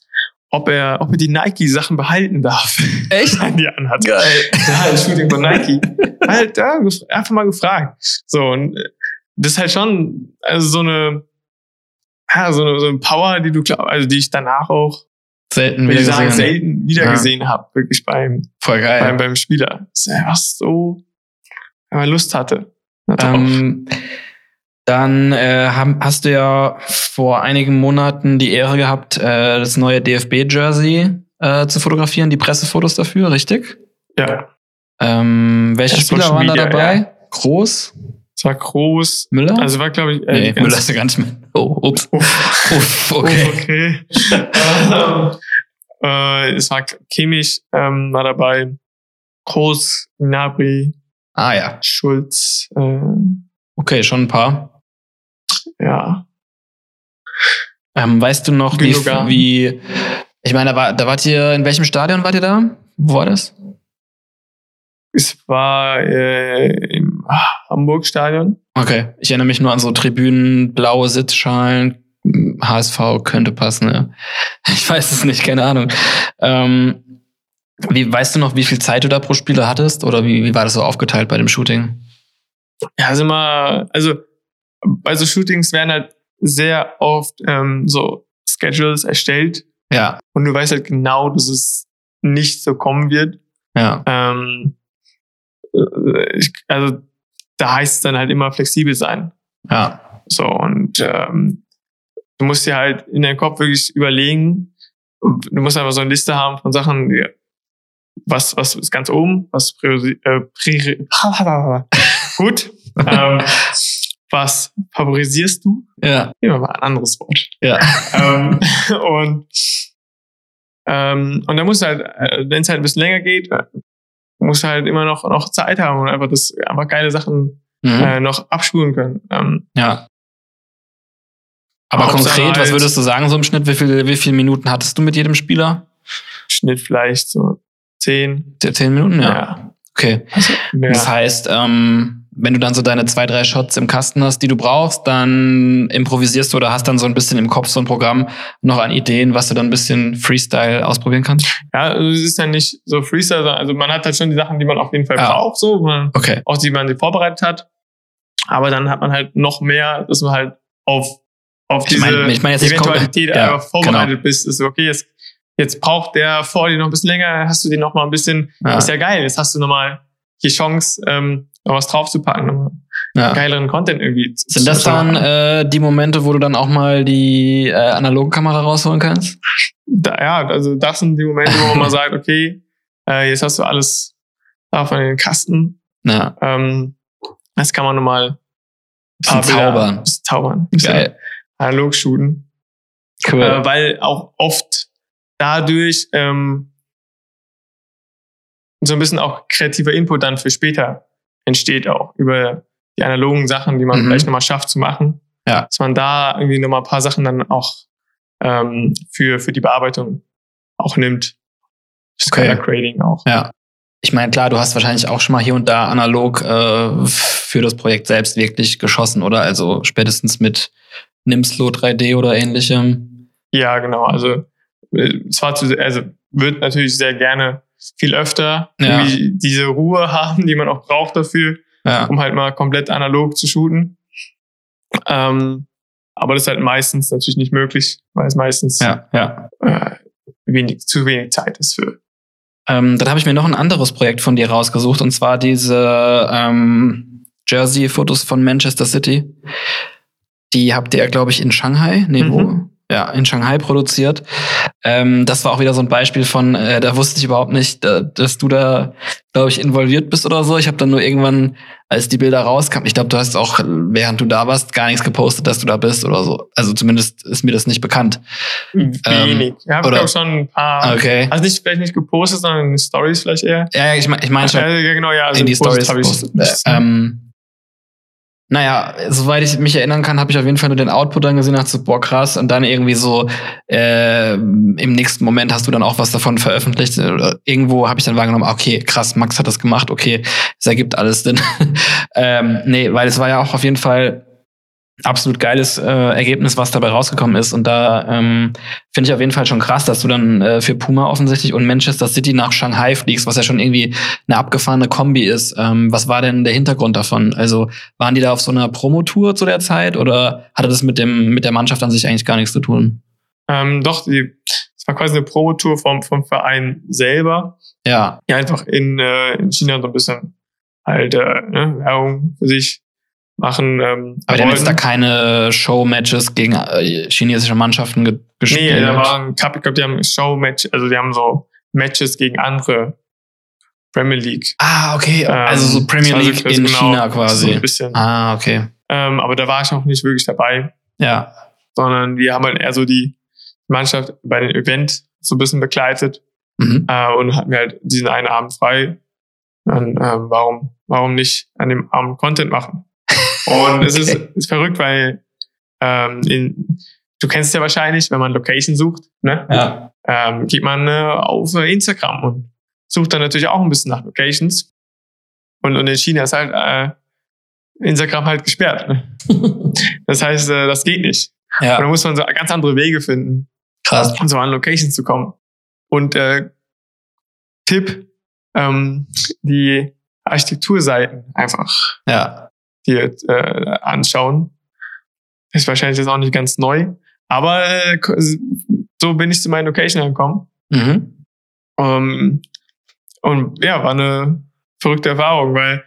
ob er, ob er die Nike-Sachen behalten darf, Echt? [laughs] die er anhat. Geil. Ja, das Shooting von Nike. halt, ja, einfach mal gefragt. So, und äh, das ist halt schon, also so eine, ja, so eine, so eine Power, die du glaub, also die ich danach auch, Selten wieder sagen, gesehen. selten wieder Ja. gesehen habe, wirklich beim, Voll geil. beim, beim Spieler. Das ist einfach so, wenn man Lust hatte. Ähm, dann äh, haben, hast du ja vor einigen Monaten die Ehre gehabt, äh, das neue DFB-Jersey äh, zu fotografieren, die Pressefotos dafür, richtig? ja, Ähm, welche Spieler waren da dabei? ja. Groß? es war groß. Müller? Also war, glaube ich, äh, nee, ganz- Müller ist ja gar nicht mehr. Oh, ups. Uff. [laughs] Uff, okay. Uff, okay. [laughs] ähm, äh, es war Kimmich ähm, war dabei, Groß, Gnabry, Ah ja, Schulz, äh, okay, schon ein paar. ja, Ähm, weißt du noch, wie, wie ich meine, da, war, da wart ihr, in welchem Stadion wart ihr da? Wo war das? es war äh, im Hamburg-Stadion. Okay, ich erinnere mich nur an so Tribünen, blaue Sitzschalen, HSV könnte passen, ne? [laughs] Ich weiß es nicht, keine Ahnung. Ähm, wie, weißt du noch, wie viel Zeit du da pro Spieler hattest? Oder wie, wie war das so aufgeteilt bei dem Shooting? Ja, ist immer, also bei so Shootings werden halt sehr oft ähm, so Schedules erstellt. Ja, und du weißt halt genau, dass es nicht so kommen wird. ja, Ähm, äh, ich, also da heißt es dann halt immer flexibel sein. ja, So, und ähm, du musst dir halt in deinem Kopf wirklich überlegen, du musst einfach so eine Liste haben von Sachen, die, was, was ist ganz oben, was priori, äh, priori, [laughs] gut, ähm, [laughs] was favorisierst du? ja, Nehmen wir mal ein anderes Wort. ja. ähm, [laughs] und ähm, und dann musst du halt, äh, wenn es halt ein bisschen länger geht, äh, musst du halt immer noch, noch Zeit haben und einfach das einfach geile Sachen Mhm. äh, noch abspulen können. Ähm, ja. Aber konkret, was halt- würdest du sagen, so im Schnitt, wie viele wie viel Minuten hattest du mit jedem Spieler? Schnitt vielleicht so zehn. Zehn Minuten? Ja. Ja. Okay. Mehr. Das heißt, ähm, wenn du dann so deine zwei, drei Shots im Kasten hast, die du brauchst, dann improvisierst du oder hast dann so ein bisschen im Kopf so ein Programm noch an Ideen, was du dann ein bisschen Freestyle ausprobieren kannst? ja, also es ist ja nicht so Freestyle, sondern also man hat halt schon die Sachen, die man auf jeden Fall Ja. braucht, so, man, Okay. auch die man sie vorbereitet hat. Aber dann hat man halt noch mehr, dass man halt auf, auf Ich diese mein- ich mein jetzt Eventualität ja, einfach vorbereitet bist. Ist okay, jetzt, jetzt braucht der vor dir noch ein bisschen länger, hast du den noch mal ein bisschen, Ja. ist ja geil, jetzt hast du noch mal die Chance, ähm, noch was draufzupacken, noch mal Ja. geileren Content irgendwie. zu- Sind das dann äh, die Momente, wo du dann auch mal die äh, analoge Kamera rausholen kannst? da, ja, also das sind die Momente, wo man mal [laughs] sagt, okay, äh, jetzt hast du alles davon in den Kasten. Ja, Ähm, das kann man nochmal bisschen zaubern. Bisschen zaubern. Bisschen Geil. analog shooten. Cool. Äh, weil auch oft dadurch ähm, so ein bisschen auch kreativer Input dann für später entsteht auch über die analogen Sachen, die man Mhm. vielleicht nochmal schafft zu machen. Ja. Dass man da irgendwie nochmal ein paar Sachen dann auch ähm, für, für die Bearbeitung auch nimmt. Das Okay. Color Grading auch. Ja. Ich meine, klar, du hast wahrscheinlich auch schon mal hier und da analog äh, für das Projekt selbst wirklich geschossen, oder? Also spätestens mit Nimslo 3D oder ähnlichem. Ja, genau. Also äh, zwar zu, also wird natürlich sehr gerne viel öfter Ja. diese Ruhe [laughs] haben, die man auch braucht dafür, Ja. um halt mal komplett analog zu shooten. Ähm, aber das ist halt meistens natürlich nicht möglich, weil es meistens Ja, ja. äh, wenig, zu wenig Zeit ist für. Ähm, dann habe ich mir noch ein anderes Projekt von dir rausgesucht und zwar diese ähm, Jersey-Fotos von Manchester City. Die habt ihr, glaube ich, in Shanghai, nee, wo? Ja, in Shanghai produziert. Ähm, das war auch wieder so ein Beispiel von, äh, da wusste ich überhaupt nicht, äh, dass du da, glaube ich, involviert bist oder so. Ich habe dann nur irgendwann, als die Bilder rauskamen, ich glaube, du hast auch, während du da warst, gar nichts gepostet, dass du da bist oder so. Also zumindest ist mir das nicht bekannt. Wenig. ja, ich oder- glaube schon ein paar. Okay. Also nicht, vielleicht nicht gepostet, sondern in Stories vielleicht eher. Ja, ja, ich meine ich mein schon. Äh, ja, genau, ja. Also in die Stories habe ich nichts. Ähm, naja, soweit ich mich erinnern kann, habe ich auf jeden Fall nur den Output dann gesehen, dachte so, boah, krass. Und dann irgendwie so äh, im nächsten Moment hast du dann auch was davon veröffentlicht. Oder irgendwo habe ich dann wahrgenommen, okay, krass, Max hat das gemacht, okay, es ergibt alles Sinn. [laughs] ähm, nee, weil es war ja auch auf jeden Fall absolut geiles äh, Ergebnis, was dabei rausgekommen ist. Und da ähm, finde ich auf jeden Fall schon krass, dass du dann äh, für Puma offensichtlich und Manchester City nach Shanghai fliegst, was ja schon irgendwie eine abgefahrene Kombi ist. Ähm, was war denn der Hintergrund davon? Also waren die da auf so einer Promotour zu der Zeit oder hatte das mit dem mit der Mannschaft an sich eigentlich gar nichts zu tun? Ähm, doch, die, es war quasi eine Promotour vom, vom Verein selber, Ja, die einfach in, äh, in China so ein bisschen halt äh, ne, Werbung für sich machen. Ähm, aber die haben jetzt da keine Show-Matches gegen äh, chinesische Mannschaften ge gespielt. Nee, da war ein Cup, ich glaube, die haben Showmatch, also die haben so Matches gegen andere Premier League. ah, okay. Ähm, also so Premier war so- League in genau, China So quasi. ein bisschen. ah, okay. Ähm, aber da war ich auch nicht wirklich dabei, Ja. sondern wir haben halt eher so die Mannschaft bei dem Event so ein bisschen begleitet Mhm. äh, und hatten wir halt diesen einen Abend frei. Dann, ähm, warum, warum nicht an dem Abend Content machen? Und es ist, Okay. ist verrückt, weil ähm, in, du kennst ja wahrscheinlich, wenn man Location sucht, ne? Ja. ähm, geht man äh, auf äh, Instagram und sucht dann natürlich auch ein bisschen nach Locations. Und, und in China ist halt äh, Instagram halt gesperrt. Ne? [laughs] Das heißt, äh, das geht nicht. Und da ja. muss man so ganz andere Wege finden, Krass. um so an Locations zu kommen. Und äh, Tipp, ähm, die Architekturseiten einfach Ja. Hier äh, anschauen. Ist wahrscheinlich jetzt auch nicht ganz neu. Aber äh, so bin ich zu meiner Location gekommen. Mhm. Ähm, und ja, war eine verrückte Erfahrung, weil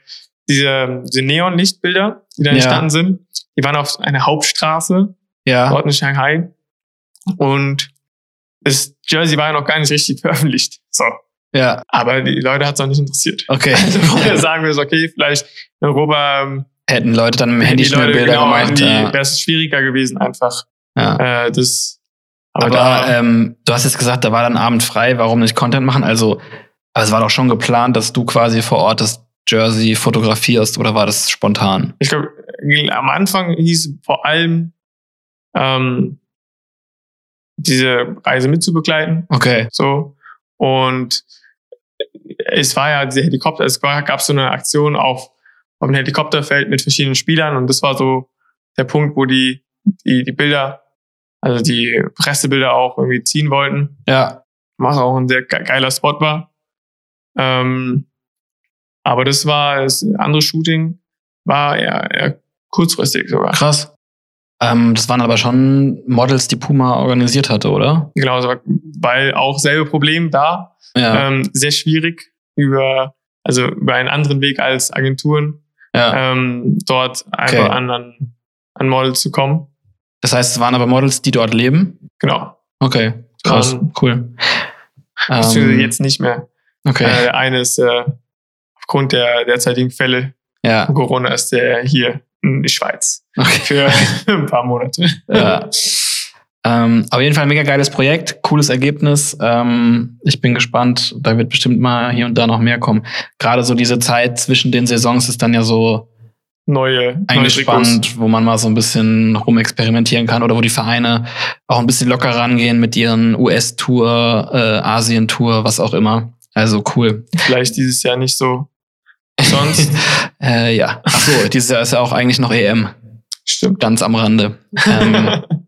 diese, diese Neonlichtbilder, die da Ja. entstanden sind, die waren auf einer Hauptstraße Ja. dort in Shanghai. Und das Jersey war ja noch gar nicht richtig [laughs] veröffentlicht. So. Ja. Aber die Leute hat es auch nicht interessiert. Okay. Also vorher [laughs] sagen wir so, okay, vielleicht in Europa ähm, Hätten Leute dann im Handy schnell Leute, Bilder genau, gemacht. Ja. wäre es schwieriger gewesen, einfach ja. äh, das. Aber, Aber, da, ähm, du hast jetzt gesagt, da war dann Abend frei, warum nicht Content machen? Also, aber es war doch schon geplant, dass du quasi vor Ort das Jersey fotografierst oder war das spontan? ich glaube, am Anfang hieß vor allem ähm, diese Reise mitzubegleiten. Okay. So. Und es war ja diese Helikopter, es gab so eine Aktion auf, auf dem Helikopterfeld mit verschiedenen Spielern und das war so der Punkt, wo die, die, die Bilder, also die Pressebilder auch irgendwie ziehen wollten, Ja. was auch ein sehr ge- geiler Spot war. Ähm, aber das war, das andere Shooting war eher, eher kurzfristig sogar. Krass. Ähm, das waren aber schon Models, die Puma organisiert hatte, oder? Genau, weil auch selbe Problem da. Ja. Ähm, sehr schwierig über, also über einen anderen Weg als Agenturen, ja. ähm, dort einfach Okay. an, an, an Models zu kommen. Das heißt, es waren aber Models, die dort leben? Genau. Okay. Krass. Ähm, cool. Ähm, jetzt nicht mehr. Okay. Äh, der eine ist äh, aufgrund der derzeitigen Fälle ja. Corona ist der hier in die Schweiz Okay. für [laughs] ein paar Monate. Ja. [laughs] Ähm, auf jeden Fall ein mega geiles Projekt, cooles Ergebnis. Ähm, ich bin gespannt. Da wird bestimmt mal hier und da noch mehr kommen. Gerade so diese Zeit zwischen den Saisons ist dann ja so Neue, neue eigentlich spannend, wo man mal so ein bisschen rumexperimentieren kann oder wo die Vereine auch ein bisschen locker rangehen mit ihren US-Tour, äh, Asien-Tour, was auch immer. Also cool. Vielleicht dieses Jahr nicht so. Sonst [laughs] äh, ja. Ach so, dieses Jahr ist ja auch eigentlich noch EM. stimmt. Ganz am Rande. Ähm, [laughs]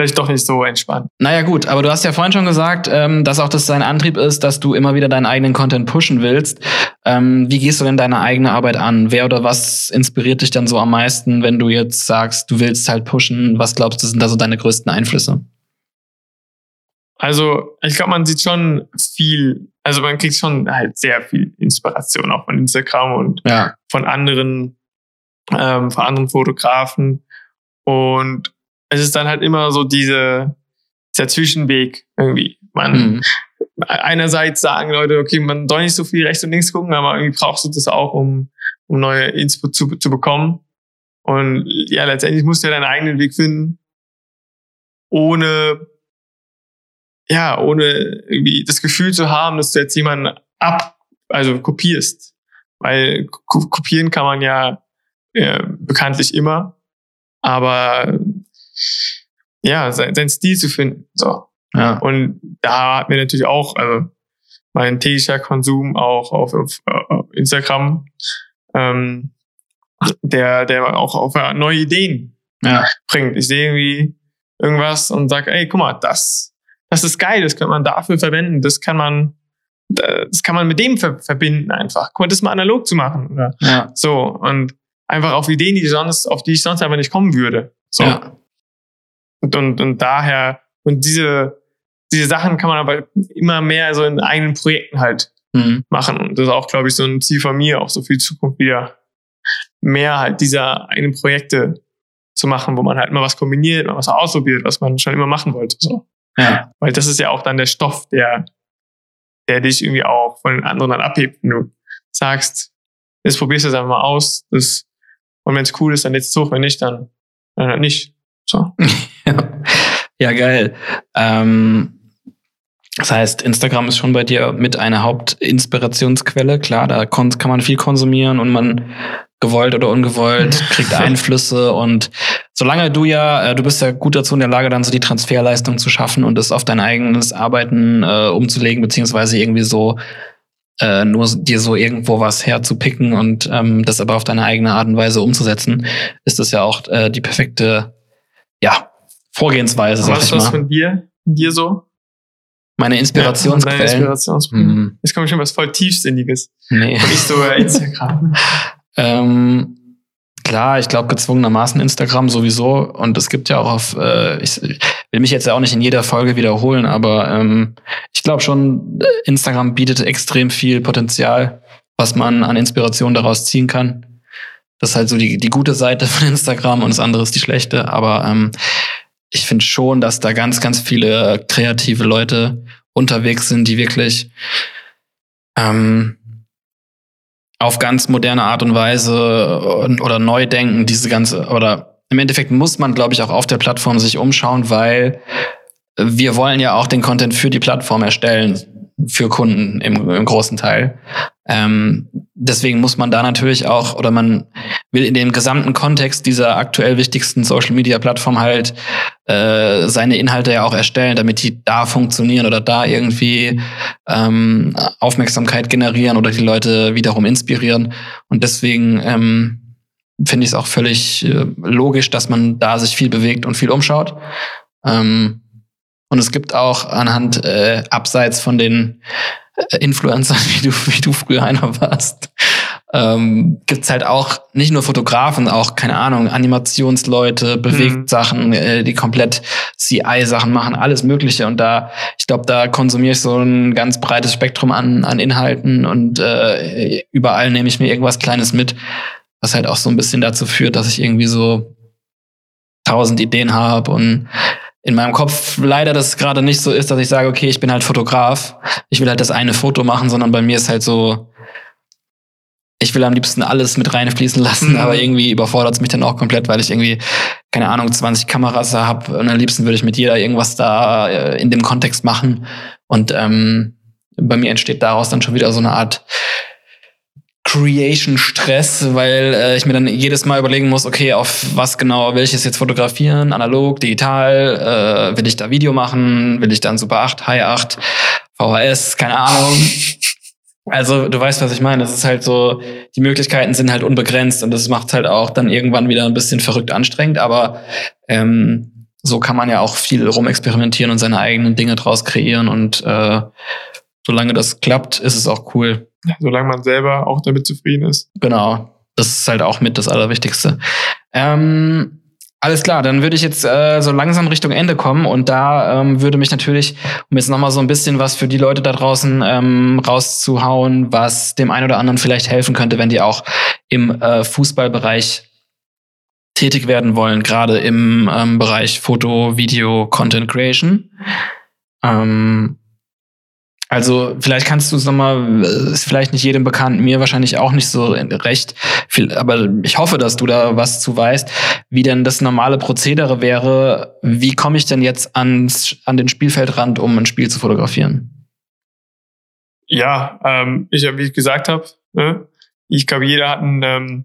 vielleicht doch nicht so entspannt. Naja, gut, aber du hast ja vorhin schon gesagt, ähm, dass auch das dein Antrieb ist, dass du immer wieder deinen eigenen Content pushen willst. Ähm, wie gehst du denn deine eigene Arbeit an? Wer oder was inspiriert dich dann so am meisten, wenn du jetzt sagst, du willst halt pushen? Was glaubst du, sind da so deine größten Einflüsse? Also, ich glaube, man sieht schon viel, also man kriegt schon halt sehr viel Inspiration auch von Instagram und Ja. von anderen, ähm, von anderen Fotografen. Und es ist dann halt immer so diese, dieser Zwischenweg irgendwie. Man, Mhm. einerseits sagen Leute, okay, man soll nicht so viel rechts und links gucken, aber irgendwie brauchst du das auch, um, um neue Inspo zu, zu bekommen. Und ja, letztendlich musst du ja deinen eigenen Weg finden, ohne, ja, ohne irgendwie das Gefühl zu haben, dass du jetzt jemanden ab, also kopierst. Weil ko kopieren kann man ja äh, bekanntlich immer, aber ja, sein, sein Stil zu finden. So. Ja. Und da hat mir natürlich auch, also mein täglicher Konsum auch auf, auf, auf Instagram, ähm, der, der auch auf äh, neue Ideen Ja. bringt. Ich sehe irgendwie irgendwas und sage, ey, guck mal, das, das ist geil, das könnte man dafür verwenden, das kann man, das kann man mit dem ver verbinden einfach. Guck mal, das mal analog zu machen. Oder Ja. so. Und einfach auf Ideen, die sonst, auf die ich sonst einfach nicht kommen würde. So. Ja. Und, und, und daher, und diese, diese Sachen kann man aber immer mehr so in eigenen Projekten halt Mhm. machen. Und das ist auch, glaube ich, so ein Ziel von mir, auch so die Zukunft wieder mehr halt dieser eigenen Projekte zu machen, wo man halt mal was kombiniert, mal was ausprobiert, was man schon immer machen wollte. So. Ja. Weil das ist ja auch dann der Stoff, der, der dich irgendwie auch von den anderen dann abhebt. Wenn du sagst, jetzt probierst du es einfach mal aus, das, und wenn es cool ist, dann lädst du hoch, wenn nicht, dann, dann halt nicht. So. [laughs] Ja, geil. Ähm, das heißt, Instagram ist schon bei dir mit einer Hauptinspirationsquelle. Klar, da kann man viel konsumieren und man gewollt oder ungewollt [laughs] kriegt Einflüsse und solange du ja, äh, du bist ja gut dazu in der Lage, dann so die Transferleistung zu schaffen und es auf dein eigenes Arbeiten äh, umzulegen, beziehungsweise irgendwie so äh, nur dir so irgendwo was herzupicken und ähm, das aber auf deine eigene Art und Weise umzusetzen, ist das ja auch äh, die perfekte, ja, Vorgehensweise, sag Was ich ist das mal. von dir, von dir so? Meine Deine Inspirationsquellen. Inspirationsquellen. Hm, Jetzt kommt schon was voll Tiefsinniges. nee. Und nicht so äh, Instagram. ähm, klar, ich glaube gezwungenermaßen Instagram sowieso. Und es gibt ja auch auf, äh, ich will mich jetzt ja auch nicht in jeder Folge wiederholen, aber ähm, ich glaube schon, Instagram bietet extrem viel Potenzial, was man an Inspiration daraus ziehen kann. Das ist halt so die, die gute Seite von Instagram und das andere ist die schlechte. Aber ähm, ich finde schon, dass da ganz, ganz viele kreative Leute unterwegs sind, die wirklich ähm, auf ganz moderne Art und Weise oder neu denken, diese ganze, oder im Endeffekt muss man, glaube ich, auch auf der Plattform sich umschauen, weil wir wollen ja auch den Content für die Plattform erstellen, für Kunden im, im großen Teil. Ähm, deswegen muss man da natürlich auch, oder man will in dem gesamten Kontext dieser aktuell wichtigsten Social Media Plattform halt äh, seine Inhalte ja auch erstellen, damit die da funktionieren oder da irgendwie ähm, Aufmerksamkeit generieren oder die Leute wiederum inspirieren. Und deswegen ähm, finde ich es auch völlig äh, logisch, dass man da sich viel bewegt und viel umschaut. Ähm, und es gibt auch anhand äh, abseits von den äh, Influencern, [laughs] wie du, wie du früher einer warst, ähm, gibt's halt auch nicht nur Fotografen, auch, keine Ahnung, Animationsleute, Bewegtsachen, äh, die komplett CI-Sachen machen, alles Mögliche. Und da, ich glaube, da konsumiere ich so ein ganz breites Spektrum an, an Inhalten und äh, überall nehme ich mir irgendwas Kleines mit, was halt auch so ein bisschen dazu führt, dass ich irgendwie so tausend Ideen habe und in meinem Kopf leider das gerade nicht so ist, dass ich sage, okay, ich bin halt Fotograf. Ich will halt das eine Foto machen, sondern bei mir ist halt so, ich will am liebsten alles mit reinfließen lassen, Mhm. aber irgendwie überfordert es mich dann auch komplett, weil ich irgendwie, keine Ahnung, 20 Kameras habe und am liebsten würde ich mit jeder irgendwas da äh, in dem Kontext machen. Und ähm, bei mir entsteht daraus dann schon wieder so eine Art Creation-Stress, weil äh, ich mir dann jedes Mal überlegen muss, okay, auf was genau will ich es jetzt fotografieren? Analog, digital? Äh, will ich da Video machen? Will ich dann Super 8, High 8, VHS? Keine Ahnung. Also du weißt, was ich meine. Das ist halt so, die Möglichkeiten sind halt unbegrenzt und das macht halt auch dann irgendwann wieder ein bisschen verrückt anstrengend. Aber ähm, so kann man ja auch viel rumexperimentieren und seine eigenen Dinge draus kreieren und äh, solange das klappt, ist es auch cool. Ja, solange man selber auch damit zufrieden ist. Genau. Das ist halt auch mit das Allerwichtigste. Ähm, alles klar, dann würde ich jetzt äh, so langsam Richtung Ende kommen und da ähm, würde mich natürlich, um jetzt nochmal so ein bisschen was für die Leute da draußen ähm, rauszuhauen, was dem einen oder anderen vielleicht helfen könnte, wenn die auch im äh, Fußballbereich tätig werden wollen, gerade im ähm, Bereich Foto, Video, Content Creation. Ähm, also vielleicht kannst du es nochmal, äh, ist vielleicht nicht jedem bekannt, mir wahrscheinlich auch nicht so recht, viel, aber ich hoffe, dass du da was zu weißt, wie denn das normale Prozedere wäre. Wie komme ich denn jetzt ans, an den Spielfeldrand, um ein Spiel zu fotografieren? Ja, ähm, ich, wie ich gesagt habe, ne, ich glaube, jeder hat einen, ähm,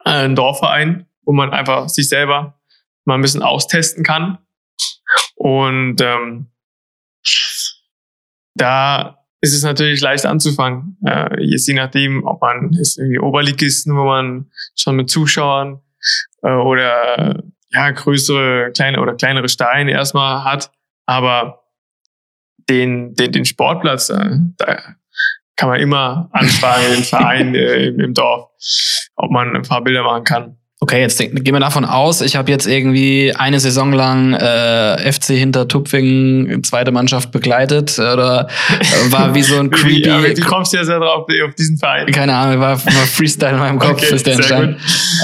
einen Dorfverein, wo man einfach sich selber mal ein bisschen austesten kann. Und ähm, da ist es natürlich leicht anzufangen. Äh, jetzt je nachdem, ob man ist irgendwie Oberligisten, wo man schon mit Zuschauern äh, oder ja größere, kleine oder kleinere Steine erstmal hat, aber den den den Sportplatz, äh, da kann man immer anfragen, den Verein [laughs] äh, im, im Dorf, ob man ein paar Bilder machen kann. Okay, jetzt gehen wir davon aus, ich habe jetzt irgendwie eine Saison lang äh, FC hinter Tupfingen zweite Mannschaft begleitet oder äh, war wie so ein [laughs] creepy. kommst du jetzt ja drauf auf diesen Verein? Keine Ahnung, war, war Freestyle in meinem Kopf, okay, ist der entstanden.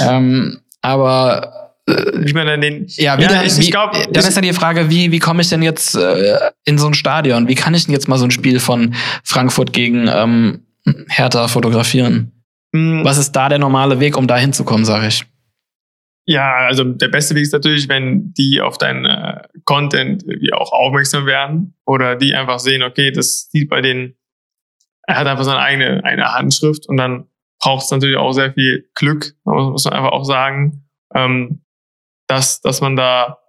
Ähm, aber wie man dann den. Ja, wie ja, dann, ich, wie, glaub, dann ist ja die Frage, wie, wie komme ich denn jetzt äh, in so ein Stadion? Wie kann ich denn jetzt mal so ein Spiel von Frankfurt gegen ähm, Hertha fotografieren? Mhm. Was ist da der normale Weg, um da hinzukommen, sage ich? Ja, also der beste Weg ist natürlich, wenn die auf deinen äh, Content irgendwie auch aufmerksam werden oder die einfach sehen, okay, das sieht bei denen, er hat einfach seine eigene eine Handschrift und dann braucht es natürlich auch sehr viel Glück, muss man einfach auch sagen, ähm, dass, dass man da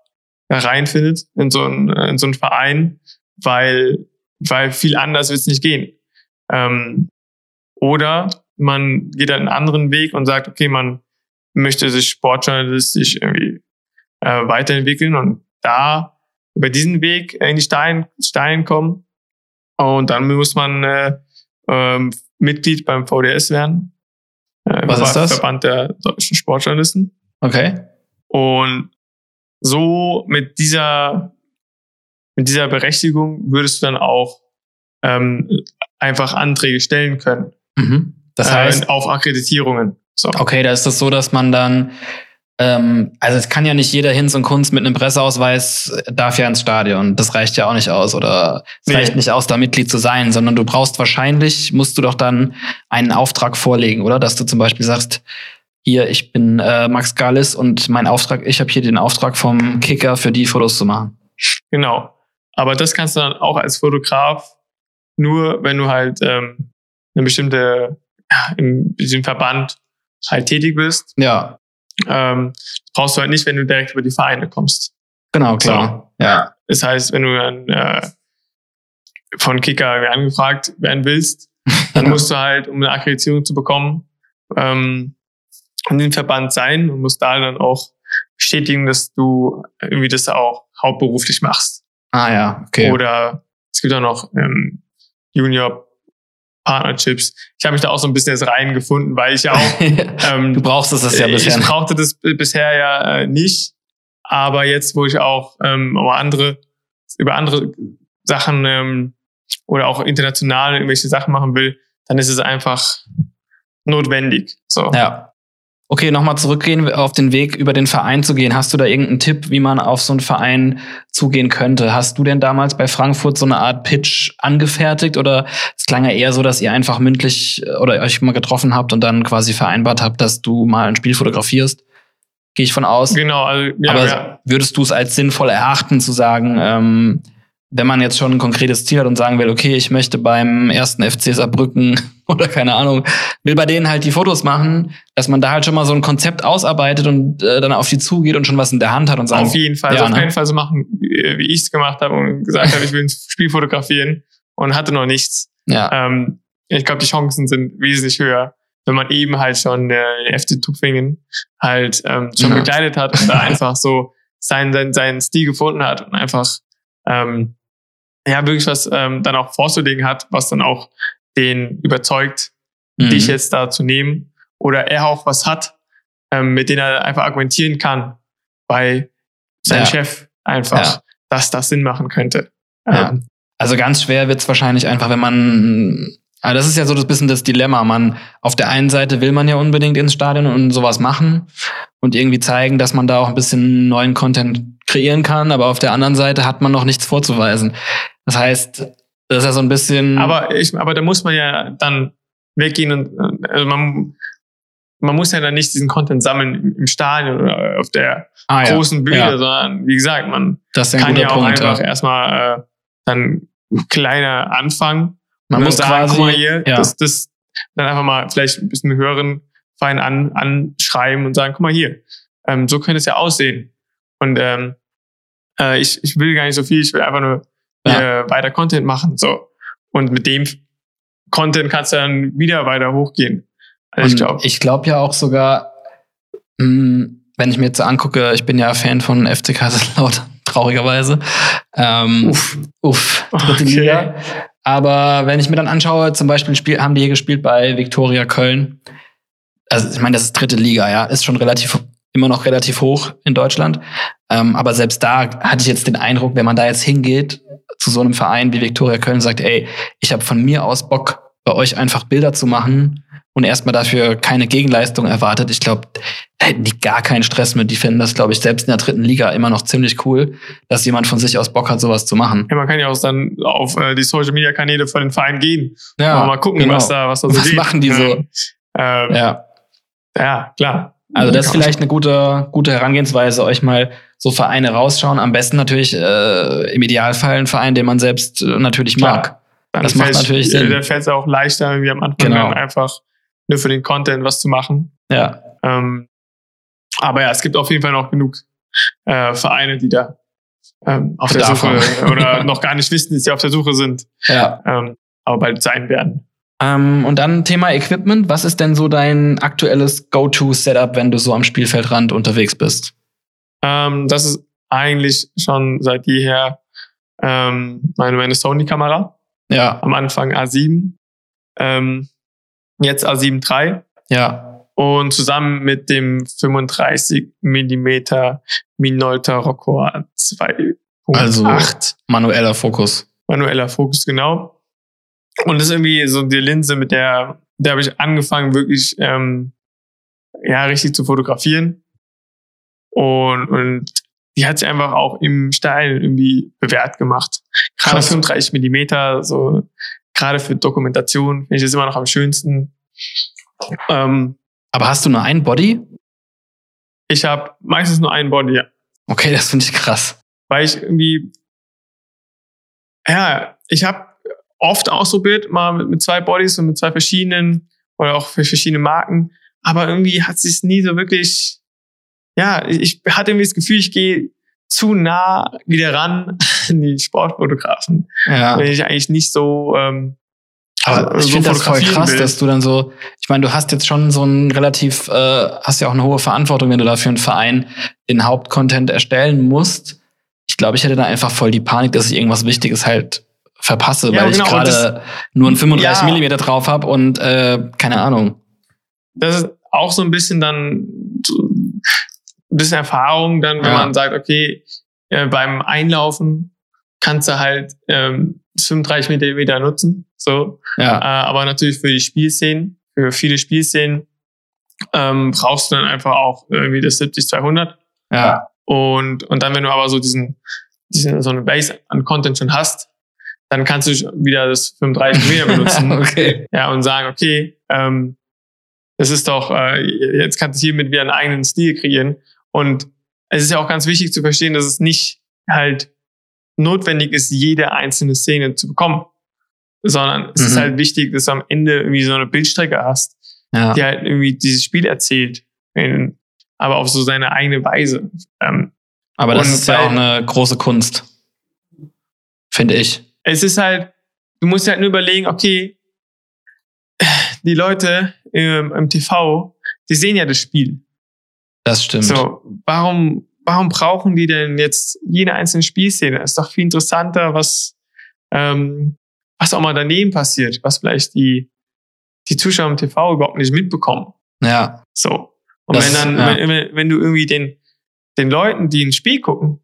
reinfindet in so einen, in so einen Verein, weil, weil viel anders wird es nicht gehen. Ähm, oder man geht einen anderen Weg und sagt, okay, man möchte sich sportjournalistisch irgendwie äh, weiterentwickeln und da über diesen Weg in die Stein, Stein kommen. Und dann muss man äh, ähm, Mitglied beim VDS werden. Äh, Was ist das? Verband der deutschen Sportjournalisten. Okay. Und so mit dieser, mit dieser Berechtigung würdest du dann auch ähm, einfach Anträge stellen können. Mhm. Das heißt, äh, auf Akkreditierungen. So. Okay, da ist das so, dass man dann, ähm, also es kann ja nicht jeder Hinz und Kunst mit einem Presseausweis darf ja ins Stadion. Das reicht ja auch nicht aus oder es nee. reicht nicht aus, da Mitglied zu sein, sondern du brauchst wahrscheinlich, musst du doch dann einen Auftrag vorlegen, oder? Dass du zum Beispiel sagst, hier, ich bin äh, Max Gallis und mein Auftrag, ich habe hier den Auftrag vom Kicker für die Fotos zu machen. Genau. Aber das kannst du dann auch als Fotograf nur, wenn du halt ähm, eine bestimmte, ja, in diesem Verband halt tätig bist. Ja. Ähm, brauchst du halt nicht, wenn du direkt über die Vereine kommst. Genau, klar. So. Ja. Das heißt, wenn du dann äh, von Kicker angefragt werden willst, [laughs] dann musst du halt, um eine Akkreditierung zu bekommen, ähm, in den Verband sein und musst da dann auch bestätigen, dass du irgendwie das auch hauptberuflich machst. Ah ja, okay. Oder es gibt auch noch ähm, Junior Partnerships. Ich habe mich da auch so ein bisschen jetzt reingefunden, weil ich ja auch. [laughs] Ähm, du brauchst das ja bisher. Ich brauchte das bisher ja äh, nicht. Aber jetzt, wo ich auch ähm, über andere, über andere Sachen ähm, oder auch international irgendwelche Sachen machen will, dann ist es einfach notwendig. So. Ja. Okay, nochmal zurückgehen auf den Weg über den Verein zu gehen. Hast du da irgendeinen Tipp, wie man auf so einen Verein zugehen könnte? Hast du denn damals bei Frankfurt so eine Art Pitch angefertigt oder es klang ja eher so, dass ihr einfach mündlich äh, oder euch mal getroffen habt und dann quasi vereinbart habt, dass du mal ein Spiel fotografierst? Gehe ich von aus. Genau. Also, ja, Aber ja. würdest du es als sinnvoll erachten, zu sagen, ähm, wenn man jetzt schon ein konkretes Ziel hat und sagen will, okay, ich möchte beim ersten FC Saarbrücken [laughs] oder keine Ahnung, will bei denen halt die Fotos machen, dass man da halt schon mal so ein Konzept ausarbeitet und äh, dann auf die zugeht und schon was in der Hand hat und sagt. Auf jeden Fall, ja, also auf ne? keinen Fall so machen, wie ich es gemacht habe und gesagt habe, ich will ein Spiel fotografieren und hatte noch nichts. Ja. Ähm, ich glaube, die Chancen sind wesentlich höher, wenn man eben halt schon äh, FC Tupfingen halt ähm, schon ja. begleitet hat und da einfach so seinen, seinen, seinen Stil gefunden hat und einfach ähm, ja wirklich was ähm, dann auch vorzulegen hat, was dann auch den überzeugt, Mhm. dich jetzt da zu nehmen. Oder er auch was hat, ähm, mit dem er einfach argumentieren kann bei seinem Ja. Chef einfach, Ja. dass das Sinn machen könnte. Ja. Ähm, Also ganz schwer wird's wahrscheinlich einfach, wenn man. Aber das ist ja so ein bisschen das Dilemma. Man, auf der einen Seite will man ja unbedingt ins Stadion und sowas machen und irgendwie zeigen, dass man da auch ein bisschen neuen Content kreieren kann, aber auf der anderen Seite hat man noch nichts vorzuweisen. Das heißt, das ist ja so ein bisschen. Aber, ich, aber da muss man ja dann weggehen und also man, man muss ja dann nicht diesen Content sammeln im- Stadion oder auf der ah, ja, großen Bühne, Ja. sondern wie gesagt, man kann ja auch Punkt. einfach Ja. erstmal äh, dann kleiner anfangen. Man muss sagen, quasi. guck mal hier, ja. das, das, dann einfach mal vielleicht ein bisschen höheren Verein an, anschreiben und sagen, guck mal hier, ähm, so könnte es ja aussehen. Und ähm, äh, ich, ich will gar nicht so viel, ich will einfach nur hier weiter Content machen. So. Und mit dem Content kannst du dann wieder weiter hochgehen. Also ich glaube, ich glaube ja auch sogar, mh, wenn ich mir jetzt so angucke, ich bin ja Fan von FC Kaiserslautern, [laughs] traurigerweise. Ähm, uff, uff, dritte Okay. Liga. Aber wenn ich mir dann anschaue, zum Beispiel spiel, haben die hier gespielt bei Viktoria Köln. Also ich meine, das ist dritte Liga, ja, ist schon relativ immer noch relativ hoch in Deutschland. Ähm, aber selbst da hatte ich jetzt den Eindruck, wenn man da jetzt hingeht zu so einem Verein wie Viktoria Köln, sagt, ey, ich habe von mir aus Bock, bei euch einfach Bilder zu machen und erstmal dafür keine Gegenleistung erwartet. Ich glaube, da hätten die gar keinen Stress mit. Die finden das, glaube ich, selbst in der dritten Liga immer noch ziemlich cool, dass jemand von sich aus Bock hat, sowas zu machen. ja, man kann ja auch dann auf äh, die Social Media Kanäle von den Vereinen gehen. Ja, und mal gucken, genau. was da, was da so Was geht. machen die so? [laughs] Ähm, Ja. ja, klar. Also das ist vielleicht eine gute, gute Herangehensweise, euch mal so Vereine rausschauen. Am besten natürlich äh, im Idealfall ein Verein, den man selbst äh, natürlich Klar. mag. Dann das macht natürlich Sinn. Dann fällt es auch leichter, wie am Anfang Genau. einfach nur für den Content was zu machen. Ja, Ähm, aber ja, es gibt auf jeden Fall noch genug äh, Vereine, die da ähm, auf der Bedarf Suche haben. oder [laughs] noch gar nicht wissen, dass sie auf der Suche sind, ja. ähm, aber bald sein werden. Ähm, und dann Thema Equipment. Was ist denn so dein aktuelles Go-To-Setup, wenn du so am Spielfeldrand unterwegs bist? Ähm, das ist eigentlich schon seit jeher ähm, meine, meine Sony-Kamera. Ja, Am Anfang A7, ähm, jetzt A7 III. ja, und zusammen mit dem 35 Millimeter Minolta Rockor 2.8 Also- manueller Fokus. manueller Fokus, genau. Und das ist irgendwie so die Linse, mit der, der habe ich angefangen, wirklich ähm, ja, richtig zu fotografieren. Und, und die hat sich einfach auch im Steil irgendwie bewährt gemacht. Gerade Krass. 35 Millimeter, so gerade für Dokumentation finde ich das immer noch am schönsten. Ähm, Aber hast du nur einen Body? ich habe meistens nur einen Body, ja. Okay, das finde ich krass. weil ich irgendwie, ja, ich habe oft ausprobiert, mal mit, mit zwei Bodies und mit zwei verschiedenen oder auch für verschiedene Marken, aber irgendwie hat sich nie so wirklich, ja, ich hatte irgendwie das Gefühl, ich gehe zu nah wieder ran [laughs] an die Sportfotografen, Ja. wenn ich eigentlich nicht so, ähm, Aber ich so finde das voll krass, will. dass du dann so, ich meine, du hast jetzt schon so ein relativ, äh, hast ja auch eine hohe Verantwortung, wenn du da für einen Verein den Hauptcontent erstellen musst. Ich glaube, ich hätte da einfach voll die Panik, dass ich irgendwas Wichtiges halt verpasse, Ja, weil genau, ich gerade nur einen 35 Ja. Drauf habe und äh, keine Ahnung. das ist auch so ein bisschen dann ein bisschen Erfahrung dann, wenn Ja. man sagt, okay, äh, beim Einlaufen kannst du halt ähm, 35 Millimeter nutzen, so. Ja, Äh, aber natürlich für die Spielszenen, für viele Spielszenen ähm, brauchst du dann einfach auch irgendwie das 70-200. ja, Und, und dann, wenn du aber so diesen, diesen so eine Base an Content schon hast, dann kannst du wieder das 35 Meter [laughs] benutzen. okay. Ja, und sagen, okay, ähm, das ist doch, äh, jetzt kannst du hiermit wieder einen eigenen Stil kreieren. Und es ist ja auch ganz wichtig zu verstehen, dass es nicht halt notwendig ist, jede einzelne Szene zu bekommen, sondern es ist Mhm. halt wichtig, dass du am Ende irgendwie so eine Bildstrecke hast, Ja. die halt irgendwie dieses Spiel erzählt, in, aber auf so seine eigene Weise. Ähm, Aber das ist ja auch eine große Kunst. Finde ich. Es ist halt, du musst halt nur überlegen, okay, die Leute im, im TV, die sehen ja das Spiel. Das stimmt. So, warum warum brauchen die denn jetzt jede einzelne Spielszene? ist doch viel interessanter, was, ähm, was auch mal daneben passiert, was vielleicht die, die Zuschauer im TV überhaupt nicht mitbekommen. Ja. So. Und Das- wenn dann, ja. wenn, wenn du irgendwie den, den Leuten, die ein Spiel gucken,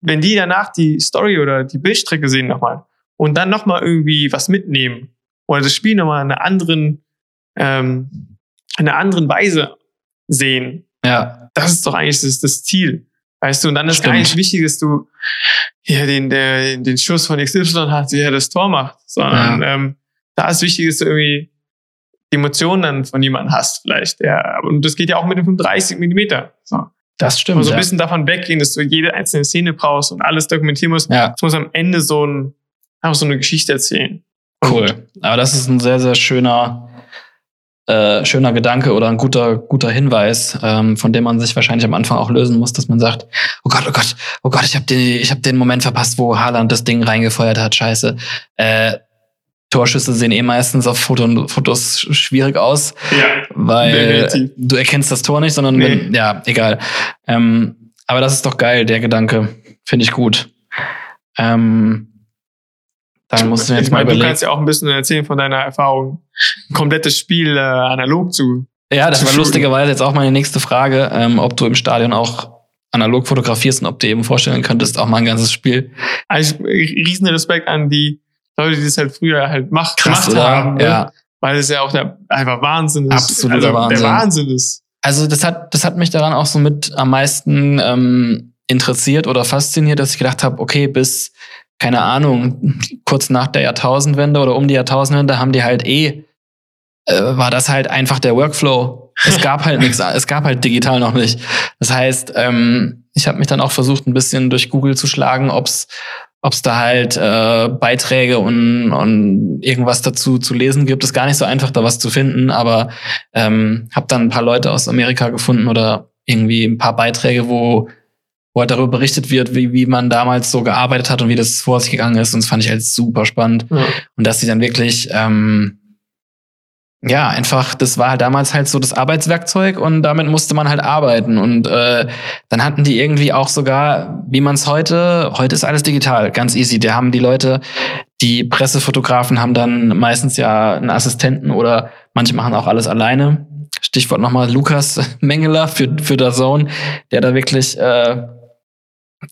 wenn die danach die Story oder die Bildstrecke sehen nochmal und dann nochmal irgendwie was mitnehmen oder das Spiel nochmal in einer anderen, ähm, in einer anderen Weise sehen, Ja. das ist doch eigentlich das, das Ziel. Weißt du, und dann ist gar Stimmt. nicht wichtig, dass du hier den, der, den Schuss von XY hast, der das Tor macht, sondern ähm, da ist wichtig, dass du irgendwie die Emotionen dann von jemandem hast, vielleicht. Ja, und das geht ja auch mit dem 35 Millimeter. So. Das stimmt. Aber so ein ja. bisschen davon weggehen, dass du jede einzelne Szene brauchst und alles dokumentieren musst. ja. Es muss am Ende so ein, einfach so eine Geschichte erzählen. Und Cool. Aber das ist ein sehr, sehr schöner, äh, schöner Gedanke oder ein guter, guter Hinweis, ähm, von dem man sich wahrscheinlich am Anfang auch lösen muss, dass man sagt, oh Gott, oh Gott, oh Gott, ich habe den, ich hab den Moment verpasst, wo Haaland das Ding reingefeuert hat. Scheiße. Äh, Torschüsse sehen eh meistens auf Foto, Fotos schwierig aus, Ja, weil Definitiv. du erkennst das Tor nicht, sondern wenn, ja, egal. Ähm, aber das ist doch geil, der Gedanke. Finde ich gut. Ähm, dann musst du jetzt ich mal meine, du überlegen. kannst ja auch ein bisschen erzählen von deiner Erfahrung, ein komplettes Spiel äh, analog zu. Ja, das zu war shooten. lustigerweise jetzt auch meine nächste Frage, ähm, ob du im Stadion auch analog fotografierst und ob du eben vorstellen könntest, auch mal ein ganzes Spiel. Also riesen Respekt an die Leute, die das halt früher halt macht, Krass, gemacht oder? haben. Ne? Ja. Weil es ja auch der, einfach Wahnsinn ist. Absoluter also, Wahnsinn. Der Wahnsinn ist. Also das hat, das hat mich daran auch so mit am meisten ähm, interessiert oder fasziniert, dass ich gedacht habe, okay, bis, keine Ahnung, kurz nach der Jahrtausendwende oder um die Jahrtausendwende haben die halt eh, äh, war das halt einfach der Workflow. Es gab halt nichts, [laughs] es gab halt digital noch nicht. Das heißt, ähm, ich habe mich dann auch versucht, ein bisschen durch Google zu schlagen, ob's ob's da halt äh, Beiträge und, und irgendwas dazu zu lesen gibt. Ist gar nicht so einfach, da was zu finden, aber ähm, habe dann ein paar Leute aus Amerika gefunden oder irgendwie ein paar Beiträge, wo, wo halt darüber berichtet wird, wie, wie man damals so gearbeitet hat und wie das vor sich gegangen ist. Und das fand ich halt super spannend. Ja. Und dass sie dann wirklich, ähm, ja, einfach, das war halt damals halt so das Arbeitswerkzeug und damit musste man halt arbeiten. Und äh, dann hatten die irgendwie auch sogar, wie man es heute, heute ist alles digital, ganz easy. Da haben die Leute, die Pressefotografen haben dann meistens ja einen Assistenten oder manche machen auch alles alleine. Stichwort nochmal Lukas [laughs] Mengeler für, für der Zone, der da wirklich äh,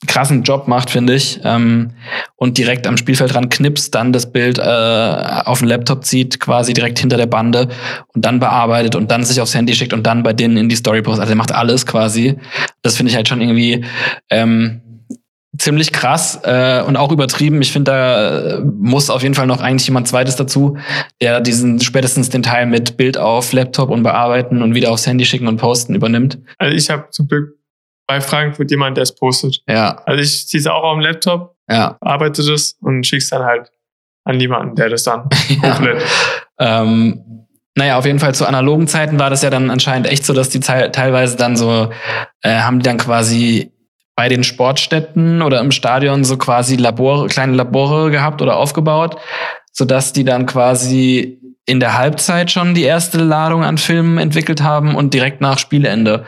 krassen Job macht, finde ich. Ähm, und direkt am Spielfeld ran knipst, dann das Bild äh, auf den Laptop zieht, quasi direkt hinter der Bande und dann bearbeitet und dann sich aufs Handy schickt und dann bei denen in die Story postet. Also er macht alles quasi. Das finde ich halt schon irgendwie ähm, ziemlich krass äh, und auch übertrieben. Ich finde, da äh, muss auf jeden Fall noch eigentlich jemand zweites dazu, der diesen spätestens den Teil mit Bild auf Laptop und bearbeiten und wieder aufs Handy schicken und posten übernimmt. Also ich habe zum Glück bei Frankfurt jemand, der es postet. Ja, Also ich ziehe es auch auf dem Laptop, ja. arbeite das und schicke es dann halt an jemanden, der das dann [laughs] ja. komplett. Ähm, naja, auf jeden Fall zu analogen Zeiten war das ja dann anscheinend echt so, dass die teilweise dann so, äh, haben die dann quasi bei den Sportstätten oder im Stadion so quasi Labore, kleine Labore gehabt oder aufgebaut, sodass die dann quasi in der Halbzeit schon die erste Ladung an Filmen entwickelt haben und direkt nach Spielende.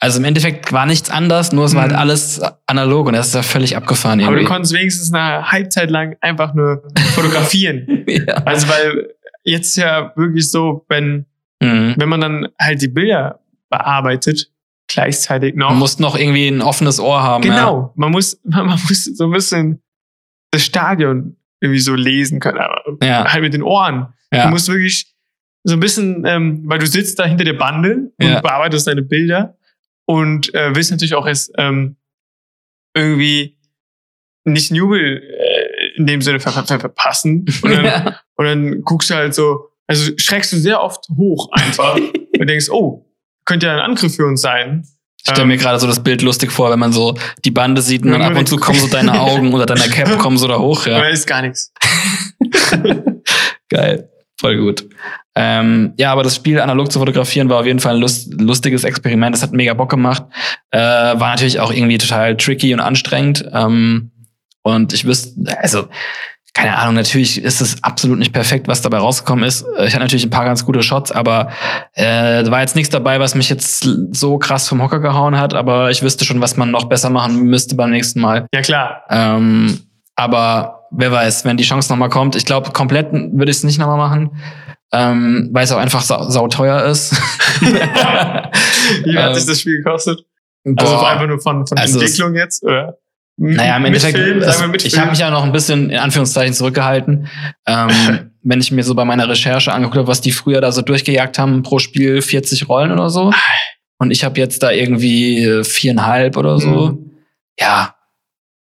Also im Endeffekt war nichts anders, nur es war halt Mhm. alles analog und das ist ja völlig abgefahren Aber du irgendwie. konntest wenigstens eine Halbzeit lang einfach nur fotografieren. [laughs] ja. Also weil jetzt ja wirklich so, wenn, Mhm. wenn man dann halt die Bilder bearbeitet, gleichzeitig noch. Man muss noch irgendwie ein offenes Ohr haben. Ja. genau. Man muss, [laughs] man muss so ein bisschen das Stadion irgendwie so lesen können, aber Ja. halt mit den Ohren. Ja. Du musst wirklich so ein bisschen, ähm, weil du sitzt da hinter der Bande und Ja. bearbeitest deine Bilder und äh, willst natürlich auch erst ähm, irgendwie nicht einen Jubel äh, in dem Sinne ver ver ver verpassen. Und dann, [laughs] Ja. und dann guckst du halt so, also schreckst du sehr oft hoch einfach [laughs] und denkst, oh, könnte ja ein Angriff für uns sein. Ich stelle mir gerade so das Bild lustig vor, wenn man so die Bande sieht und dann ab und zu kommen so [laughs] deine Augen oder deine Cap [laughs] kommen so da hoch. Ja. Ist gar nichts. [laughs] Geil. Voll gut. Ähm, ja, aber das Spiel analog zu fotografieren war auf jeden Fall ein lust lustiges Experiment. Das hat mega Bock gemacht. Äh, war natürlich auch irgendwie total tricky und anstrengend. Ähm, und ich wüsste, also keine Ahnung, natürlich ist es absolut nicht perfekt, was dabei rausgekommen ist. Äh, ich hatte natürlich ein paar ganz gute Shots, aber äh, da war jetzt nichts dabei, was mich jetzt so krass vom Hocker gehauen hat, aber ich wüsste schon, was man noch besser machen müsste beim nächsten Mal. Ja, klar. Ähm, aber wer weiß, wenn die Chance nochmal kommt, ich glaube, komplett würde ich es nicht nochmal machen. Ähm, weil es auch einfach sau, sau teuer ist. [laughs] [laughs] Wie hat sich das Spiel gekostet? Also Boah. einfach nur von, von Also Entwicklung jetzt? Oder? Naja, im Endeffekt, Film, das, ich habe mich ja noch ein bisschen in Anführungszeichen zurückgehalten. Ähm, [laughs] wenn ich mir so bei meiner Recherche angeguckt habe, was die früher da so durchgejagt haben, pro Spiel 40 Rollen oder so. Und ich habe jetzt da irgendwie äh, viereinhalb oder so. Mhm. Ja,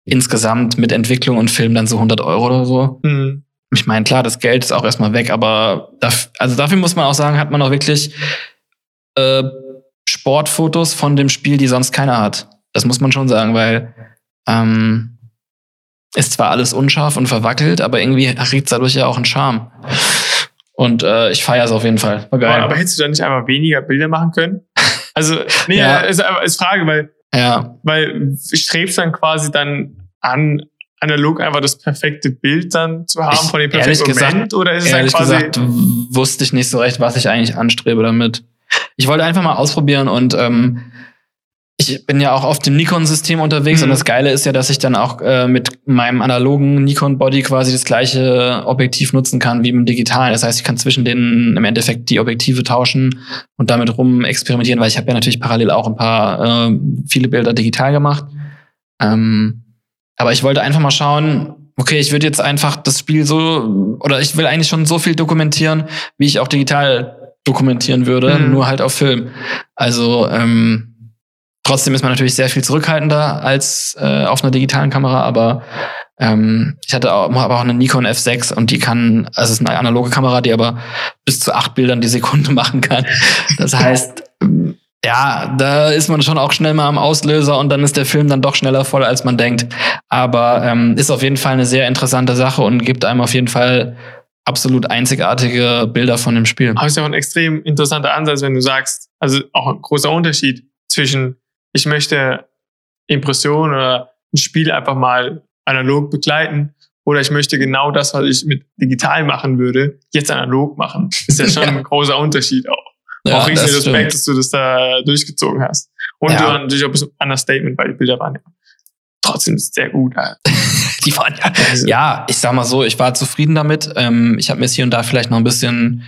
insgesamt mit Entwicklung und Film dann so 100 Euro oder so. Mhm. Ich meine, klar, das Geld ist auch erstmal weg, aber daf also dafür muss man auch sagen, hat man auch wirklich äh, Sportfotos von dem Spiel, die sonst keiner hat. Das muss man schon sagen, weil ähm, ist zwar alles unscharf und verwackelt, aber irgendwie kriegt dadurch ja auch einen Charme. Und äh, ich feiere es auf jeden Fall. War geil. Aber, hättest du da nicht einfach weniger Bilder machen können? [laughs] Also, nee, Ja. ist, ist Frage, weil, ja, weil strebst dann quasi dann an, analog einfach das perfekte Bild dann zu haben Ich- von dem perfekten gesagt- Moment? Oder ist es dann ehrlich quasi. gesagt wusste ich nicht so recht, was ich eigentlich anstrebe damit. Ich wollte einfach mal ausprobieren und ähm, ich bin ja auch auf dem Nikon-System unterwegs Mhm. und das Geile ist ja, dass ich dann auch äh, mit meinem analogen Nikon-Body quasi das gleiche Objektiv nutzen kann wie im digitalen. Das heißt, ich kann zwischen denen im Endeffekt die Objektive tauschen und damit rum experimentieren, weil ich habe ja natürlich parallel auch ein paar äh, viele Bilder digital gemacht. Ähm, aber ich wollte einfach mal schauen, okay, ich würde jetzt einfach das Spiel so, oder ich will eigentlich schon so viel dokumentieren, wie ich auch digital dokumentieren würde, Mhm. nur halt auf Film. Also ähm, trotzdem ist man natürlich sehr viel zurückhaltender als äh, auf einer digitalen Kamera, aber ähm, ich hatte auch, habe auch eine Nikon F6 und die kann, also es ist eine analoge Kamera, die aber bis zu acht Bildern die Sekunde [laughs] machen kann. Das heißt, ja, da ist man schon auch schnell mal am Auslöser und dann ist der Film dann doch schneller voll, als man denkt. Aber ähm, ist auf jeden Fall eine sehr interessante Sache und gibt einem auf jeden Fall absolut einzigartige Bilder von dem Spiel. Aber es ist ja auch ein extrem interessanter Ansatz, wenn du sagst, also auch ein großer Unterschied zwischen, ich möchte Impressionen oder ein Spiel einfach mal analog begleiten oder ich möchte genau das, was ich mit digital machen würde, jetzt analog machen. Ist ja [laughs] schon Ja. ein großer Unterschied auch. Ja, auch riesen das Respekt, stimmt. dass du das da durchgezogen hast. Und Ja. du hast natürlich auch ein bisschen Understatement, weil die Bilder waren ja trotzdem sehr gut. [laughs] Die waren ja Also, Ja, ich sag mal so, ich war zufrieden damit. Ähm, ich habe mir es hier und da vielleicht noch ein bisschen,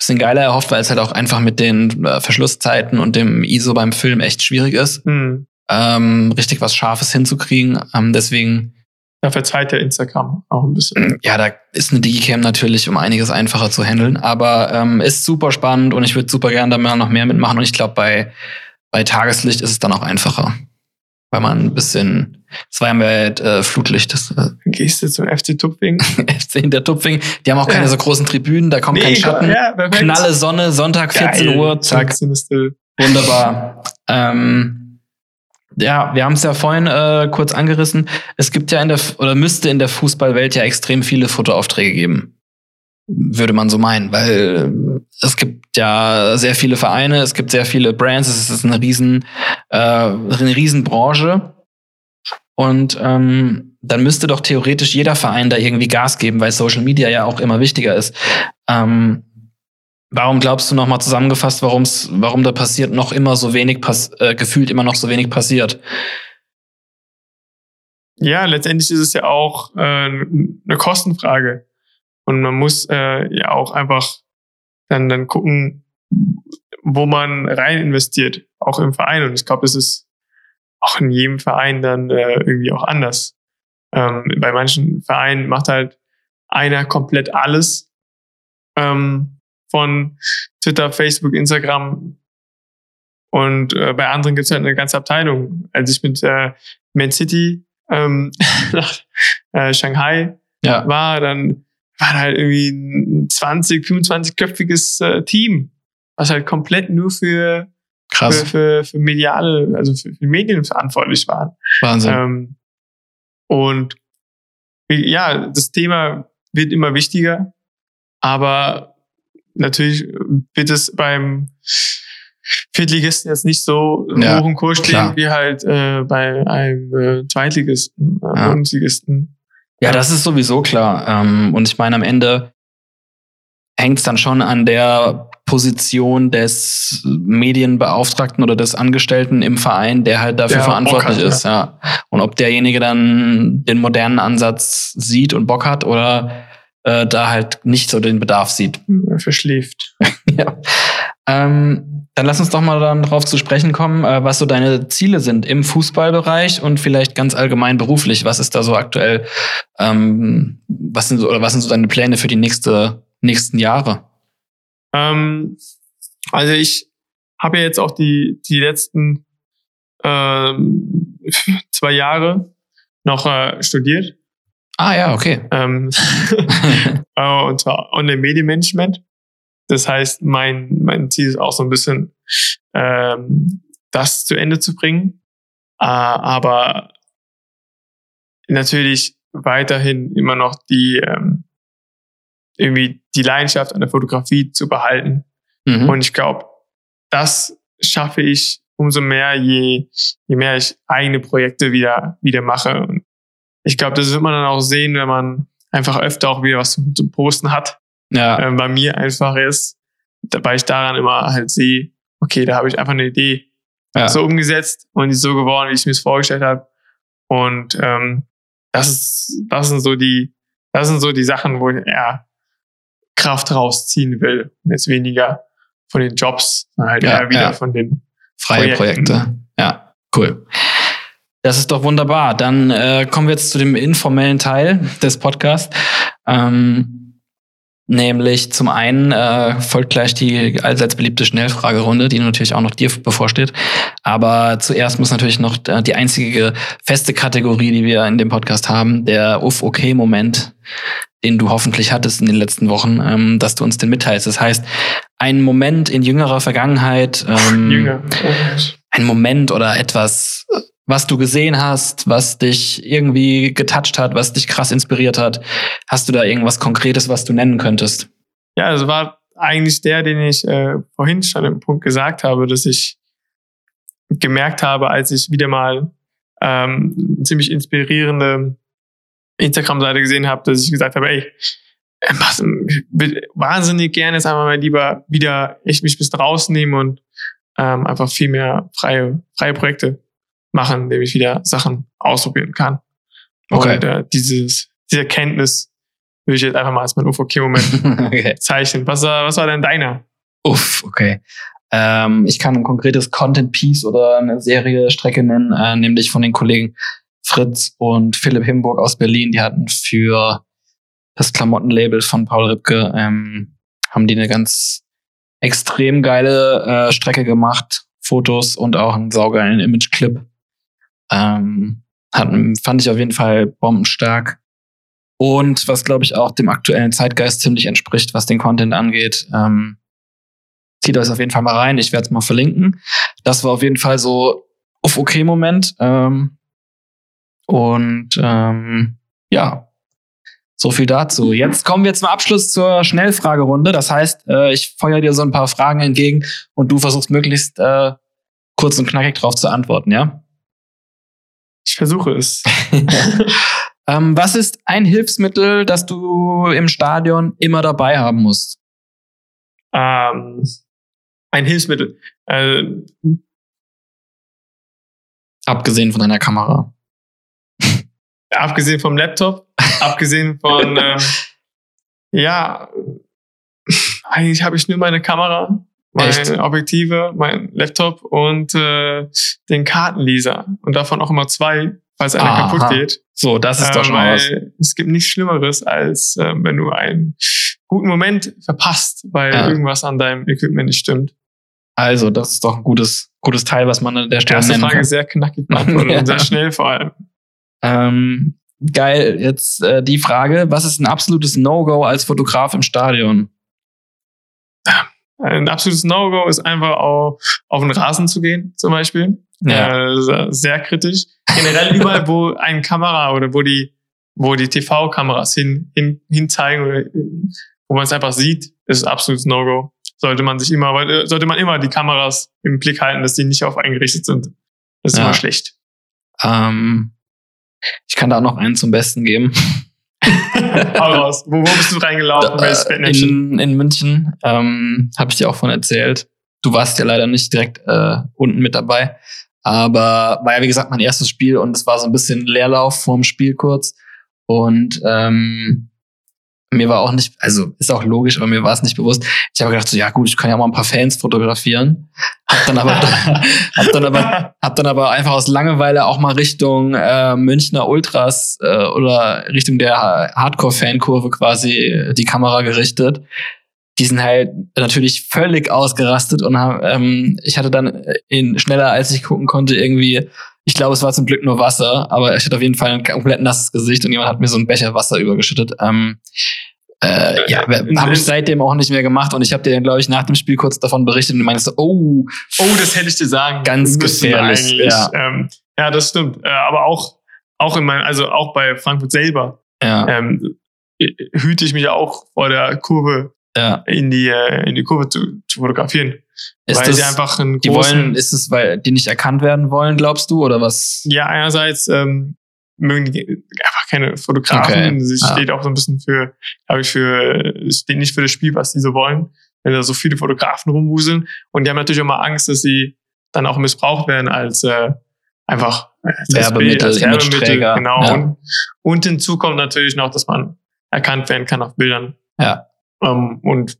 bisschen geiler erhofft, weil es halt auch einfach mit den äh, Verschlusszeiten und dem ISO beim Film echt schwierig ist, Hm. ähm, richtig was Scharfes hinzukriegen. Ähm, deswegen, Da verzeiht der Instagram auch ein bisschen. [clears throat] ja, da ist eine Digicam natürlich um einiges einfacher zu handeln, aber ähm, ist super spannend und ich würde super gerne da mal noch mehr mitmachen. Und ich glaube, bei, bei Tageslicht ist es dann auch einfacher. Weil man ein bisschen, es war ja mit äh, Flutlicht, das äh, Gehst du zum FC Tupfing? [laughs] FC in der Tupfing. Die haben auch keine Ja. so großen Tribünen, da kommt kein Schatten. Ja. Knalle Sonne, Sonntag 14 Geil. Uhr, zack, 14 ist der- wunderbar. ähm, ja, wir haben es ja vorhin äh, kurz angerissen. Es gibt ja in der oder müsste in der Fußballwelt ja extrem viele Fotoaufträge geben. Würde man so meinen, weil äh, es gibt ja sehr viele Vereine, es gibt sehr viele Brands, es ist eine riesen, äh, eine riesen Branche. Und ähm, dann müsste doch theoretisch jeder Verein da irgendwie Gas geben, weil Social Media ja auch immer wichtiger ist. Ähm, warum glaubst du nochmal zusammengefasst, warum's, warum da passiert noch immer so wenig, pass äh, gefühlt immer noch so wenig passiert? Ja, letztendlich ist es ja auch äh, eine Kostenfrage. Und man muss äh, ja auch einfach dann, dann gucken, wo man rein investiert, auch im Verein. Und ich glaube, das ist auch in jedem Verein dann äh, irgendwie auch anders. Ähm, bei manchen Vereinen macht halt einer komplett alles ähm, von Twitter, Facebook, Instagram. Und äh, bei anderen gibt es halt eine ganze Abteilung. Als ich mit äh, Man City ähm, [laughs] nach äh, Shanghai Ja, war, dann war da halt irgendwie ein 20, 25-köpfiges äh, Team, was halt komplett nur für, krass, für, für mediale, also für, für Medien verantwortlich waren. Wahnsinn. Ähm, und ja, das Thema wird immer wichtiger, aber natürlich wird es beim Viertligisten jetzt nicht so Ja, hoch im Kurs stehen klar. wie halt äh, bei einem äh, Zweitligisten, äh, Ja. Bundesligisten. Ja, das ist sowieso klar. Ähm, und ich meine, am Ende hängt es dann schon an der Position des Medienbeauftragten oder des Angestellten im Verein, der halt dafür Der verantwortlich hat, ist. Ja. Und ob derjenige dann den modernen Ansatz sieht und Bock hat oder äh, da halt nicht so den Bedarf sieht. Verschläft. [laughs] ja. Ähm, dann lass uns doch mal dann drauf zu sprechen kommen, äh, was so deine Ziele sind im Fußballbereich und vielleicht ganz allgemein beruflich. Was ist da so aktuell? Ähm, was sind so oder was sind so deine Pläne für die nächste nächsten Jahre? Ähm, also ich habe ja jetzt auch die, die letzten ähm, [laughs] zwei Jahre noch äh, studiert. Ah ja, okay. Ähm, [laughs] [laughs] äh, und zwar Online-Medienmanagement. Das heißt, mein, mein Ziel ist auch so ein bisschen, ähm, das zu Ende zu bringen. Äh, aber natürlich weiterhin immer noch die, ähm, irgendwie die Leidenschaft an der Fotografie zu behalten. Mhm. Und ich glaube, das schaffe ich umso mehr, je, je mehr ich eigene Projekte wieder, wieder mache. Und ich glaube, das wird man dann auch sehen, wenn man einfach öfter auch wieder was zum, zum Posten hat. ja, Ähm, bei mir einfach ist, weil ich daran immer halt sehe, okay, da habe ich einfach eine Idee ja. so umgesetzt und die ist so geworden, wie ich mir es vorgestellt habe. Und ähm, das ist, das sind so die, das sind so die Sachen, wo ich eher Kraft rausziehen will. Und jetzt weniger von den Jobs, sondern halt Ja, eher wieder ja. von den freie Projekten. Projekte. Ja, cool. Das ist doch wunderbar. Dann äh, kommen wir jetzt zu dem informellen Teil des Podcasts. Ähm, nämlich zum einen äh, folgt gleich die allseits beliebte Schnellfragerunde, die natürlich auch noch dir bevorsteht. Aber zuerst muss natürlich noch äh, die einzige feste Kategorie, die wir in dem Podcast haben, der Uff-Okay-Moment, den du hoffentlich hattest in den letzten Wochen, ähm, dass du uns den mitteilst. Das heißt, ein Moment in jüngerer Vergangenheit, [laughs] ähm, Jünger. ein Moment oder etwas, was du gesehen hast, was dich irgendwie getoucht hat, was dich krass inspiriert hat. Hast du da irgendwas Konkretes, was du nennen könntest? Ja, also war eigentlich der, den ich äh, vorhin schon im Punkt gesagt habe, dass ich gemerkt habe, als ich wieder mal ähm, ziemlich inspirierende Instagram-Seite gesehen habe, dass ich gesagt habe, ey, äh, was, wahnsinnig gerne jetzt einfach mal lieber wieder echt mich bis draußen nehmen und ähm, einfach viel mehr freie, freie Projekte machen, indem ich wieder Sachen ausprobieren kann. Okay. Und äh, dieses, diese Erkenntnis will ich jetzt einfach mal als mein UVK-Moment [laughs] okay. zeichnen. Was, war- was war denn deiner? Uff, okay. Ähm, ich kann ein konkretes Content-Piece oder eine Serie Strecke nennen, äh, nämlich von den Kollegen Fritz und Philipp Himburg aus Berlin. Die hatten für das Klamottenlabel von Paul Ripke, ähm, haben die eine ganz extrem geile äh, Strecke gemacht. Fotos und auch einen saugeilen Image-Clip. Ähm, hatten, fand ich auf jeden Fall bombenstark. Und was, glaube ich, auch dem aktuellen Zeitgeist ziemlich entspricht, was den Content angeht. Ähm, zieht euch auf jeden Fall mal rein. Ich werde es mal verlinken. Das war auf jeden Fall so auf okay Moment. Ähm, und ähm, ja, so viel dazu. Jetzt kommen wir zum Abschluss zur Schnellfragerunde. Das heißt, äh, ich feuer dir so ein paar Fragen entgegen und du versuchst möglichst äh, kurz und knackig drauf zu antworten, ja? Ich versuche es. [laughs] [laughs] ähm, was ist ein Hilfsmittel, das du im Stadion immer dabei haben musst? ähm, ein Hilfsmittel. Äh, Abgesehen von deiner Kamera. Abgesehen vom Laptop, abgesehen von, [laughs] ähm, ja, eigentlich habe ich nur meine Kamera, meine Echt? Objektive, mein Laptop und äh, den Kartenleser. Und davon auch immer zwei, falls einer Aha. kaputt geht. So, das ist doch Äh, schon mal was. es gibt nichts Schlimmeres, als äh, wenn du einen guten Moment verpasst, weil Ja. irgendwas an deinem Equipment nicht stimmt. Also, das ist doch ein gutes, gutes Teil, was man an der Stelle erste nennen Frage kann. sehr knackig beantwortet [laughs] Ja. und sehr schnell vor allem. Ähm, geil, jetzt äh, die Frage, was ist ein absolutes No-Go als Fotograf im Stadion? Ein absolutes No-Go ist einfach auch auf den Rasen zu gehen, zum Beispiel. Ja. Äh, sehr- kritisch. Generell [laughs] überall, wo eine Kamera oder wo die, wo die TV-Kameras hin, hin, hin zeigen oder äh, wo man es einfach sieht, ist absolutes No-Go. Sollte man sich immer, weil, äh, sollte man immer die Kameras im Blick halten, dass die nicht auf eingerichtet sind. Das ist Ja. immer schlecht. Ähm, ich kann da noch einen zum Besten geben. [laughs] Hau raus. Wo, wo bist du reingelaufen? Welches Fettnäpfchen? in, in München ähm, habe ich dir auch von erzählt. Du warst ja leider nicht direkt äh, unten mit dabei. Aber war ja, wie gesagt, mein erstes Spiel und es war so ein bisschen Leerlauf vorm Spiel kurz. Und ähm, mir war auch nicht, also ist auch logisch, aber mir war es nicht bewusst. Ich habe gedacht, so, ja gut, ich kann ja mal ein paar Fans fotografieren. Hab dann aber, [laughs] hab dann aber, hab dann aber einfach aus Langeweile auch mal Richtung äh, Münchner Ultras äh, oder Richtung der Hardcore-Fankurve quasi äh, die Kamera gerichtet. Die sind halt natürlich völlig ausgerastet und haben, ähm, ich hatte dann in schneller als ich gucken konnte irgendwie ich glaube, es war zum Glück nur Wasser, aber ich hatte auf jeden Fall ein komplett nasses Gesicht und jemand hat mir so einen Becher Wasser übergeschüttet. Ähm, äh, ja, habe ich seitdem auch nicht mehr gemacht und ich habe dir dann, glaube ich, nach dem Spiel kurz davon berichtet und du meinst so, oh, oh, das hätte ich dir sagen. Ganz gefährlich. Ja. Ähm, ja, das stimmt. Äh, aber auch, auch in meinem, also auch bei Frankfurt selber, ja. ähm, hüte ich mich auch vor der Kurve ja. in die äh, in die Kurve zu, zu fotografieren. Ist weil das, sie einfach einen die wollen, ist es, weil die nicht erkannt werden wollen, glaubst du, oder was? Ja, einerseits ähm, mögen die keine Fotografen. Okay. Sie steht auch so ein bisschen für, glaube ich, für, steht nicht für das Spiel, was die so wollen, wenn da so viele Fotografen rumwuseln. Und die haben natürlich immer Angst, dass sie dann auch missbraucht werden als äh, einfach als Werbemittel, als Imageträger. Genau. Ja. Und, und hinzu kommt natürlich noch, dass man erkannt werden kann auf Bildern. Ja. Ähm, und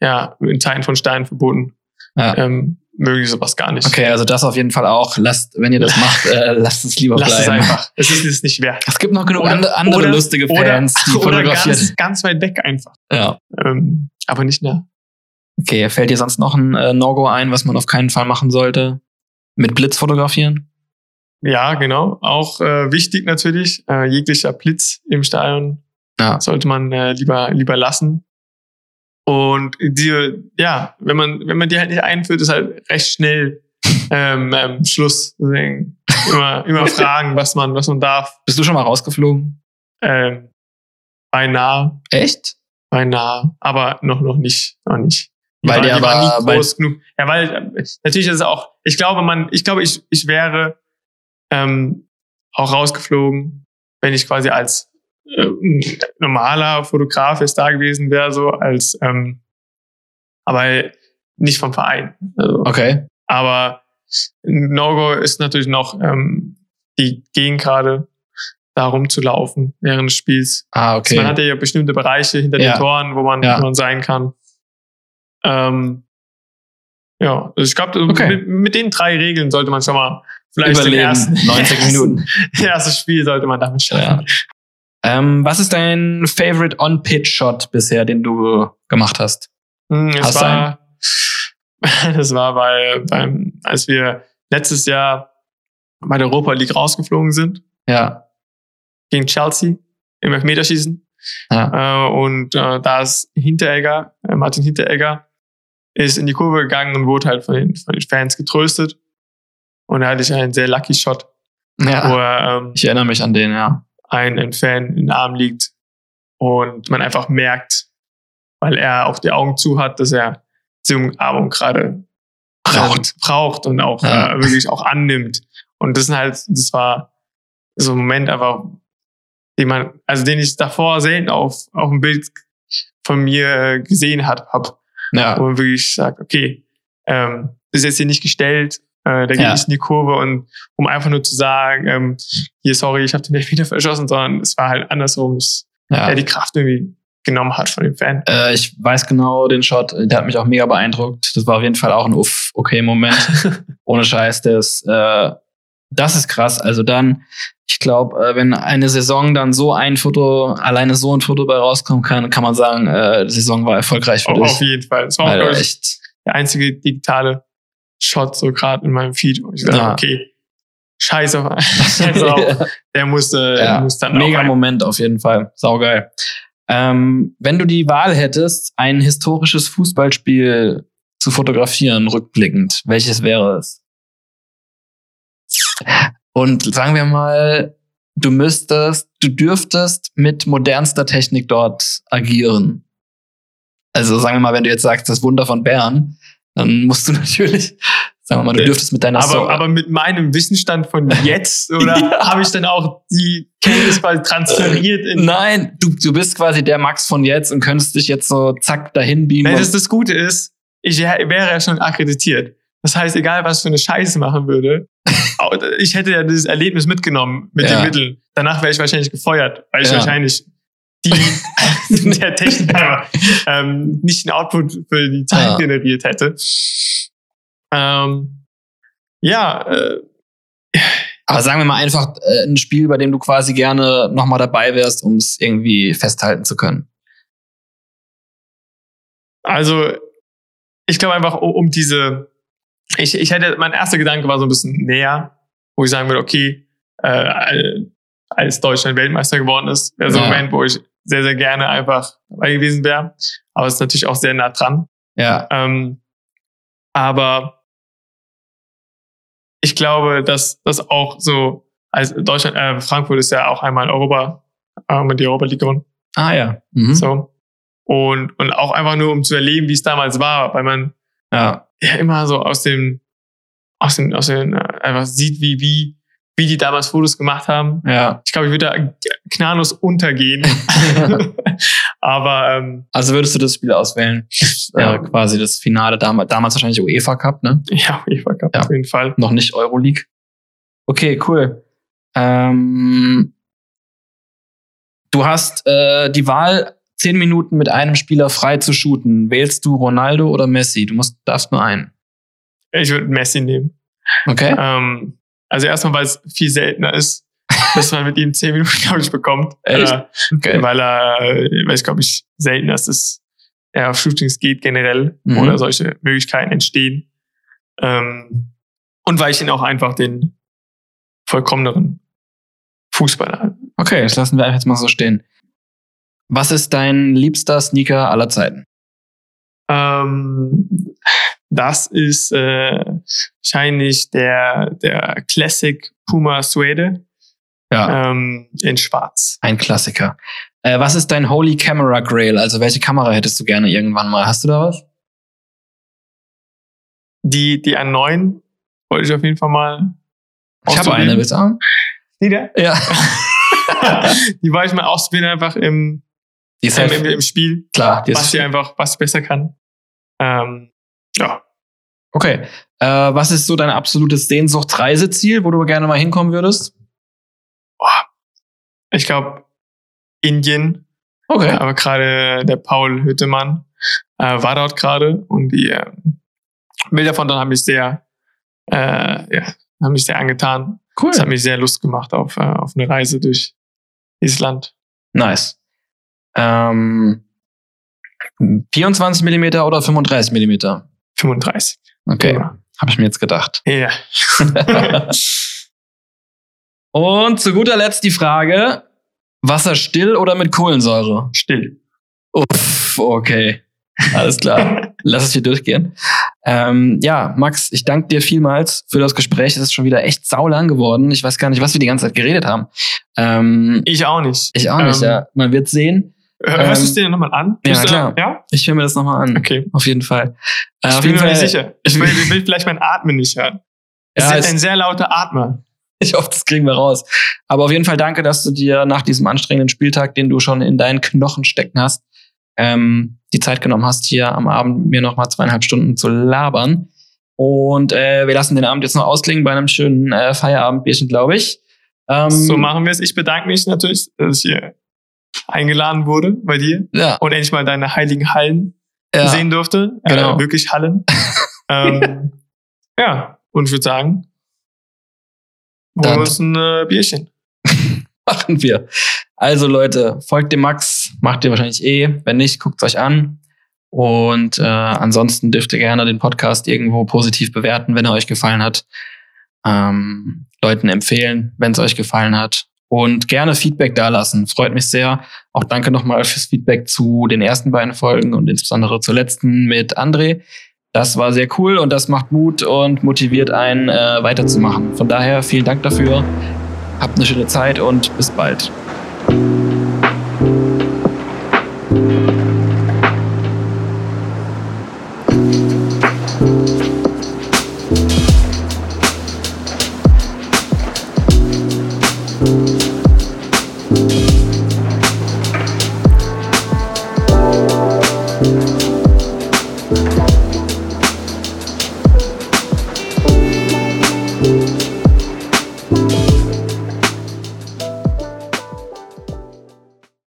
ja, in Zeiten von Steinen verboten Ja. ähm, mögen die sowas gar nicht. Okay, also das auf jeden Fall auch. Lasst, wenn ihr das [laughs] macht, äh, lasst es lieber Lass es bleiben. einfach. Es ist es nicht wert. Es gibt noch genug Oder- andere, andere oder- lustige oder- Fans, die Oder fotografieren. ganz, ganz weit weg einfach. ja. Ähm, aber nicht nah. Okay, fällt dir sonst noch ein äh, No-Go ein, was man auf keinen Fall machen sollte? Mit Blitz fotografieren? Ja, genau. Auch äh, wichtig natürlich, äh, jeglicher Blitz im Stadion Ja. sollte man äh, lieber, lieber lassen. Und die, ja, wenn man, wenn man die halt nicht einführt, ist halt recht schnell [laughs] ähm, ähm, Schluss. Deswegen immer, immer [laughs] fragen, was man, was man darf. Bist du schon mal rausgeflogen? Ähm, beinahe, Echt? beinahe, aber noch, noch nicht, noch nicht. Die Weil war- der die war aber- nie groß genug. Ja, weil natürlich ist es auch, ich glaube, man, ich glaube, ich, ich wäre ähm, auch rausgeflogen, wenn ich quasi als äh, normaler Fotograf jetzt da gewesen wäre, so als ähm, aber nicht vom Verein. Also, Okay. aber No-Go ist natürlich noch, ähm, die gehen gerade da rumzulaufen während des Spiels. Ah, Also Man okay. hat ja bestimmte Bereiche hinter Ja. den Toren, wo man, Ja. wo man sein kann. Ähm, ja, also ich glaube, Okay. mit, mit den drei Regeln sollte man schon mal vielleicht den Überleben. ersten, 90 Minuten. [laughs] erstes Spiel sollte man damit schaffen. Ähm, was ist dein Favorite On-Pitch-Shot bisher, den du gemacht hast? Hm, Es Hast war, das [laughs] war bei, beim, als wir letztes Jahr bei der Europa League rausgeflogen sind Ja. gegen Chelsea im Elfmeterschießen. Ja. Äh, und äh, da ist Hinteregger, äh, Martin Hinteregger, ist in die Kurve gegangen und wurde halt von den, von den Fans getröstet. Und da hatte ich einen sehr lucky Shot, ja. wo er, ähm, Ich erinnere mich an den, ja. Ein, ein Fan in den Arm liegt und man einfach merkt, weil er auch die Augen zu hat, dass er diese Umarmung gerade Braucht. äh, braucht und auch Ja. äh, wirklich auch annimmt. Und das sind halt, das war so ein Moment einfach, den man, also den ich davor selten auf, auf dem Bild von mir äh, gesehen hat, hab, Ja. wo man wirklich sagt, okay, ähm, ist jetzt hier nicht gestellt, äh, der geht Ja. nicht in die Kurve und um einfach nur zu sagen, ähm, hier, sorry, ich habe den Elfmeter [laughs] verschossen, sondern es war halt andersrum, dass ja. er die Kraft irgendwie genommen hat von dem Fan. Äh, ich weiß genau den Shot, der hat mich auch mega beeindruckt. Das war auf jeden Fall auch ein uff, okay Moment. [laughs] Ohne Scheiß, das, äh, das ist krass. Also dann, ich glaube, äh, wenn eine Saison dann so ein Foto, alleine so ein Foto bei rauskommen kann, kann man sagen, äh, die Saison war erfolgreich für Auf, dich. auf jeden Fall. Das war auch, ich, echt, der einzige digitale Shot so gerade in meinem Feed, wo ich sage, Ja. okay, scheiß [laughs] auf, scheiß auf, der musste, ja, muss dann mega Moment auf jeden Fall. Saugeil. Ähm, wenn du die Wahl hättest, ein historisches Fußballspiel zu fotografieren, rückblickend, welches wäre es? Und sagen wir mal, du müsstest, du dürftest mit modernster Technik dort agieren. Also sagen wir mal, wenn du jetzt sagst, das Wunder von Bern, dann musst du [laughs] natürlich Sagen wir mal, du dürftest mit deiner aber, Story. aber mit meinem Wissensstand von jetzt, [laughs] oder Ja. habe ich dann auch die Kenntnis quasi transferiert in. Nein, du, du bist quasi der Max von jetzt und könntest dich jetzt so zack dahin beamen. Nein, das, das Gute ist, ich wär- wäre ja schon akkreditiert. Das heißt, egal was für eine Scheiße machen würde, [laughs] ich hätte ja dieses Erlebnis mitgenommen mit Ja. den Mitteln. Danach wäre ich wahrscheinlich gefeuert, weil ich Ja. wahrscheinlich die [laughs] der Techniker ähm, nicht den Output für die Zeit Ja. generiert hätte. Ähm, ja, äh, Aber sagen wir mal einfach äh, ein Spiel, bei dem du quasi gerne nochmal dabei wärst, um es irgendwie festhalten zu können. Also, ich glaube einfach, um, diese, ich, ich hätte, mein erster Gedanke war so ein bisschen näher, wo ich sagen würde, okay, äh, als Deutschland Weltmeister geworden ist, wäre so ein. Moment, wo ich sehr, sehr gerne einfach dabei gewesen wäre. Aber es ist natürlich auch sehr nah dran. Ja. Ähm, aber ich glaube, dass das auch so, als Deutschland, äh, Frankfurt ist ja auch einmal Europa, äh, mit die Europa League gewonnen. Ah ja. Mhm. So. Und, und auch einfach nur, um zu erleben, wie es damals war, weil man Ja. ja immer so aus dem, aus dem, aus dem, äh, einfach sieht, wie, wie, wie die damals Fotos gemacht haben. Ja. Ich glaube, ich würde da knalllos untergehen. [laughs] [laughs] Aber ähm, Also würdest du das Spiel auswählen? Ja. Äh, quasi das Finale damals, damals wahrscheinlich UEFA Cup, ne? ja, ich war Ja. auf jeden Fall. Noch nicht Euroleague. Okay, cool. Ähm, du hast äh, die Wahl, zehn Minuten mit einem Spieler frei zu shooten. Wählst du Ronaldo oder Messi? Du musst, darfst nur einen. Ich würde Messi nehmen. Okay? Ähm, also erstmal, weil es viel seltener ist, [laughs] dass man mit ihm zehn Minuten, glaube ich, bekommt. Echt? Äh, okay. weil er, äh, weil es, glaube ich, selten, dass es ja, auf Shootings geht generell Mhm. oder solche Möglichkeiten entstehen. Ähm, und weil ich ihn auch einfach den vollkommeneren Fußballer Okay, das lassen wir einfach jetzt mal so stehen. Was ist dein liebster Sneaker aller Zeiten? Ähm, das ist äh, wahrscheinlich der, der Classic Puma Suede Ja, ähm, in Schwarz. ein Klassiker. Äh, was ist dein Holy Camera Grail? Also welche Kamera hättest du gerne irgendwann mal? Hast du da was? Die, die A9 wollte ich auf jeden Fall mal. Ich habe eine, willst du haben? Die da? Ja. [laughs] die wollte ich mal ausprobieren, einfach im, Die ist im, halt, im, im Spiel, klar. Die was sie einfach, was sie besser kann. Ähm, ja. okay. Äh, was ist so dein absolutes Sehnsucht-Reiseziel, wo du gerne mal hinkommen würdest? Ich glaube, Indien, Okay. aber gerade der Paul Hüttemann äh, war dort gerade und die äh, Bilder von dort haben mich sehr, äh, ja, haben mich sehr angetan. Cool. Es hat mich sehr Lust gemacht auf, äh, auf eine Reise durch dieses Land. Nice. Ähm, 24 Millimeter oder 35 Millimeter? 35. Okay, Ja. habe ich mir jetzt gedacht. Ja. [laughs] [laughs] Und zu guter Letzt die Frage: Wasser still oder mit Kohlensäure? Still. Uff, okay. Alles klar. [laughs] Lass es hier durchgehen. Ähm, ja, Max, ich danke dir vielmals für das Gespräch. Es ist schon wieder echt saulang geworden. Ich weiß gar nicht, was wir die ganze Zeit geredet haben. Ähm, Ich auch nicht. ich auch nicht, Ähm, ja. Man wird sehen. Hör- Hörst du es Ähm, dir nochmal an? ja, klar. Ja? Ich höre mir das nochmal an. Okay. Auf jeden Fall. Äh, Ich auf bin mir nicht Fall sicher. Ich will, will vielleicht mein Atmen nicht hören. Es Ja, ist ein sehr lauter Atmer. Ich hoffe, das kriegen wir raus. Aber auf jeden Fall danke, dass du dir nach diesem anstrengenden Spieltag, den du schon in deinen Knochen stecken hast, ähm, die Zeit genommen hast, hier am Abend mir noch mal zweieinhalb Stunden zu labern. Und äh, wir lassen den Abend jetzt noch ausklingen bei einem schönen äh, Feierabendbierchen, glaube ich. Ähm, So machen wir es. Ich bedanke mich natürlich, dass ich hier eingeladen wurde bei dir Ja, und endlich mal deine heiligen Hallen ja. sehen durfte. Genau. Äh, wirklich Hallen. [laughs] ähm, ja, und ich würde sagen, holen wir uns ein äh, Bierchen. [laughs] machen wir. Also Leute, folgt dem Max, macht ihr wahrscheinlich eh. Wenn nicht, guckt euch an. Und äh, ansonsten dürft ihr gerne den Podcast irgendwo positiv bewerten, wenn er euch gefallen hat. Ähm, Leuten empfehlen, wenn es euch gefallen hat. Und gerne Feedback dalassen. Freut mich sehr. Auch danke nochmal fürs Feedback zu den ersten beiden Folgen und insbesondere zur letzten mit André. Das war sehr cool und das macht Mut und motiviert einen, äh, weiterzumachen. Von daher vielen Dank dafür. Habt eine schöne Zeit und bis bald.